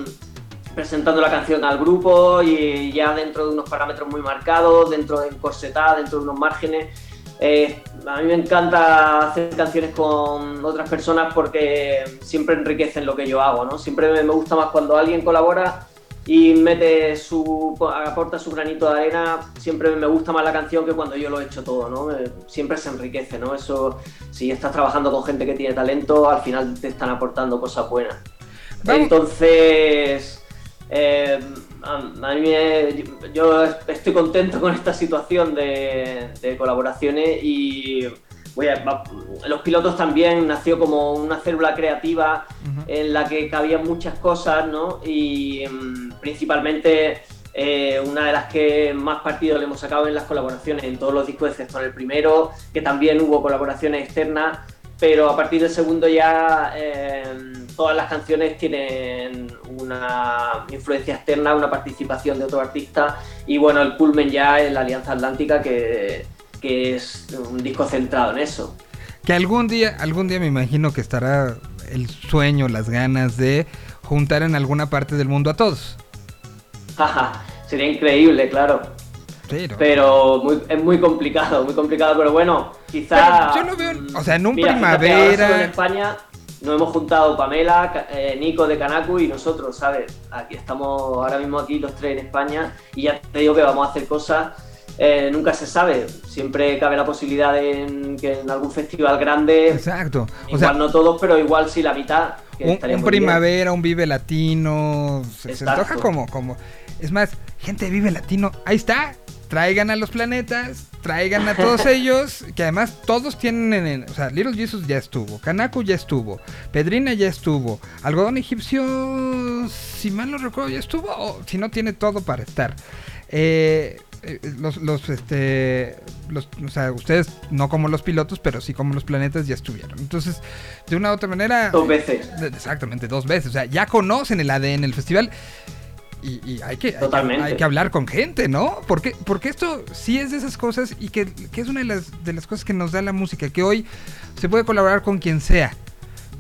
Speaker 8: presentando la canción al grupo y ya dentro de unos parámetros muy marcados, dentro de encorsetada, dentro de unos márgenes. Eh, a mí me encanta hacer canciones con otras personas porque siempre enriquecen lo que yo hago, ¿no? Siempre me gusta más cuando alguien colabora y mete su aporta su granito de arena, siempre me gusta más la canción que cuando yo lo he hecho todo, ¿no? Eh, siempre se enriquece, ¿no? Eso si estás trabajando con gente que tiene talento, al final te están aportando cosas buenas. Entonces, eh, a, a mí me- yo estoy contento con esta situación de, de colaboraciones y voy a- va- los pilotos también nació como una célula creativa en la que cabían muchas cosas, ¿no? Y mm, principalmente eh, una de las que más partido le hemos sacado en las colaboraciones en todos los discos, excepto en el primero, que también hubo colaboraciones externas, pero a partir del segundo ya eh, todas las canciones tienen una influencia externa, una participación de otro artista y bueno, el culmen ya es la Alianza Atlántica que, que es un disco centrado en eso.
Speaker 2: Que algún día, algún día me imagino que estará el sueño, las ganas de juntar en alguna parte del mundo a todos.
Speaker 8: Jaja, Sería increíble, claro.
Speaker 2: Pero,
Speaker 8: Pero muy- es muy complicado, muy complicado, pero bueno, quizá...
Speaker 2: Pero yo lo veo,
Speaker 8: mm,
Speaker 2: o sea, en un
Speaker 8: mira,
Speaker 2: primavera-
Speaker 8: en España nos hemos juntado Pamela, eh, Nico de Kanaku y nosotros, ¿sabes? Aquí estamos ahora mismo aquí los tres en España y ya te digo que vamos a hacer cosas, eh, nunca se sabe, siempre cabe la posibilidad de en- que en algún festival grande,
Speaker 2: exacto. O
Speaker 8: igual
Speaker 2: sea,
Speaker 8: no todos, pero igual sí la mitad. que
Speaker 2: un,
Speaker 8: bien.
Speaker 2: primavera, un vive latino, se, se antoja como, como, es más, gente de vive latino, ahí está, traigan a los planetas, traigan a todos *laughs* ellos, que además todos tienen, en- en- o sea, Little Jesus ya estuvo, Kanaku ya estuvo, Pedrina ya estuvo, Algodón Egipcio, si mal no recuerdo, ya estuvo, o si no tiene todo para estar. Eh, eh, los, los, este, los, o sea, ustedes no como los pilotos, pero sí como los planetas ya estuvieron. Entonces, de una u otra manera,
Speaker 8: Dos veces.
Speaker 2: Exactamente, dos veces. O sea, ya conocen el ADN del festival. Y, y hay, que, hay que hablar con gente, ¿no? Porque, porque esto sí es de esas cosas y que, que es una de las, de las cosas que nos da la música, que hoy se puede colaborar con quien sea.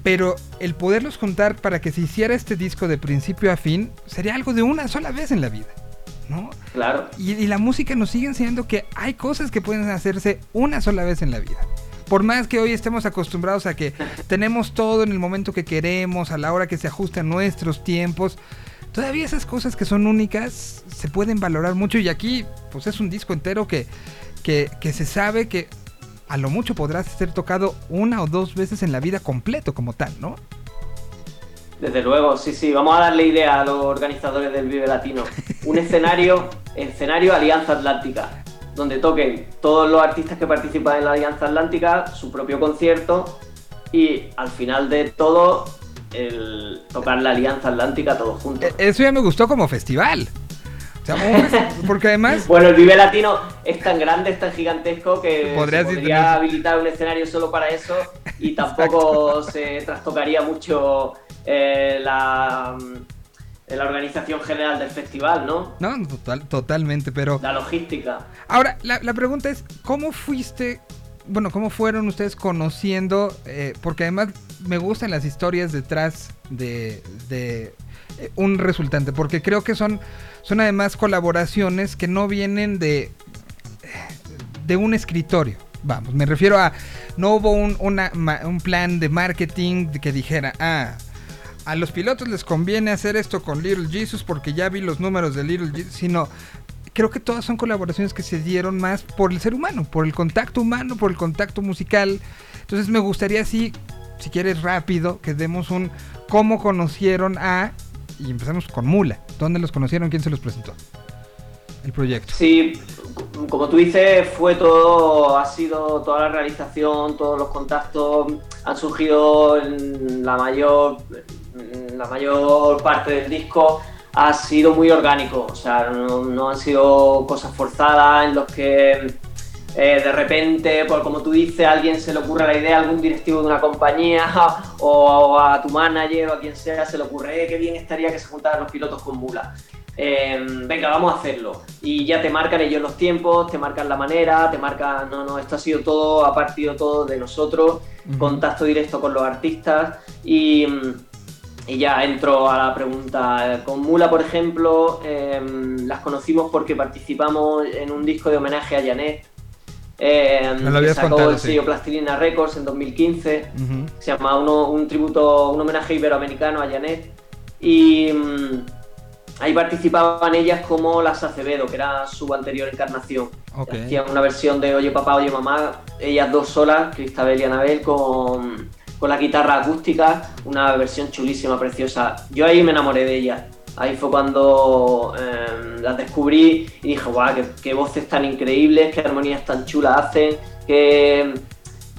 Speaker 2: Pero el poderlos juntar para que se hiciera este disco de principio a fin sería algo de una sola vez en la vida, ¿no?
Speaker 8: Claro.
Speaker 2: Y, y la música nos sigue enseñando que hay cosas que pueden hacerse una sola vez en la vida. Por más que hoy estemos acostumbrados a que *laughs* tenemos todo en el momento que queremos, a la hora que se ajusta a nuestros tiempos, todavía esas cosas que son únicas se pueden valorar mucho. Y aquí, pues es un disco entero que, que, que se sabe que a lo mucho podrá ser tocado una o dos veces en la vida completo como tal, ¿no?
Speaker 8: Desde luego, sí, sí. Vamos a darle idea a los organizadores del Vive Latino. Un escenario, escenario Alianza Atlántica, donde toquen todos los artistas que participan en la Alianza Atlántica, su propio concierto y al final de todo, el tocar la Alianza Atlántica todos juntos.
Speaker 2: E- Eso ya me gustó como festival. O sea, *laughs* porque además...
Speaker 8: Bueno, el Vive Latino es tan grande, es tan gigantesco que podría habilitar un escenario solo para eso y tampoco se trastocaría mucho eh, la, en la organización general del festival, ¿no?
Speaker 2: No, total, totalmente, pero...
Speaker 8: La logística.
Speaker 2: Ahora, la, la pregunta es, ¿cómo fuiste, bueno, cómo fueron ustedes conociendo? eh, porque además me gustan las historias detrás de, de, eh, un resultante, porque creo que son, son además colaboraciones que no vienen de, de un escritorio. Vamos, me refiero a, no hubo un, una- un plan de marketing que dijera, ah, a los pilotos les conviene hacer esto con Little Jesus porque ya vi los números de Little Jesus, sino creo que todas son colaboraciones que se dieron más por el ser humano, por el contacto humano, por el contacto musical. Entonces me gustaría así, si quieres rápido, que demos un cómo conocieron a y empezamos con Mula. ¿Dónde los conocieron? ¿Quién se los presentó? El proyecto.
Speaker 8: Sí, como tú dices, fue todo, ha sido toda la realización, todos los contactos han surgido la mayor, la mayor parte del disco ha sido muy orgánico, o sea, no, no han sido cosas forzadas en los que eh, de repente, por como tú dices, a alguien se le ocurre la idea, a algún directivo de una compañía *laughs* o a tu manager o a quien sea se le ocurre, "Eh, qué bien estaría que se juntaran los pilotos con Mula. Eh, venga, vamos a hacerlo. Y ya te marcan ellos los tiempos, te marcan la manera, te marcan, no, no, esto ha sido todo, ha partido todo de nosotros, contacto directo con los artistas y, mm, y ya entro a la pregunta. Con Mula, por ejemplo, eh, las conocimos porque participamos en un disco de homenaje a Janet. Eh,
Speaker 2: Me lo
Speaker 8: que sacó
Speaker 2: contado,
Speaker 8: el
Speaker 2: sí.
Speaker 8: sello Plastilina Records en 2015
Speaker 2: Ujú.
Speaker 8: se llama uno- un tributo, un homenaje iberoamericano a Janet. Y mm, ahí participaban ellas como las Acevedo, que era su anterior encarnación.
Speaker 2: Ok.
Speaker 8: Hacían una versión de Oye Papá, Oye Mamá, ellas dos solas, Cristabel y Anabel, con, con la guitarra acústica, una versión chulísima, preciosa. Yo ahí me enamoré de ellas. Ahí fue cuando eh, las descubrí y dije, guau, qué, qué voces tan increíbles, qué armonías tan chulas hacen, qué,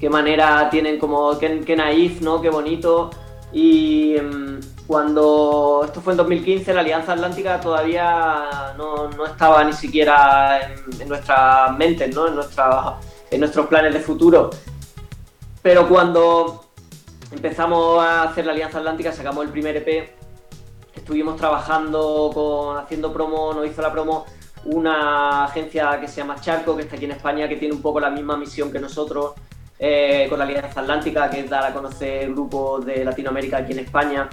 Speaker 8: qué manera tienen como, qué, qué naif, ¿no? Qué bonito. Y em, cuando esto fue en 2015, la Alianza Atlántica todavía no, no estaba ni siquiera en, en nuestras mentes, ¿no? En, nuestra, en nuestros planes de futuro. Pero cuando empezamos a hacer la Alianza Atlántica, sacamos el primer EP, estuvimos trabajando con, haciendo promo, nos hizo la promo una agencia que se llama Charco, que está aquí en España, que tiene un poco la misma misión que nosotros, eh, con la Alianza Atlántica, que es dar a conocer grupos de Latinoamérica aquí en España.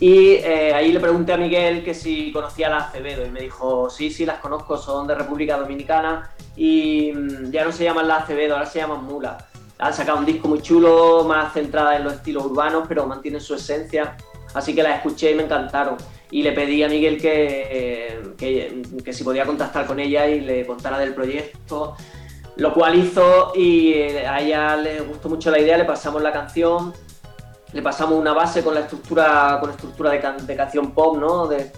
Speaker 8: Y eh, ahí le pregunté a Miguel que si conocía a las Acevedo y me dijo, sí, sí, las conozco, son de República Dominicana y mm, ya no se llaman las Acevedo, ahora se llaman Mula. Han sacado un disco muy chulo, más centrada en los estilos urbanos, pero mantienen su esencia. Así que las escuché y me encantaron. Y le pedí a Miguel que, que, que si podía contactar con ella y le contara del proyecto, lo cual hizo y eh, a ella le gustó mucho la idea, le pasamos la canción, le pasamos una base con la estructura, con estructura de canción pop, ¿no? De,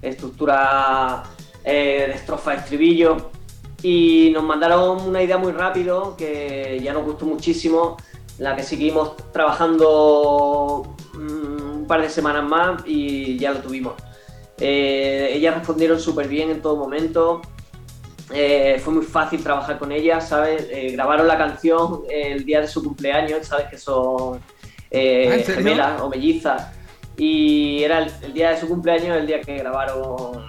Speaker 8: de estructura eh, de estrofa, estribillo. Y nos mandaron una idea muy rápido que ya nos gustó muchísimo, la que seguimos trabajando mm, un par de semanas más y ya lo tuvimos. Eh, ellas respondieron súper bien en todo momento. Eh, fue muy fácil trabajar con ellas, ¿sabes? Eh, grabaron la canción el día de su cumpleaños, ¿sabes? Que son
Speaker 2: ¿Ah,
Speaker 8: gemelas o mellizas. Y era el, el día de su cumpleaños, el día que grabaron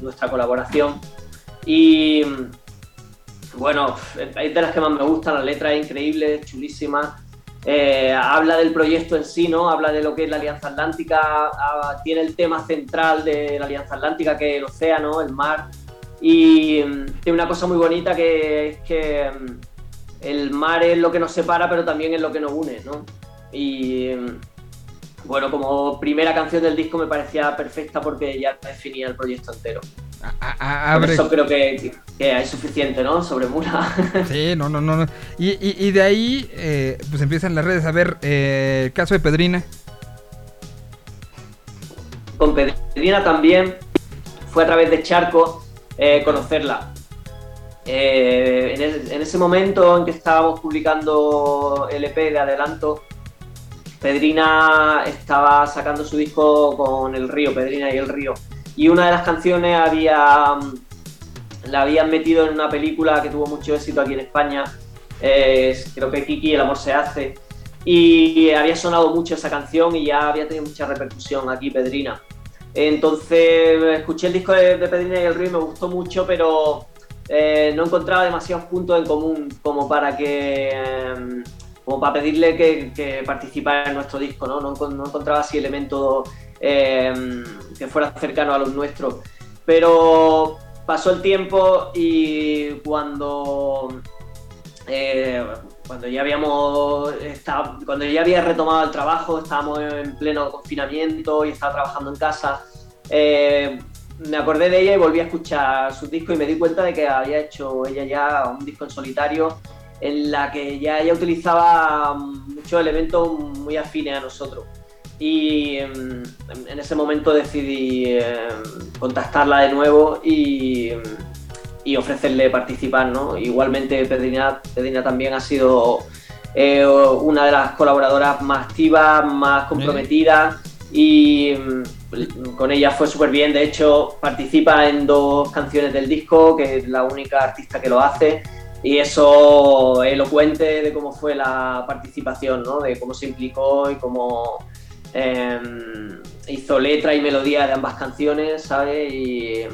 Speaker 8: nuestra colaboración. Y mm, bueno, es de las que más me gustan, la letra es increíble, es chulísima. Eh, habla del proyecto en sí, ¿no? Habla de lo que es la Alianza Atlántica, ah, tiene el tema central de la Alianza Atlántica, que es el océano, el mar. Y mm, tiene una cosa muy bonita que es que mm, el mar es lo que nos separa, pero también es lo que nos une, ¿no? Y bueno, como primera canción del disco me parecía perfecta porque ya definía el proyecto entero.
Speaker 2: A- a-
Speaker 8: Por eso creo que, que es suficiente, ¿no? Sobre Mula. *laughs*
Speaker 2: Sí, no, no, no. no. Y, y- y de ahí, eh, pues empiezan las redes. A ver, eh, el caso de Pedrina.
Speaker 8: Con Pedrina también fue a través de Charco eh, conocerla. En, el- en ese momento en que estábamos publicando el EP de adelanto, Pedrina estaba sacando su disco con El Río, Pedrina y El Río. Y una de las canciones había, mm, la habían metido en una película que tuvo mucho éxito aquí en España. creo que Kiki, El amor se hace. y había sonado mucho esa canción y ya había tenido mucha repercusión aquí Pedrina. Entonces escuché el disco de, Pedrina y el Río y me gustó mucho, pero eh, no encontraba demasiados puntos en común como para que em, como para pedirle que, participara en nuestro disco, ¿no? No, encontraba así elementos em, que fueran cercanos a los nuestros. Pero pasó el tiempo y cuando eh, cuando ya habíamos cuando ya había retomado el trabajo, estábamos en pleno confinamiento y estaba trabajando en casa, eh, me acordé de ella y volví a escuchar sus discos y me di cuenta de que había hecho ella ya un disco en solitario en la que ya ella utilizaba muchos elementos muy afines a nosotros. Y em, en, ese momento decidí em, contactarla de nuevo y y ofrecerle participar, ¿no? Igualmente Pedrina, Pedrina también ha sido eh, una de las colaboradoras más activas, más comprometidas y mm, con ella fue súper bien, de hecho participa en dos canciones del disco, que es la única artista que lo hace y eso elocuente de cómo fue la participación, ¿no? De cómo se implicó y cómo em, hizo letra y melodía de ambas canciones, ¿sabes? Y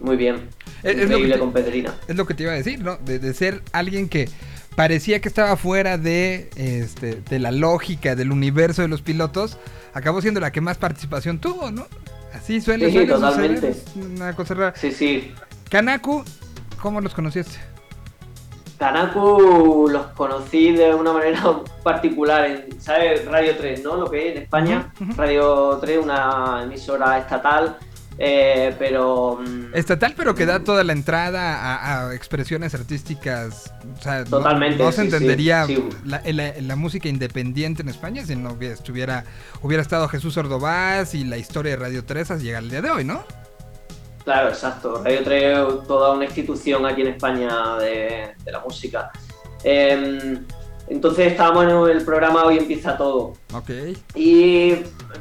Speaker 8: muy bien.
Speaker 2: Es, lo que con Pedrina. Es lo que te iba a decir, ¿no? De, ser alguien que parecía que estaba fuera de, este, de la lógica del universo de los pilotos, acabó siendo la que más participación tuvo, ¿no? Así suele,
Speaker 8: sí, totalmente.
Speaker 2: una cosa rara.
Speaker 8: Sí, sí.
Speaker 2: Kanaku, ¿cómo los conociste?
Speaker 8: Kanaku los conocí de una manera *laughs* particular en, ¿sabes? Radio 3, ¿no? Lo que es en España. Radio 3, una emisora estatal eh, pero.
Speaker 2: Mm, Estatal, pero que da toda la entrada a, expresiones artísticas. O sea,
Speaker 8: Totalmente.
Speaker 2: No, se entendería La, música independiente en España si no estuviera, hubiera estado Jesús Ordovás y la historia de Radio 3 llega al día de hoy, ¿no?
Speaker 8: Claro, exacto. Radio 3 toda una institución aquí en España de, de la música. Eh, entonces estábamos en el programa Hoy empieza todo.
Speaker 2: Ok.
Speaker 8: Y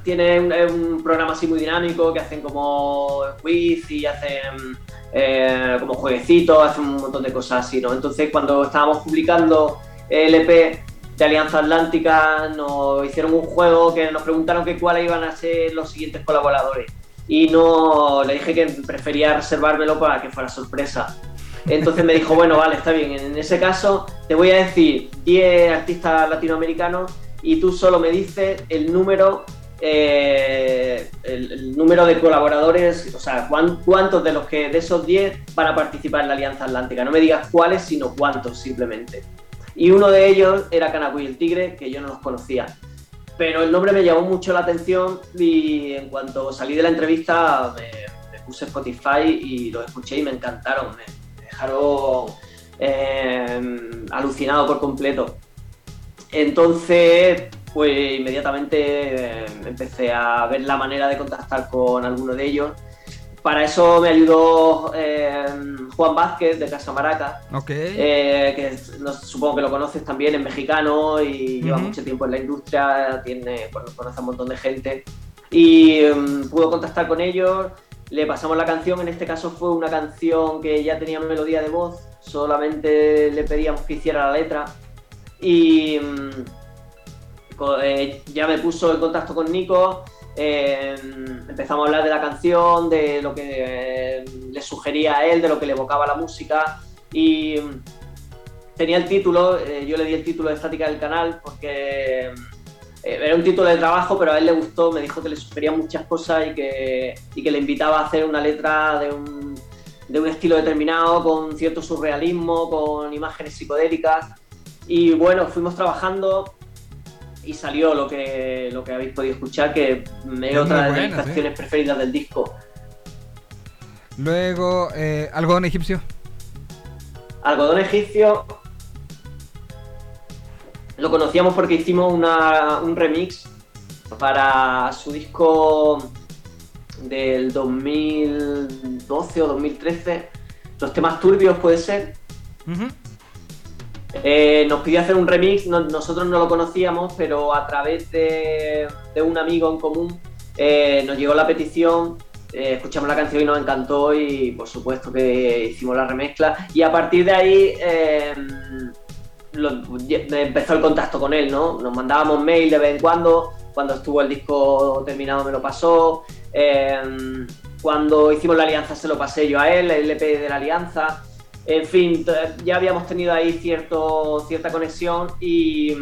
Speaker 8: tiene un, programa así muy dinámico que hacen como quiz y hacen eh, como jueguecitos, hacen un montón de cosas así, ¿no? Entonces cuando estábamos publicando el EP de Alianza Atlántica nos hicieron un juego que nos preguntaron que cuáles iban a ser los siguientes colaboradores. Y no le dije que prefería reservármelo para que fuera sorpresa. Entonces me dijo, bueno, vale, está bien, en ese caso te voy a decir 10 artistas latinoamericanos y tú solo me dices el número eh, el, número de colaboradores, o sea, cuántos de los que de esos 10 van a participar en la Alianza Atlántica. No me digas cuáles, sino cuántos simplemente. Y uno de ellos era Canacuy el Tigre, que yo no los conocía. Pero el nombre me llamó mucho la atención y en cuanto salí de la entrevista me, puse Spotify y lo escuché y me encantaron dejaron eh, alucinado por completo. Entonces, pues inmediatamente eh, empecé a ver la manera de contactar con alguno de ellos. Para eso me ayudó eh, Juan Vázquez de Casa Maraca, que supongo que lo conoces también, es mexicano y lleva mucho tiempo en la industria, tiene, conoce a un montón de gente. Y mm, pudo contactar con ellos, le pasamos la canción, en este caso fue una canción que ya tenía melodía de voz, solamente le pedíamos que hiciera la letra. Y mm, eh, ya me puso en contacto con Nico, eh, empezamos a hablar de la canción, de lo que eh, le sugería a él, de lo que le evocaba la música y mm, tenía el título, yo le di el título de estática del canal porque eh, era un título de trabajo, pero a él le gustó, me dijo que le sugería muchas cosas y que, y que le invitaba a hacer una letra de un, de un estilo determinado, con cierto surrealismo, con imágenes psicodélicas. Y bueno, fuimos trabajando y salió lo que, lo que habéis podido escuchar, que es otra de mis canciones preferidas del disco.
Speaker 2: Luego, eh, algodón egipcio.
Speaker 8: Algodón egipcio lo conocíamos porque hicimos un remix para su disco del 2012 o 2013, los temas turbios puede ser. Eh, nos pidió hacer un remix, nosotros no lo conocíamos, pero a través de, un amigo en común eh, nos llegó la petición, eh, escuchamos la canción y nos encantó y por supuesto que hicimos la remezcla y a partir de ahí lo- empezó el contacto con él, ¿no? Nos mandábamos mail de vez en cuando, cuando estuvo el disco terminado me lo pasó, cuando hicimos la alianza se lo pasé yo a él, el LP de la alianza, en fin, ya habíamos tenido ahí cierto, cierta conexión y,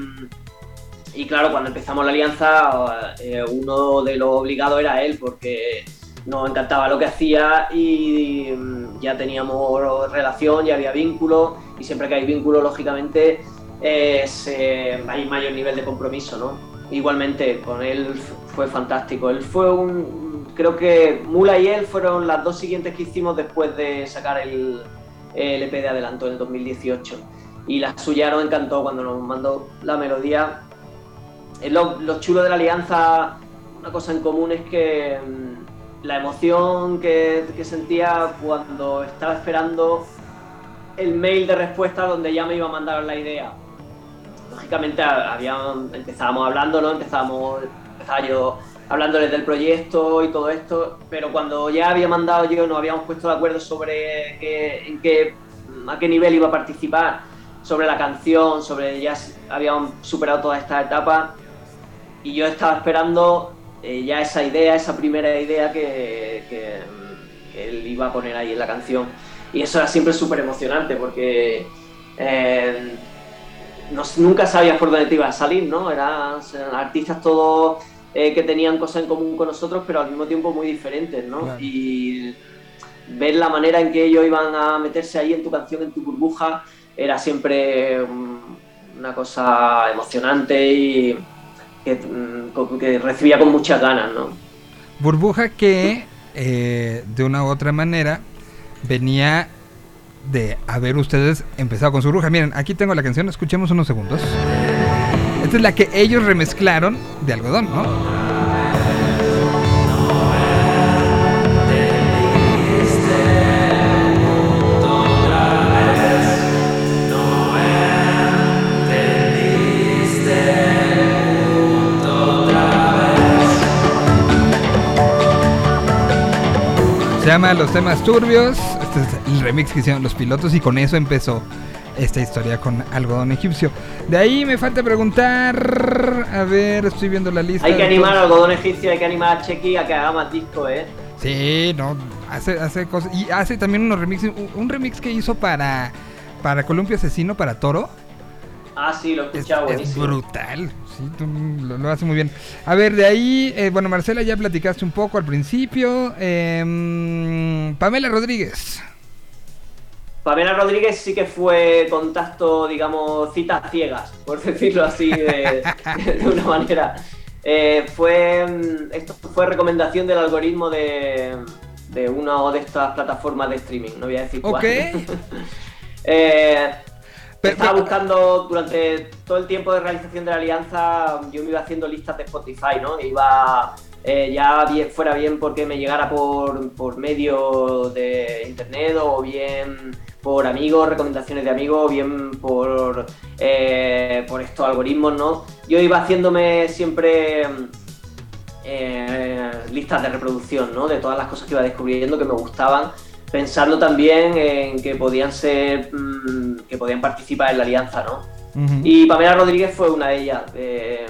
Speaker 8: y claro, cuando empezamos la alianza, eh, uno de los obligados era él, porque nos encantaba lo que hacía y mm, ya teníamos relación, ya había vínculo y siempre que hay vínculo, lógicamente, eh, hay mayor nivel de compromiso, ¿no? Igualmente, con él fue fantástico. Él fue un. Creo que Mula y él fueron las dos siguientes que hicimos después de sacar el, el EP de adelanto en el 2018. Y la suya nos encantó cuando nos mandó la melodía. Es lo, lo chulo de la alianza, una cosa en común es que mm, la emoción que, sentía cuando estaba esperando el mail de respuesta donde ya me iba a mandar la idea. Lógicamente empezábamos hablando, ¿no? Empezábamos, yo hablándoles del proyecto y todo esto, pero cuando ya había mandado yo, nos habíamos puesto de acuerdo sobre en qué, a qué nivel iba a participar, sobre la canción, sobre ya habíamos superado todas estas etapas y yo estaba esperando eh, ya esa idea, esa primera idea que él iba a poner ahí en la canción. Y eso era siempre súper emocionante porque eh, no- nunca sabías por dónde te iba a salir, ¿no? Eran, eran artistas todos eh, que tenían cosas en común con nosotros, pero al mismo tiempo muy diferentes, ¿no?
Speaker 2: Claro.
Speaker 8: Y ver la manera en que ellos iban a meterse ahí en tu canción, en tu burbuja, era siempre una cosa emocionante y que, mm, que recibía con muchas ganas, ¿no?
Speaker 2: Burbuja que eh, de una u otra manera venía de haber ustedes empezado con su burbuja. Miren, aquí tengo la canción, escuchemos unos segundos. Es la que ellos remezclaron de algodón, ¿no? Se llama Los temas turbios. Este es el remix que hicieron los pilotos y con eso empezó esta historia con algodón egipcio. De ahí me falta preguntar. A ver, estoy viendo la lista.
Speaker 8: Hay que animar al algodón egipcio, hay que animar a Chequi a que haga más discos, ¿eh?
Speaker 2: Sí, no, hace, hace cosas. Y hace también unos remixes. Un, remix que hizo para, para Columpio Asesino, para Toro.
Speaker 8: Ah, sí, lo he
Speaker 2: Es,
Speaker 8: escuchado,
Speaker 2: es brutal. Sí, tú lo, lo hace muy bien. A ver, de ahí, eh, bueno, Marcela, ya platicaste un poco al principio. Em, Pamela Rodríguez.
Speaker 8: Pamela Rodríguez sí que fue contacto, digamos, citas ciegas, por *laughs* decirlo así de, de una manera. Eh, fue mm, esto fue recomendación del algoritmo de, de una de estas plataformas de streaming, no voy a decir cuál.
Speaker 2: Ok. *laughs*
Speaker 8: Eh, estaba buscando durante todo el tiempo de realización de la alianza, yo me iba haciendo listas de Spotify, ¿no? Iba eh, ya bien, fuera bien porque me llegara por, por medio de internet o bien por amigos, recomendaciones de amigos, bien por, eh, por estos algoritmos, ¿no? Yo iba haciéndome siempre eh, listas de reproducción, ¿no? De todas las cosas que iba descubriendo que me gustaban, pensando también en que podían ser, mm, que podían participar en la alianza, ¿no? Y Pamela Rodríguez fue una de ellas. Eh,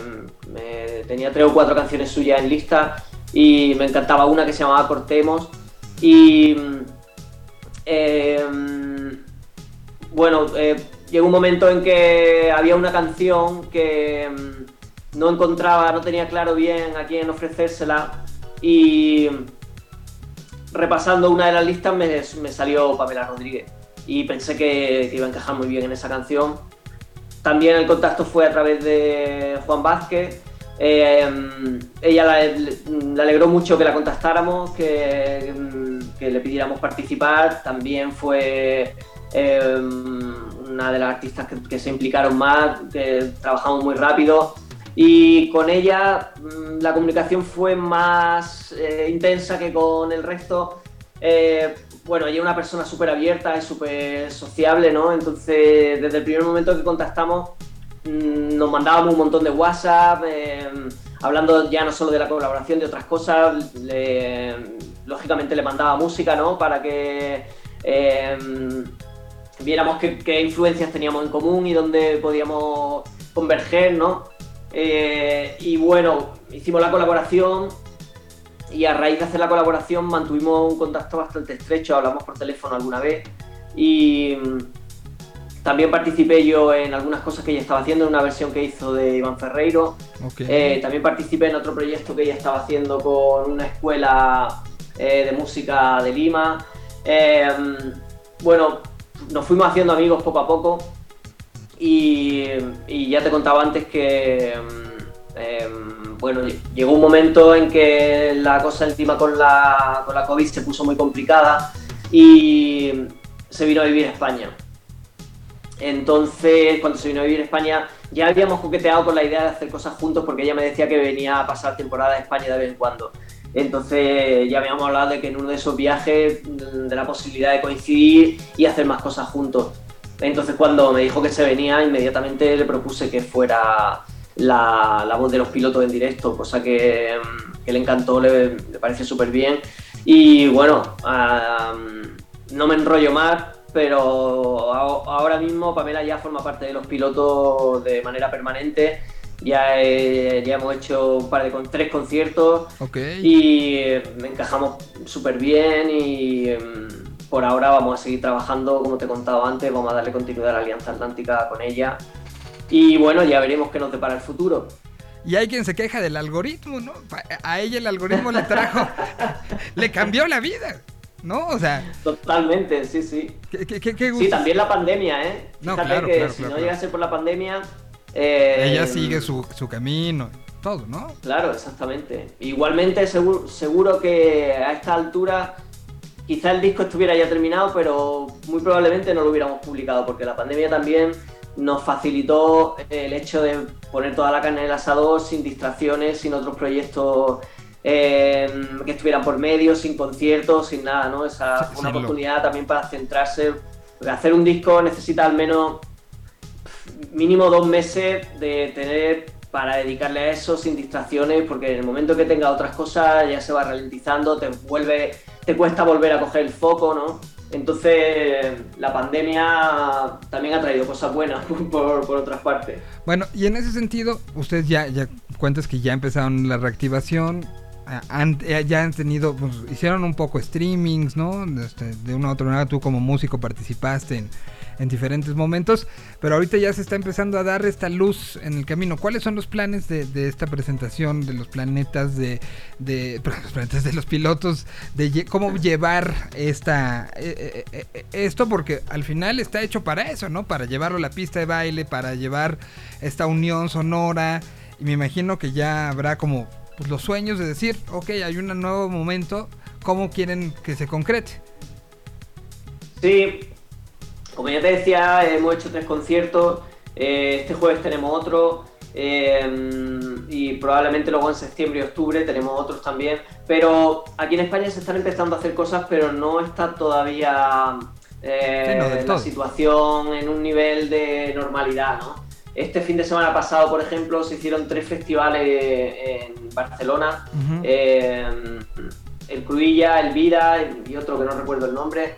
Speaker 8: tenía tres o cuatro canciones suyas en lista y me encantaba una que se llamaba Cortemos. Y eh, mm, bueno, eh, llegó un momento en que había una canción que mm, no encontraba, no tenía claro bien a quién ofrecérsela y repasando una de las listas me, salió Pamela Rodríguez y pensé que, iba a encajar muy bien en esa canción. También el contacto fue a través de Juan Vázquez. Eh, ella la- le alegró mucho que la contactáramos, que, que le pidiéramos participar. También fue eh, una de las artistas que, se implicaron más, que trabajamos muy rápido. Y con ella mm, la comunicación fue más eh, intensa que con el resto. Eh, bueno, ella es una persona súper abierta y súper sociable, ¿no? Entonces, desde el primer momento que contactamos, mm, nos mandábamos un montón de WhatsApp, eh, hablando ya no solo de la colaboración, de otras cosas. Lógicamente le mandaba música, ¿no? Para que eh, viéramos qué, qué influencias teníamos en común y dónde podíamos converger, ¿no? Eh, y bueno, hicimos la colaboración y a raíz de hacer la colaboración mantuvimos un contacto bastante estrecho, hablamos por teléfono alguna vez y mm, también participé yo en algunas cosas que ella estaba haciendo, en una versión que hizo de Iván Ferreiro. Eh, también participé en otro proyecto que ella estaba haciendo con una escuela eh, de música de Lima. Eh, bueno, nos fuimos haciendo amigos poco a poco y, ya te contaba antes que, mm, em, bueno, llegó un momento en que la cosa encima con la, con la COVID se puso muy complicada y se vino a vivir a España. Entonces, cuando se vino a vivir a España, ya habíamos coqueteado con la idea de hacer cosas juntos porque ella me decía que venía a pasar temporada en España de vez en cuando. Entonces, ya habíamos hablado de que en uno de esos viajes, mm, de la posibilidad de coincidir y hacer más cosas juntos. Entonces, cuando me dijo que se venía, inmediatamente le propuse que fuera la, la voz de los pilotos en directo, cosa que, mm, le encantó, le, parece súper bien. Y bueno, no me enrollo más, pero ahora mismo Pamela ya forma parte de los pilotos de manera permanente. Ya, he- ya hemos hecho un par de con, tres conciertos
Speaker 2: Ok.
Speaker 8: y eh, encajamos súper bien y mm, por ahora vamos a seguir trabajando, como te he contado antes, vamos a darle continuidad a la Alianza Atlántica con ella. Y bueno, ya veremos qué nos depara el futuro.
Speaker 2: Y hay quien se queja del algoritmo, ¿no? A ella el algoritmo le trajo, *laughs* le cambió la vida, ¿no? O sea,
Speaker 8: Totalmente, sí, sí.
Speaker 2: qué, qué, qué- qué
Speaker 8: Sí, también la pandemia, ¿eh?
Speaker 2: No,
Speaker 8: Fíjate
Speaker 2: claro,
Speaker 8: que
Speaker 2: claro,
Speaker 8: si
Speaker 2: claro,
Speaker 8: no llegase por la pandemia... eh,
Speaker 2: Ella sigue su, su camino, todo, ¿no?
Speaker 8: Claro, exactamente. Igualmente, seguro, seguro que a esta altura quizá el disco estuviera ya terminado, pero muy probablemente no lo hubiéramos publicado, porque la pandemia también nos facilitó el hecho de poner toda la carne en el asador sin distracciones, sin otros proyectos eh, que estuvieran por medio, sin conciertos, sin nada, ¿no? Esa fue una oportunidad también para centrarse. hacer un disco necesita al menos mínimo dos meses de tener para dedicarle a eso sin distracciones, porque en el momento que tenga otras cosas ya se va ralentizando, te vuelve, te cuesta volver a coger el foco, ¿no? Entonces la pandemia también ha traído cosas buenas *laughs* por, por otras partes.
Speaker 2: Bueno, y en ese sentido, ustedes ya, ya cuentas que ya empezaron la reactivación, han- eh, ya han tenido, pues, hicieron un poco streamings, ¿no? Este, de una u otra manera tú como músico participaste en, en diferentes momentos, pero ahorita ya se está empezando a dar esta luz en el camino. ¿Cuáles son los planes de, de esta presentación de los planetas de, de los planetas de los pilotos de cómo llevar esta eh, eh, eh, esto porque al final está hecho para eso, ¿no? Para llevarlo a la pista de baile, para llevar esta unión sonora y me imagino que ya habrá como pues, los sueños de decir, ok, hay un nuevo momento, ¿cómo quieren que se concrete?
Speaker 8: Sí, como ya te decía, hemos hecho tres conciertos. eh, este jueves tenemos otro. eh, y probablemente luego en septiembre y octubre tenemos otros también. Pero aquí en España se están empezando a hacer cosas, pero no está todavía eh,
Speaker 2: Sí, no, del
Speaker 8: la situación en un nivel de normalidad, ¿no? Este fin de semana pasado, por ejemplo, se hicieron tres festivales en Barcelona.
Speaker 2: Ujú.
Speaker 8: Eh, el Cruilla, el Vida y otro que no recuerdo el nombre.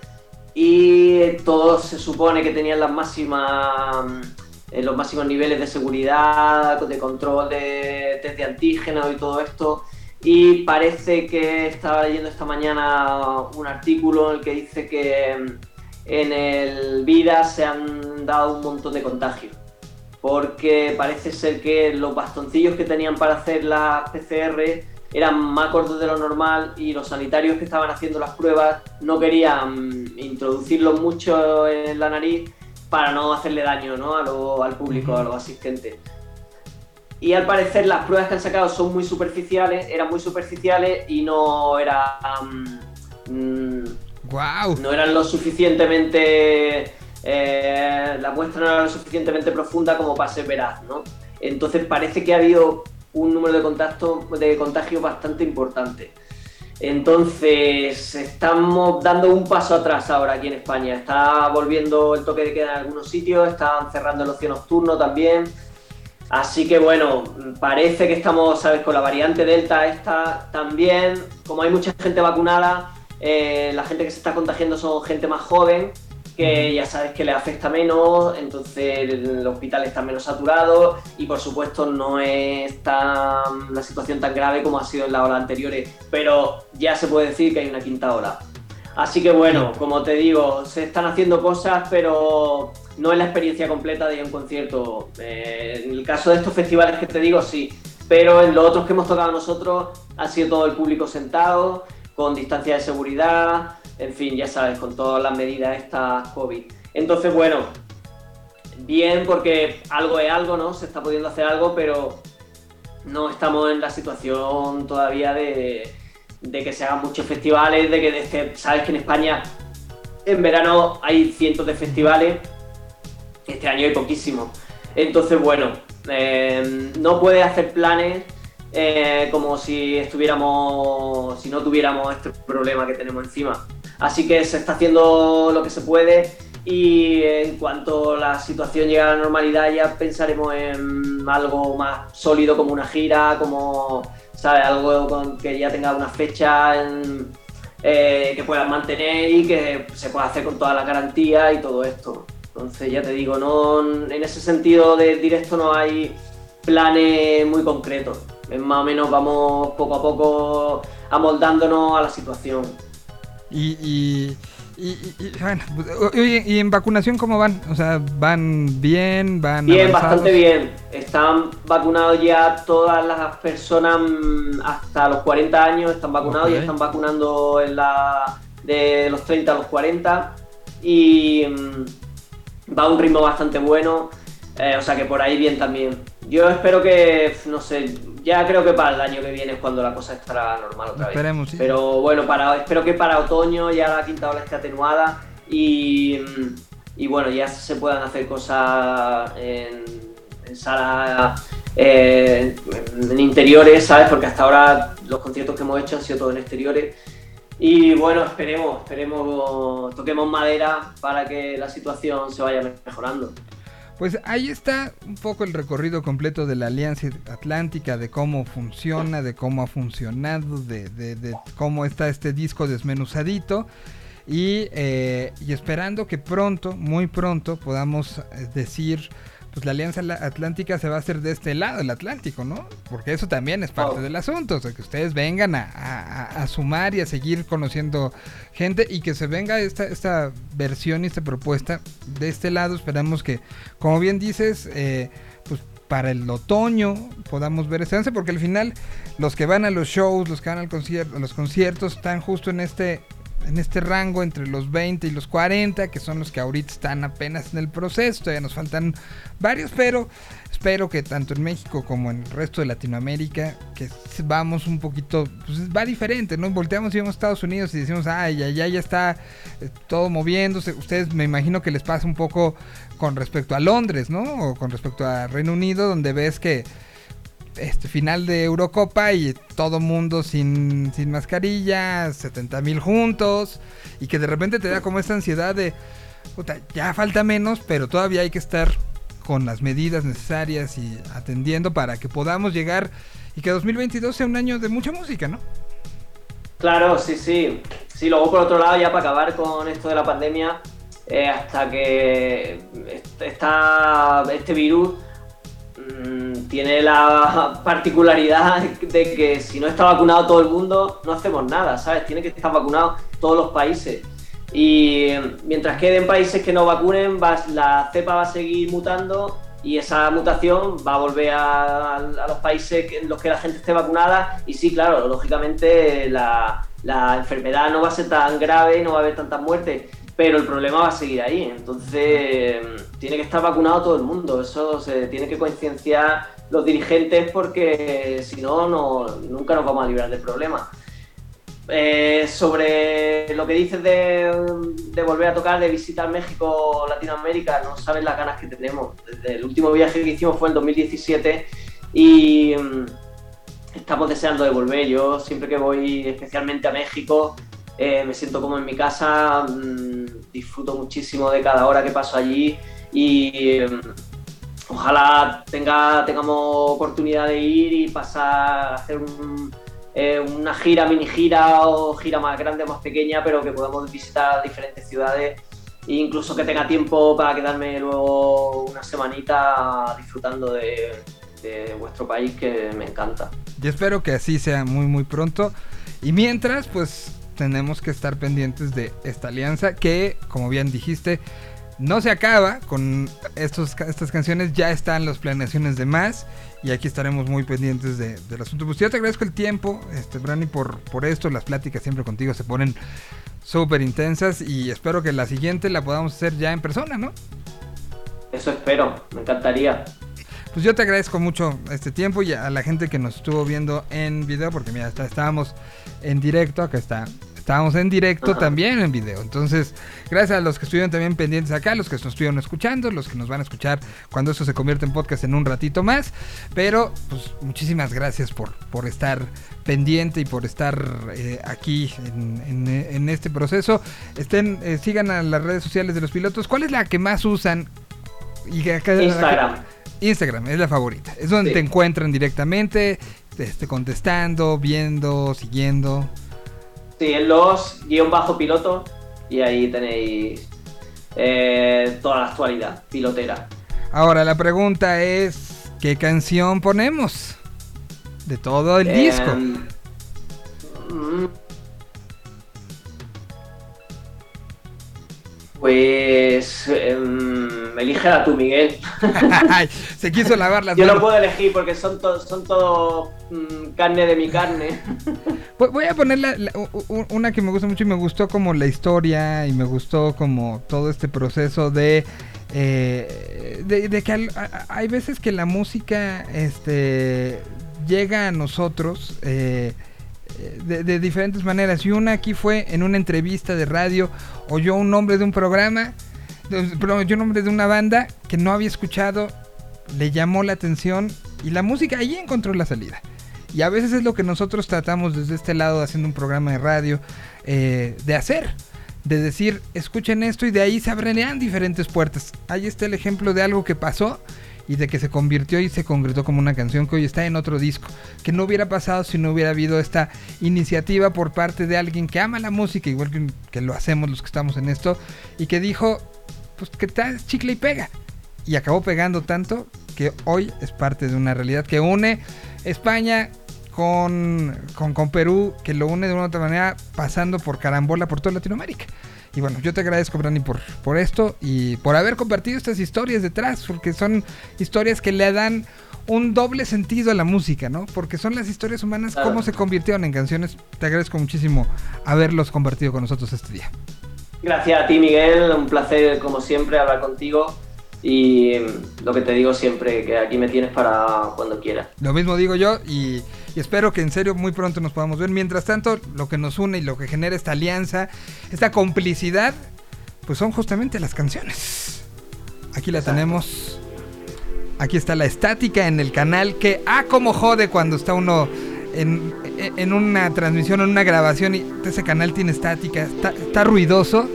Speaker 8: Y todos se supone que tenían las máximas, eh, los máximos niveles de seguridad, de control de test de antígenos y todo esto. Y parece que estaba leyendo esta mañana un artículo en el que dice que mm, en el Vida se han dado un montón de contagios. Porque parece ser que los bastoncillos que tenían para hacer las PCR eran más cortos de lo normal y los sanitarios que estaban haciendo las pruebas no querían mm, introducirlos mucho en la nariz para no hacerle daño ¿no? a lo- al público, a los asistentes. Y al parecer las pruebas que han sacado son muy superficiales, eran muy superficiales y no eran, mm,
Speaker 2: ¡Wow!
Speaker 8: no eran lo suficientemente. eh, la muestra no era lo suficientemente profunda como para ser veraz, ¿no? Entonces parece que ha habido un número de contacto, de contagios bastante importante. Entonces estamos dando un paso atrás ahora aquí en España. Está volviendo el toque de queda en algunos sitios, están cerrando el ocio nocturno también. Así que bueno, parece que estamos, ¿sabes? Con la variante Delta esta también, como hay mucha gente vacunada, eh, la gente que se está contagiando son gente más joven que ya sabes que le afecta menos, entonces el hospital está menos saturado y por supuesto no es tan, la situación tan grave como ha sido en las olas anteriores, pero ya se puede decir que hay una quinta ola. Así que bueno, como te digo, se están haciendo cosas, pero no es la experiencia completa de ir a un concierto. Eh, en el caso de estos festivales que te digo, sí, pero en los otros que hemos tocado nosotros ha sido todo el público sentado, con distancia de seguridad, en fin, ya sabes, con todas las medidas estas COVID. Entonces, bueno, bien porque algo es algo, ¿no? Se está pudiendo hacer algo, pero no estamos en la situación todavía de que se hagan muchos festivales, de que sabes que en España en verano hay cientos de festivales, este año hay poquísimos. Entonces, bueno, eh, no puedes hacer planes eh, como si estuviéramos, si no tuviéramos este problema que tenemos encima. Así que se está haciendo lo que se puede y en cuanto la situación llegue a la normalidad ya pensaremos en algo más sólido como una gira, como ¿sabes? Algo que ya tenga una fecha eh, que puedas mantener y que se pueda hacer con toda la garantía y todo esto. Entonces, ya te digo, no, en ese sentido de directo no hay planes muy concretos. Más o menos vamos poco a poco amoldándonos a la situación.
Speaker 2: Y y, bueno, ¿y en vacunación cómo van? O sea, ¿van bien? ¿Van
Speaker 8: Bien, bastante bien. Están vacunados ya todas las personas mm, hasta los 40 años, están vacunados y están vacunando en la de los 30 a los 40 y mm, va a un ritmo bastante bueno, eh, o sea que por ahí bien también. Yo espero que, no sé, ya creo que para el año que viene es cuando la cosa estará normal otra
Speaker 2: Esperemos,
Speaker 8: vez. Pero bueno, para, espero que para otoño ya la quinta ola esté atenuada y, y bueno, ya se puedan hacer cosas en, en sala, eh, en interiores, ¿sabes? Porque hasta ahora los conciertos que hemos hecho han sido todos en exteriores. Y bueno, esperemos, esperemos, toquemos madera para que la situación se vaya mejorando.
Speaker 2: Pues ahí está un poco el recorrido completo de la Alianza Atlántica, de cómo funciona, de cómo ha funcionado, de, cómo está este disco desmenuzadito. Y, eh, y esperando que pronto, muy pronto, podamos eh, decir pues la Alianza Atlántica se va a hacer de este lado del Atlántico, ¿no? Porque eso también es parte del asunto, o sea, que ustedes vengan a, sumar y a seguir conociendo gente y que se venga esta, esta versión y esta propuesta de este lado. Esperamos que, como bien dices, eh, pues para el otoño podamos ver este porque al final los que van a los shows, los que van al concierto, a los conciertos están justo en este en este rango entre los 20 y los 40, que son los que ahorita están apenas en el proceso, todavía nos faltan varios, pero espero que tanto en México como en el resto de Latinoamérica, que vamos un poquito, pues va diferente, ¿no? Volteamos y vemos Estados Unidos y decimos, ay, ya, ya está eh, todo moviéndose. Ustedes me imagino que les pasa un poco con respecto a Londres, ¿no? O con respecto a Reino Unido, donde ves que este final de Eurocopa y todo mundo sin, sin mascarilla, 70 mil juntos, y que de repente te da como esta ansiedad de, puta, ya falta menos, pero todavía hay que estar con las medidas necesarias y atendiendo para que podamos llegar y que 2022 sea un año de mucha música, ¿no?
Speaker 8: Claro, sí, sí. Sí, luego por otro lado, ya para acabar con esto de la pandemia, eh, hasta que está este virus Mm, tiene la *laughs* particularidad de que si no está vacunado todo el mundo, no hacemos nada, ¿sabes? Tiene que estar vacunado todos los países. Y mientras queden países que no vacunen, la cepa va a seguir mutando y esa mutación va a volver a, los países en los que la gente esté vacunada. Y sí, claro, lógicamente la, la enfermedad no va a ser tan grave, no va a haber tantas muertes, pero el problema va a seguir ahí. Entonces, tiene que estar vacunado todo el mundo. Eso se tiene que concienciar los dirigentes porque si no, nunca nos vamos a librar del problema. Eh, sobre lo que dices de, volver a tocar, de visitar México Latinoamérica, no sabes las ganas que tenemos. El último viaje que hicimos fue en 2017 y mm, estamos deseando de volver. Yo siempre que voy especialmente a México, eh, me siento como en mi casa, mm, disfruto muchísimo de cada hora que paso allí y mm, ojalá tenga, tengamos oportunidad de ir y pasar a hacer eh, una gira, mini gira o gira más grande o más pequeña, pero que podamos visitar diferentes ciudades e incluso que tenga tiempo para quedarme luego una semanita disfrutando de, de vuestro país que me encanta.
Speaker 2: Y espero que así sea muy muy pronto. Y mientras, pues tenemos que estar pendientes de esta alianza que, como bien dijiste, no se acaba con estos, estas canciones, ya están las planeaciones de más y aquí estaremos muy pendientes de, del asunto. Pues yo te agradezco el tiempo, este, Brani, por, por esto, las pláticas siempre contigo se ponen súper intensas y espero que la siguiente la podamos hacer ya en persona, ¿no?
Speaker 8: Eso espero, me encantaría.
Speaker 2: Pues yo te agradezco mucho este tiempo y a la gente que nos estuvo viendo en video, porque mira, está- estábamos en directo, acá está. Estábamos en directo
Speaker 8: Ajá.
Speaker 2: también en video. Entonces, gracias a los que estuvieron también pendientes acá, los que nos estuvieron escuchando, los que nos van a escuchar cuando esto se convierte en podcast en un ratito más. Pero, pues, muchísimas gracias por, por estar pendiente y por estar eh, aquí en, en- en este proceso. Estén, eh, sigan a las redes sociales de los pilotos. ¿Cuál es la que más usan? Y que acá-
Speaker 8: Instagram.
Speaker 2: Instagram es la favorita. Es donde
Speaker 8: Sí.
Speaker 2: te encuentran directamente, este, contestando, viendo, siguiendo.
Speaker 8: Sí, en los guion bajo piloto y ahí tenéis eh, toda la actualidad pilotera.
Speaker 2: Ahora la pregunta es, ¿qué canción ponemos? De todo el
Speaker 8: Em,
Speaker 2: disco.
Speaker 8: mm, Pues em, elígela tú, Miguel. *laughs*
Speaker 2: Se quiso lavar las
Speaker 8: Yo no puedo elegir porque son todo, son todo mm, carne de mi carne.
Speaker 2: Voy- a poner la- la- una que me gusta mucho y me gustó como la historia y me gustó como todo este proceso de... eh, de, de que al- hay veces que la música este, llega a nosotros eh, de, de diferentes maneras. Y una aquí fue en una entrevista de radio, oyó un nombre de un programa, oyó un nombre de una banda que no había escuchado, le llamó la atención y la música ahí encontró la salida. Y a veces es lo que nosotros tratamos desde este lado, haciendo un programa de radio, eh, de hacer. De decir, escuchen esto y de ahí se abrirán diferentes puertas. Ahí está el ejemplo de algo que pasó y de que se convirtió y se concretó como una canción que hoy está en otro disco. Que no hubiera pasado si no hubiera habido esta iniciativa por parte de alguien que ama la música, igual que lo hacemos los que estamos en esto, y que dijo, pues que tal chicle y pega. Y acabó pegando tanto que hoy es parte de una realidad que une España con, con, con Perú, que lo une de una u otra manera pasando por carambola por toda Latinoamérica. Y bueno, yo te agradezco, Brani, por, por esto y por haber compartido estas historias detrás, porque son historias que le dan un doble sentido a la música, ¿no? Porque son las historias humanas, cómo se convirtieron en canciones. Te agradezco muchísimo haberlos compartido con nosotros este día.
Speaker 8: Gracias a ti, Miguel. Un placer, como siempre, hablar contigo. Y lo que te digo siempre, que aquí me tienes para cuando quieras.
Speaker 2: Lo mismo digo yo y, y espero que en serio muy pronto nos podamos ver. Mientras tanto, lo que nos une y lo que genera esta alianza, esta complicidad, pues son justamente las canciones. Aquí la tenemos. Aquí está la estática en el canal que, ah, como jode cuando está uno en, en una transmisión, en una grabación y ese canal tiene estática, está, está ruidoso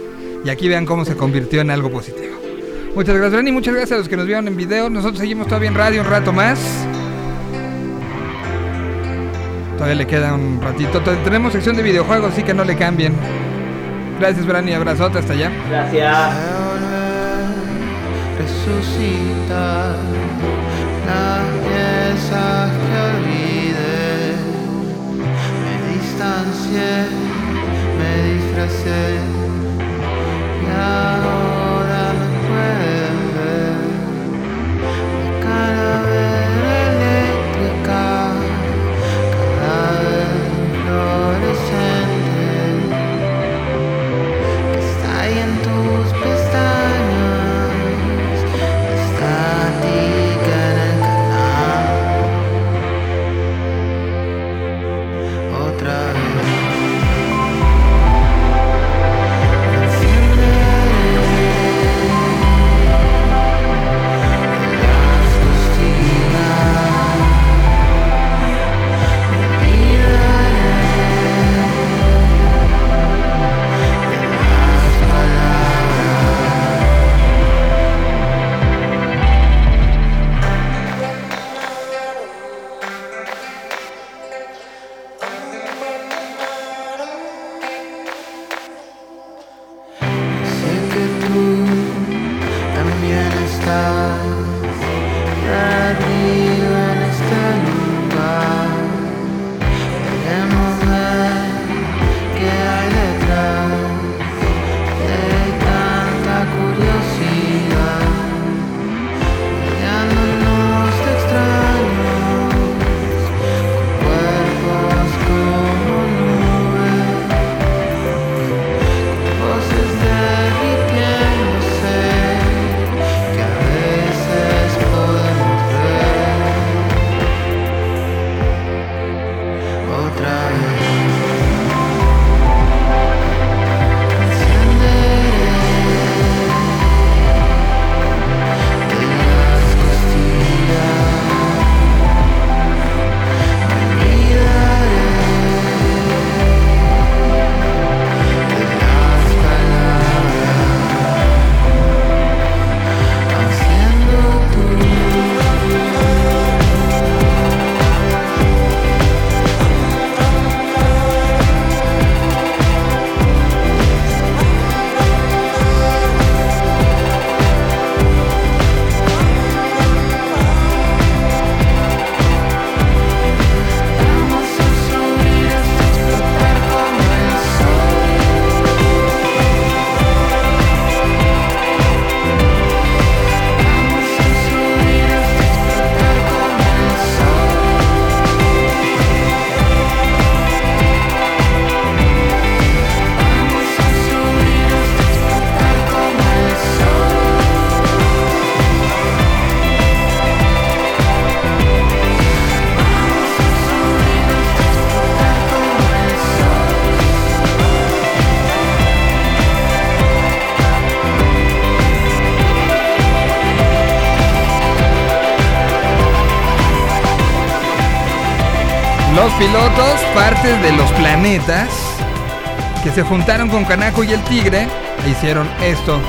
Speaker 2: y aquí vean cómo se convirtió en algo positivo. Muchas gracias, Brani. Muchas gracias a los que nos vieron en video. Nosotros seguimos todavía en radio un rato más. Todavía le queda un ratito. Tenemos sección de videojuegos, así que no le cambien. Gracias, Brani. Abrazote hasta allá.
Speaker 8: Gracias.
Speaker 6: resucitar me disfracé y ahora
Speaker 2: pilotos, partes de los planetas, que se juntaron con Kanako y el Tigre e hicieron esto.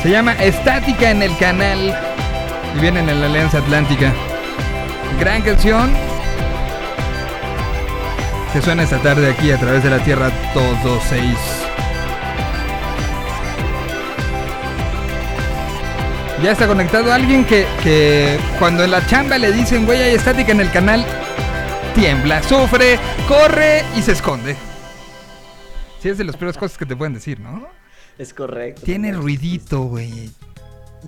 Speaker 2: Se llama Estática en el Canal y vienen en la Alianza Atlántica. Gran canción que suena esta tarde aquí a través de la Tierra 226. Ya está conectado alguien que, que cuando en la chamba le dicen, güey, hay estática en el canal, tiembla, sufre, corre y se esconde. Sí, es de las peores cosas que te pueden decir, ¿no?
Speaker 9: Es correcto.
Speaker 2: Tiene ruidito, güey.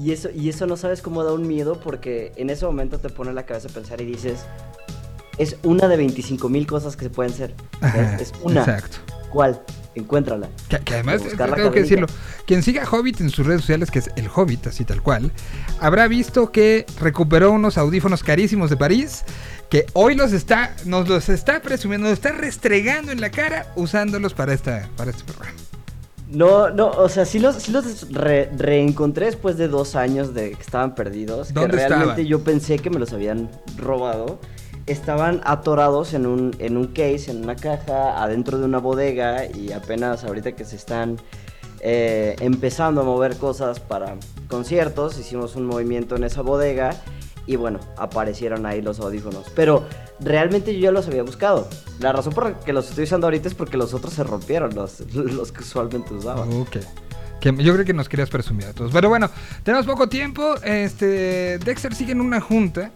Speaker 9: Y eso, y eso no sabes cómo da un miedo porque en ese momento te pone la cabeza a pensar y dices, es una de 25 mil cosas que se pueden hacer.
Speaker 2: Ajá,
Speaker 9: es una.
Speaker 2: Exacto.
Speaker 9: ¿Cuál? Encuéntrala.
Speaker 2: Que, que además, tengo que decirlo, quien siga Hobbit en sus redes sociales, que es el Hobbit, así tal cual, habrá visto que recuperó unos audífonos carísimos de París, que hoy los está, nos los está presumiendo, nos está restregando en la cara usándolos para, esta, para este programa.
Speaker 9: No, no, o sea, sí los, sí los re- reencontré después de dos años de que estaban perdidos. Que
Speaker 2: ¿Dónde
Speaker 9: realmente
Speaker 2: estaban?
Speaker 9: yo pensé que me los habían robado. Estaban atorados en un, en un case, en una caja, adentro de una bodega y apenas ahorita que se están eh, empezando a mover cosas para conciertos, hicimos un movimiento en esa bodega y bueno, aparecieron ahí los audífonos. Pero realmente yo ya los había buscado. La razón por la que los estoy usando ahorita es porque los otros se rompieron, los, *laughs* los que usualmente usaba.
Speaker 2: Ok. Yo creo que nos querías presumir a todos. Pero bueno, tenemos poco tiempo. Este, Dexter sigue en una junta.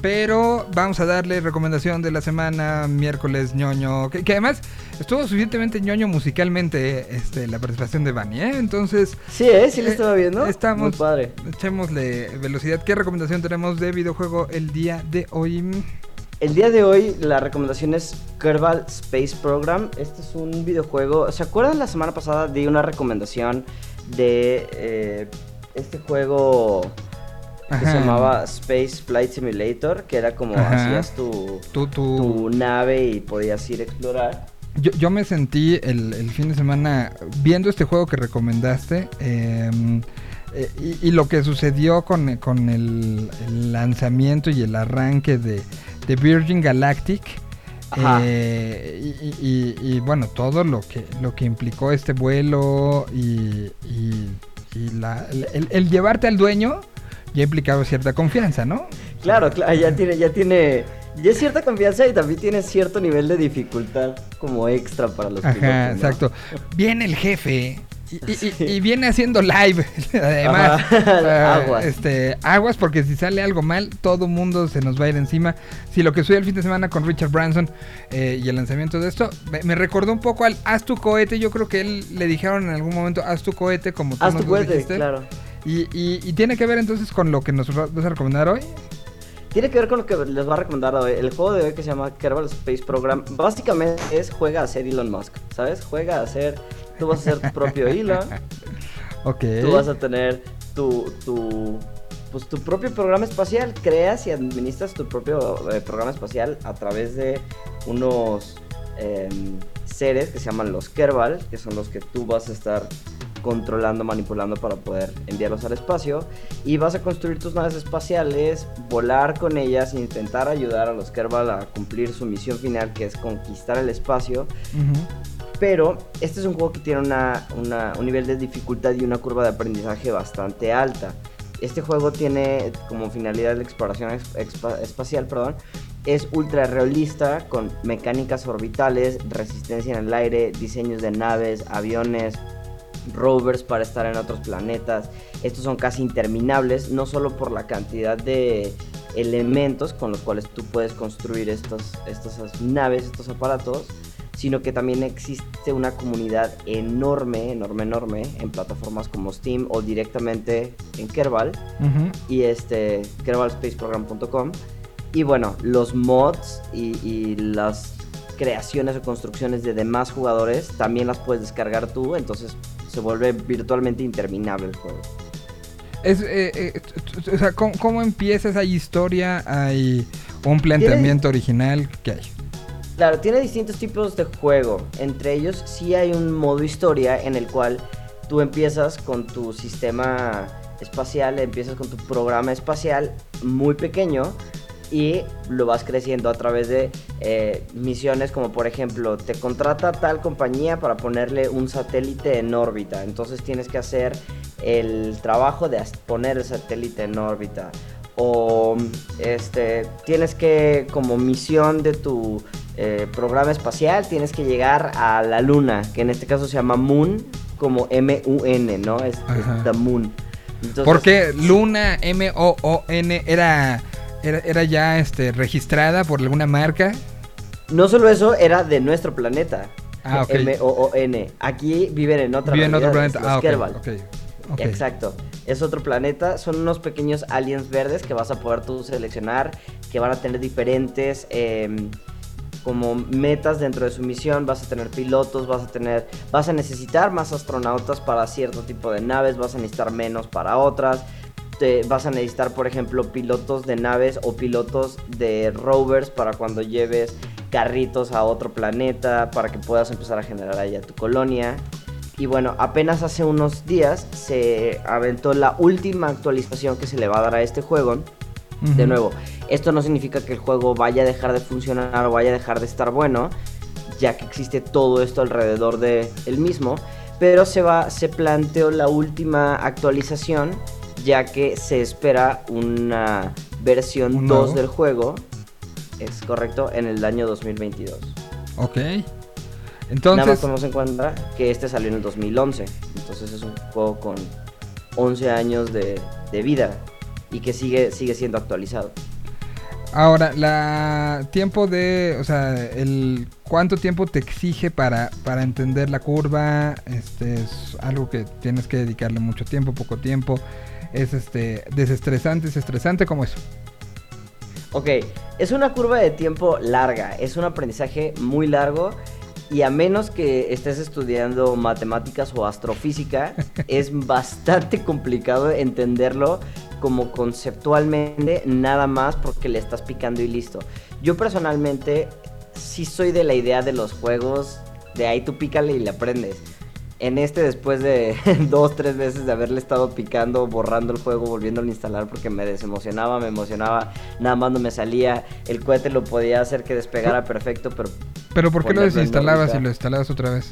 Speaker 2: Pero vamos a darle recomendación de la semana, miércoles ñoño. Que, que además estuvo suficientemente ñoño musicalmente este, la participación de Bunny, ¿eh? Entonces.
Speaker 9: Sí, ¿eh? Sí lo
Speaker 2: eh,
Speaker 9: estaba viendo.
Speaker 2: Estamos.
Speaker 9: Muy padre.
Speaker 2: Echémosle velocidad. ¿Qué recomendación tenemos de videojuego el día de hoy?
Speaker 9: El día de hoy la recomendación es Kerbal Space Program. Este es un videojuego. ¿Se acuerdan la semana pasada di una recomendación de eh, este juego que se llamaba Space Flight Simulator? Que era como
Speaker 2: Ajá.
Speaker 9: hacías tu,
Speaker 2: Tu- tu-
Speaker 9: tu nave y podías ir a explorar.
Speaker 2: Yo, yo me sentí el, el fin de semana viendo este juego que recomendaste eh, eh, y, y lo que sucedió con, con el, el lanzamiento y el arranque de, de Virgin Galactic. Eh, y, y- y- y, bueno, todo lo que, lo que implicó este vuelo y, y- y la- el, el llevarte al dueño ya implicaba cierta confianza, ¿no?
Speaker 9: Claro, claro, ya tiene, ya tiene, ya es cierta confianza y también tiene cierto nivel de dificultad como extra para los
Speaker 2: Ajá,
Speaker 9: pilotos, ¿no?
Speaker 2: exacto. Viene el jefe y, y- y- y viene haciendo live. *laughs* Además,
Speaker 9: Ajá, *laughs* aguas.
Speaker 2: Este, aguas porque si sale algo mal, todo mundo se nos va a ir encima. Si lo que sucedió el fin de semana con Richard Branson eh, y el lanzamiento de esto, me, me recordó un poco al Haz tu cohete. Yo creo que él le dijeron en algún momento Haz tu cohete como tú
Speaker 9: Haz
Speaker 2: nos
Speaker 9: tu cohete,
Speaker 2: dijiste.
Speaker 9: claro.
Speaker 2: Y, y- y tiene que ver entonces con lo que nos vas a recomendar hoy.
Speaker 9: Tiene que ver con lo que les va a recomendar hoy. El juego de hoy que se llama Kerbal Space Program básicamente es juega a ser Elon Musk, ¿sabes? Juega a ser, tú vas a ser tu propio *laughs* Elon,
Speaker 2: Ok.
Speaker 9: tú vas a tener tu, tu, pues tu propio programa espacial, creas y administras tu propio eh, programa espacial a través de unos em, seres que se llaman los Kerbal, que son los que tú vas a estar controlando, manipulando para poder enviarlos al espacio. Y vas a construir tus naves espaciales, volar con ellas, intentar ayudar a los Kerbal a cumplir su misión final, que es conquistar el espacio. Pero este es un juego que tiene una, una- un nivel de dificultad y una curva de aprendizaje bastante alta. Este juego tiene como finalidad la exploración expa- espacial, perdón. Es ultra realista con mecánicas orbitales, resistencia en el aire, diseños de naves, aviones, rovers para estar en otros planetas. Estos son casi interminables, no solo por la cantidad de elementos con los cuales tú puedes construir estos, estas naves, estos aparatos, sino que también existe una comunidad enorme, enorme, enorme en plataformas como Steam o directamente en Kerbal y este kerbalspaceprogram.com y bueno, los mods y, y las creaciones o construcciones de demás jugadores también las puedes descargar tú, entonces se vuelve virtualmente interminable el juego.
Speaker 2: Es, eh, eh, o sea, ¿cómo, cómo empieza esa historia? ¿Hay un planteamiento original? ¿Qué hay?
Speaker 9: Claro, tiene distintos tipos de juego. Entre ellos sí hay un modo historia en el cual tú empiezas con tu sistema espacial, empiezas con tu programa espacial muy pequeño, y lo vas creciendo a través de eh, misiones como por ejemplo te contrata tal compañía para ponerle un satélite en órbita. Entonces tienes que hacer el trabajo de poner el satélite en órbita. O este tienes que como misión de tu eh, programa espacial tienes que llegar a la luna que en este caso se llama Moon como M-U-N no es, es the Moon. Entonces-
Speaker 2: Porque Luna M-O-O-N era, era, era ya este, registrada por alguna marca.
Speaker 9: No solo eso, era de nuestro planeta.
Speaker 2: Ah.
Speaker 9: M-O-O-N. Aquí viven en otra
Speaker 2: Vive en otro planeta. Ah.
Speaker 9: Exacto. Es otro planeta. Son unos pequeños aliens verdes que vas a poder tú seleccionar. Que van a tener diferentes em, como metas dentro de su misión. Vas a tener pilotos, vas a tener. Vas a necesitar más astronautas para cierto tipo de naves. Vas a necesitar menos para otras. Te- vas a necesitar, por ejemplo, pilotos de naves o pilotos de rovers para cuando lleves carritos a otro planeta, para que puedas empezar a generar allá tu colonia. Y bueno, apenas hace unos días se aventó la última actualización que se le va a dar a este juego. De nuevo, esto no significa que el juego vaya a dejar de funcionar o vaya a dejar de estar bueno, ya que existe todo esto alrededor de el mismo, pero se va se planteó la última actualización ya que se espera una versión
Speaker 2: ¿Un
Speaker 9: 2
Speaker 2: nuevo?
Speaker 9: del juego. Es correcto, en el año 2022.
Speaker 2: Ok.
Speaker 9: Nada más
Speaker 2: Entonces,
Speaker 9: tomemos en cuenta que este salió en el 2011. Entonces es un juego con 11 años de, de vida y que sigue, sigue siendo actualizado.
Speaker 2: ahora, la tiempo de, o sea, el cuánto tiempo te exige para, para entender la curva, este es algo que tienes que dedicarle mucho tiempo, poco tiempo, es este desestresante, es estresante, ¿cómo es?
Speaker 9: Ok, es una curva de tiempo larga, es un aprendizaje muy largo y a menos que estés estudiando matemáticas o astrofísica, *laughs* es bastante complicado entenderlo como conceptualmente nada más porque le estás picando y listo. Yo personalmente sí soy de la idea de los juegos de ahí tú pícale y le aprendes. En este, después de *laughs* dos, tres veces de haberle estado picando, borrando el juego, volviéndolo a instalar porque me desemocionaba, me emocionaba, nada más no me salía. El cohete lo podía hacer que despegara perfecto, pero
Speaker 2: Pero ¿por qué lo desinstalabas y lo instalabas otra vez?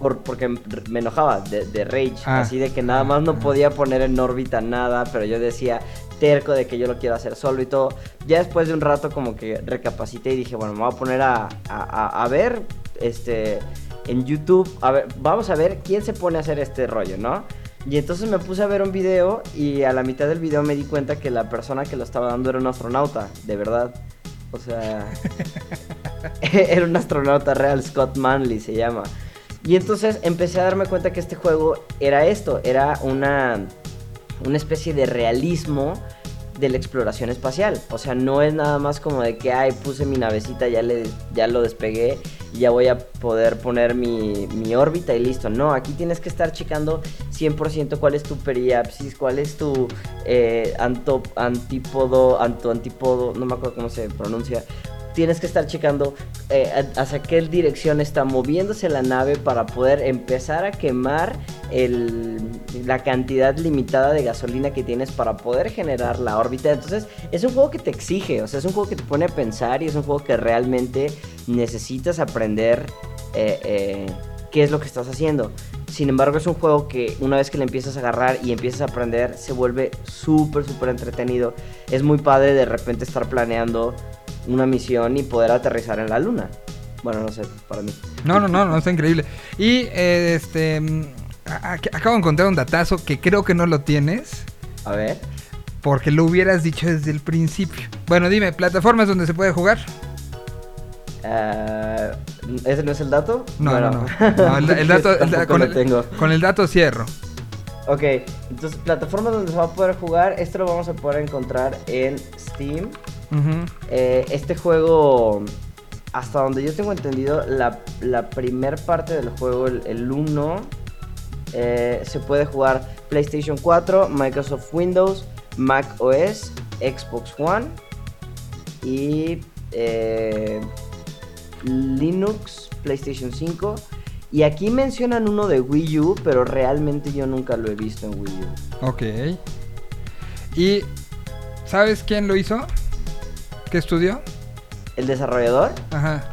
Speaker 9: por- porque me enojaba de, de rage.
Speaker 2: Ah.
Speaker 9: Así de que nada más no podía poner en órbita nada, pero yo decía terco de que yo lo quiero hacer solo y todo. Ya después de un rato como que recapacité y dije, bueno, me voy a poner a, a- a- a ver este en YouTube, a ver, vamos a ver quién se pone a hacer este rollo, ¿no? Y entonces me puse a ver un video y a la mitad del video me di cuenta que la persona que lo estaba dando era un astronauta, de verdad. O sea, *laughs* era un astronauta real, Scott Manley se llama. Y entonces empecé a darme cuenta que este juego era esto, era una, una especie de realismo de la exploración espacial. O sea, no es nada más como de que, ay, puse mi navecita, ya, le, ya lo despegué y ya voy a poder poner mi, mi órbita y listo. No, aquí tienes que estar checando 100% cuál es tu periapsis, cuál es tu eh, anto, antípodo, anto, antípodo, no me acuerdo cómo se pronuncia. Tienes que estar checando eh, hacia qué dirección está moviéndose la nave para poder empezar a quemar la cantidad limitada de gasolina que tienes para poder generar la órbita. Entonces es un juego que te exige, o sea, es un juego que te pone a pensar y es un juego que realmente necesitas aprender eh, eh, qué es lo que estás haciendo. Sin embargo, es un juego que una vez que le empiezas a agarrar y empiezas a aprender, se vuelve súper, súper entretenido. Es muy padre de repente estar planeando una misión y poder aterrizar en la luna. Bueno, no sé, para mí.
Speaker 2: No, no, no, no, está increíble. Y eh, este mm, acabo de encontrar un datazo que creo que no lo tienes.
Speaker 9: A ver.
Speaker 2: Porque lo hubieras dicho desde el principio. Bueno, dime, plataformas donde se puede jugar.
Speaker 9: Ah, ¿Ese no es el dato?
Speaker 2: No,
Speaker 9: Bueno,
Speaker 2: no, no. No, el, el dato, *laughs* el- con,
Speaker 9: tengo.
Speaker 2: con el dato cierro.
Speaker 9: Ok, entonces plataformas donde se va a poder jugar, esto lo vamos a poder encontrar en Steam. Eh, este juego, hasta donde yo tengo entendido, la, la primer parte del juego, el 1, se puede jugar PlayStation 4, Microsoft Windows, Mac OS, Xbox One y eh, Linux, PlayStation 5. Y aquí mencionan uno de Wii U, pero realmente yo nunca lo he visto en Wii U.
Speaker 2: Ok. ¿Y sabes quién lo hizo? ¿Qué estudio?
Speaker 9: ¿El desarrollador?
Speaker 2: Ajá.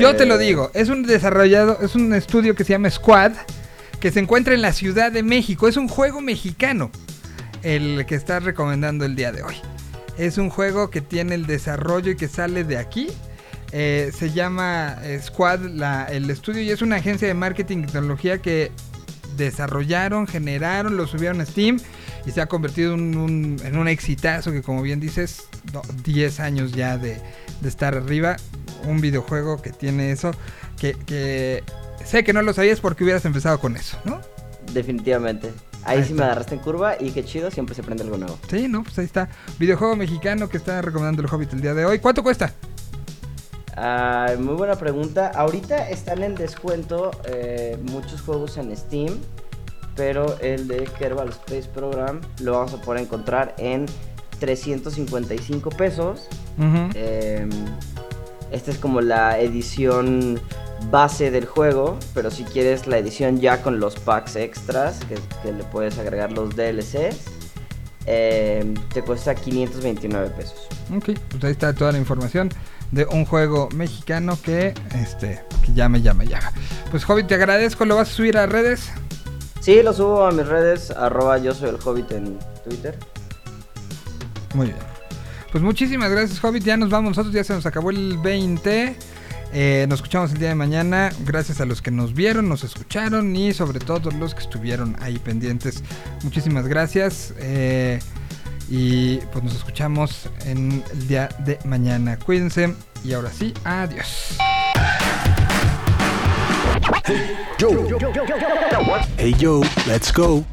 Speaker 2: Yo te lo
Speaker 9: Eh,
Speaker 2: digo, es un desarrollado, es un estudio que se llama Squad, que se encuentra en la Ciudad de México. Es un juego mexicano, el que estás recomendando el día de hoy. Es un juego que tiene el desarrollo y que sale de aquí. Eh, se llama eh, Squad la- el estudio y es una agencia de marketing y tecnología que desarrollaron, generaron, lo subieron a Steam y se ha convertido en un, en un exitazo que como bien dices, no, 10 años ya de, de estar arriba. Un videojuego que tiene eso, que, que sé que no lo sabías porque hubieras empezado con eso, ¿no?
Speaker 9: Definitivamente. Ahí
Speaker 2: Ahí
Speaker 9: sí
Speaker 2: está.
Speaker 9: me agarraste en curva y qué chido, siempre se aprende algo nuevo.
Speaker 2: Sí, no, pues ahí está. Videojuego mexicano que está recomendando el Hobbit el día de hoy. ¿Cuánto cuesta?
Speaker 9: Muy buena pregunta. Ahorita están en descuento eh, muchos juegos en Steam, pero el de Kerbal Space Program lo vamos a poder encontrar en 355 pesos.
Speaker 2: Ujú.
Speaker 9: Eh, esta es como la edición base del juego, pero si quieres la edición ya con los packs extras, que, que le puedes agregar los DLCs, eh, te cuesta 529 pesos.
Speaker 2: Ok, pues ahí está toda la información de un juego mexicano que, este, que ya me llama, llama. Pues Hobbit, te agradezco, ¿lo vas a subir a redes?
Speaker 9: Sí, lo subo a mis redes, arroba yo soy el hobbit en Twitter.
Speaker 2: Muy bien. Pues muchísimas gracias, Hobbit. Ya nos vamos nosotros, ya se nos acabó el 20. Eh, nos escuchamos el día de mañana. Gracias a los que nos vieron, nos escucharon y sobre todo los que estuvieron ahí pendientes. Muchísimas gracias. eh, y pues nos escuchamos en el día de mañana. Cuídense y ahora sí, adiós.
Speaker 10: Hey, yo. Hey, yo, let's go.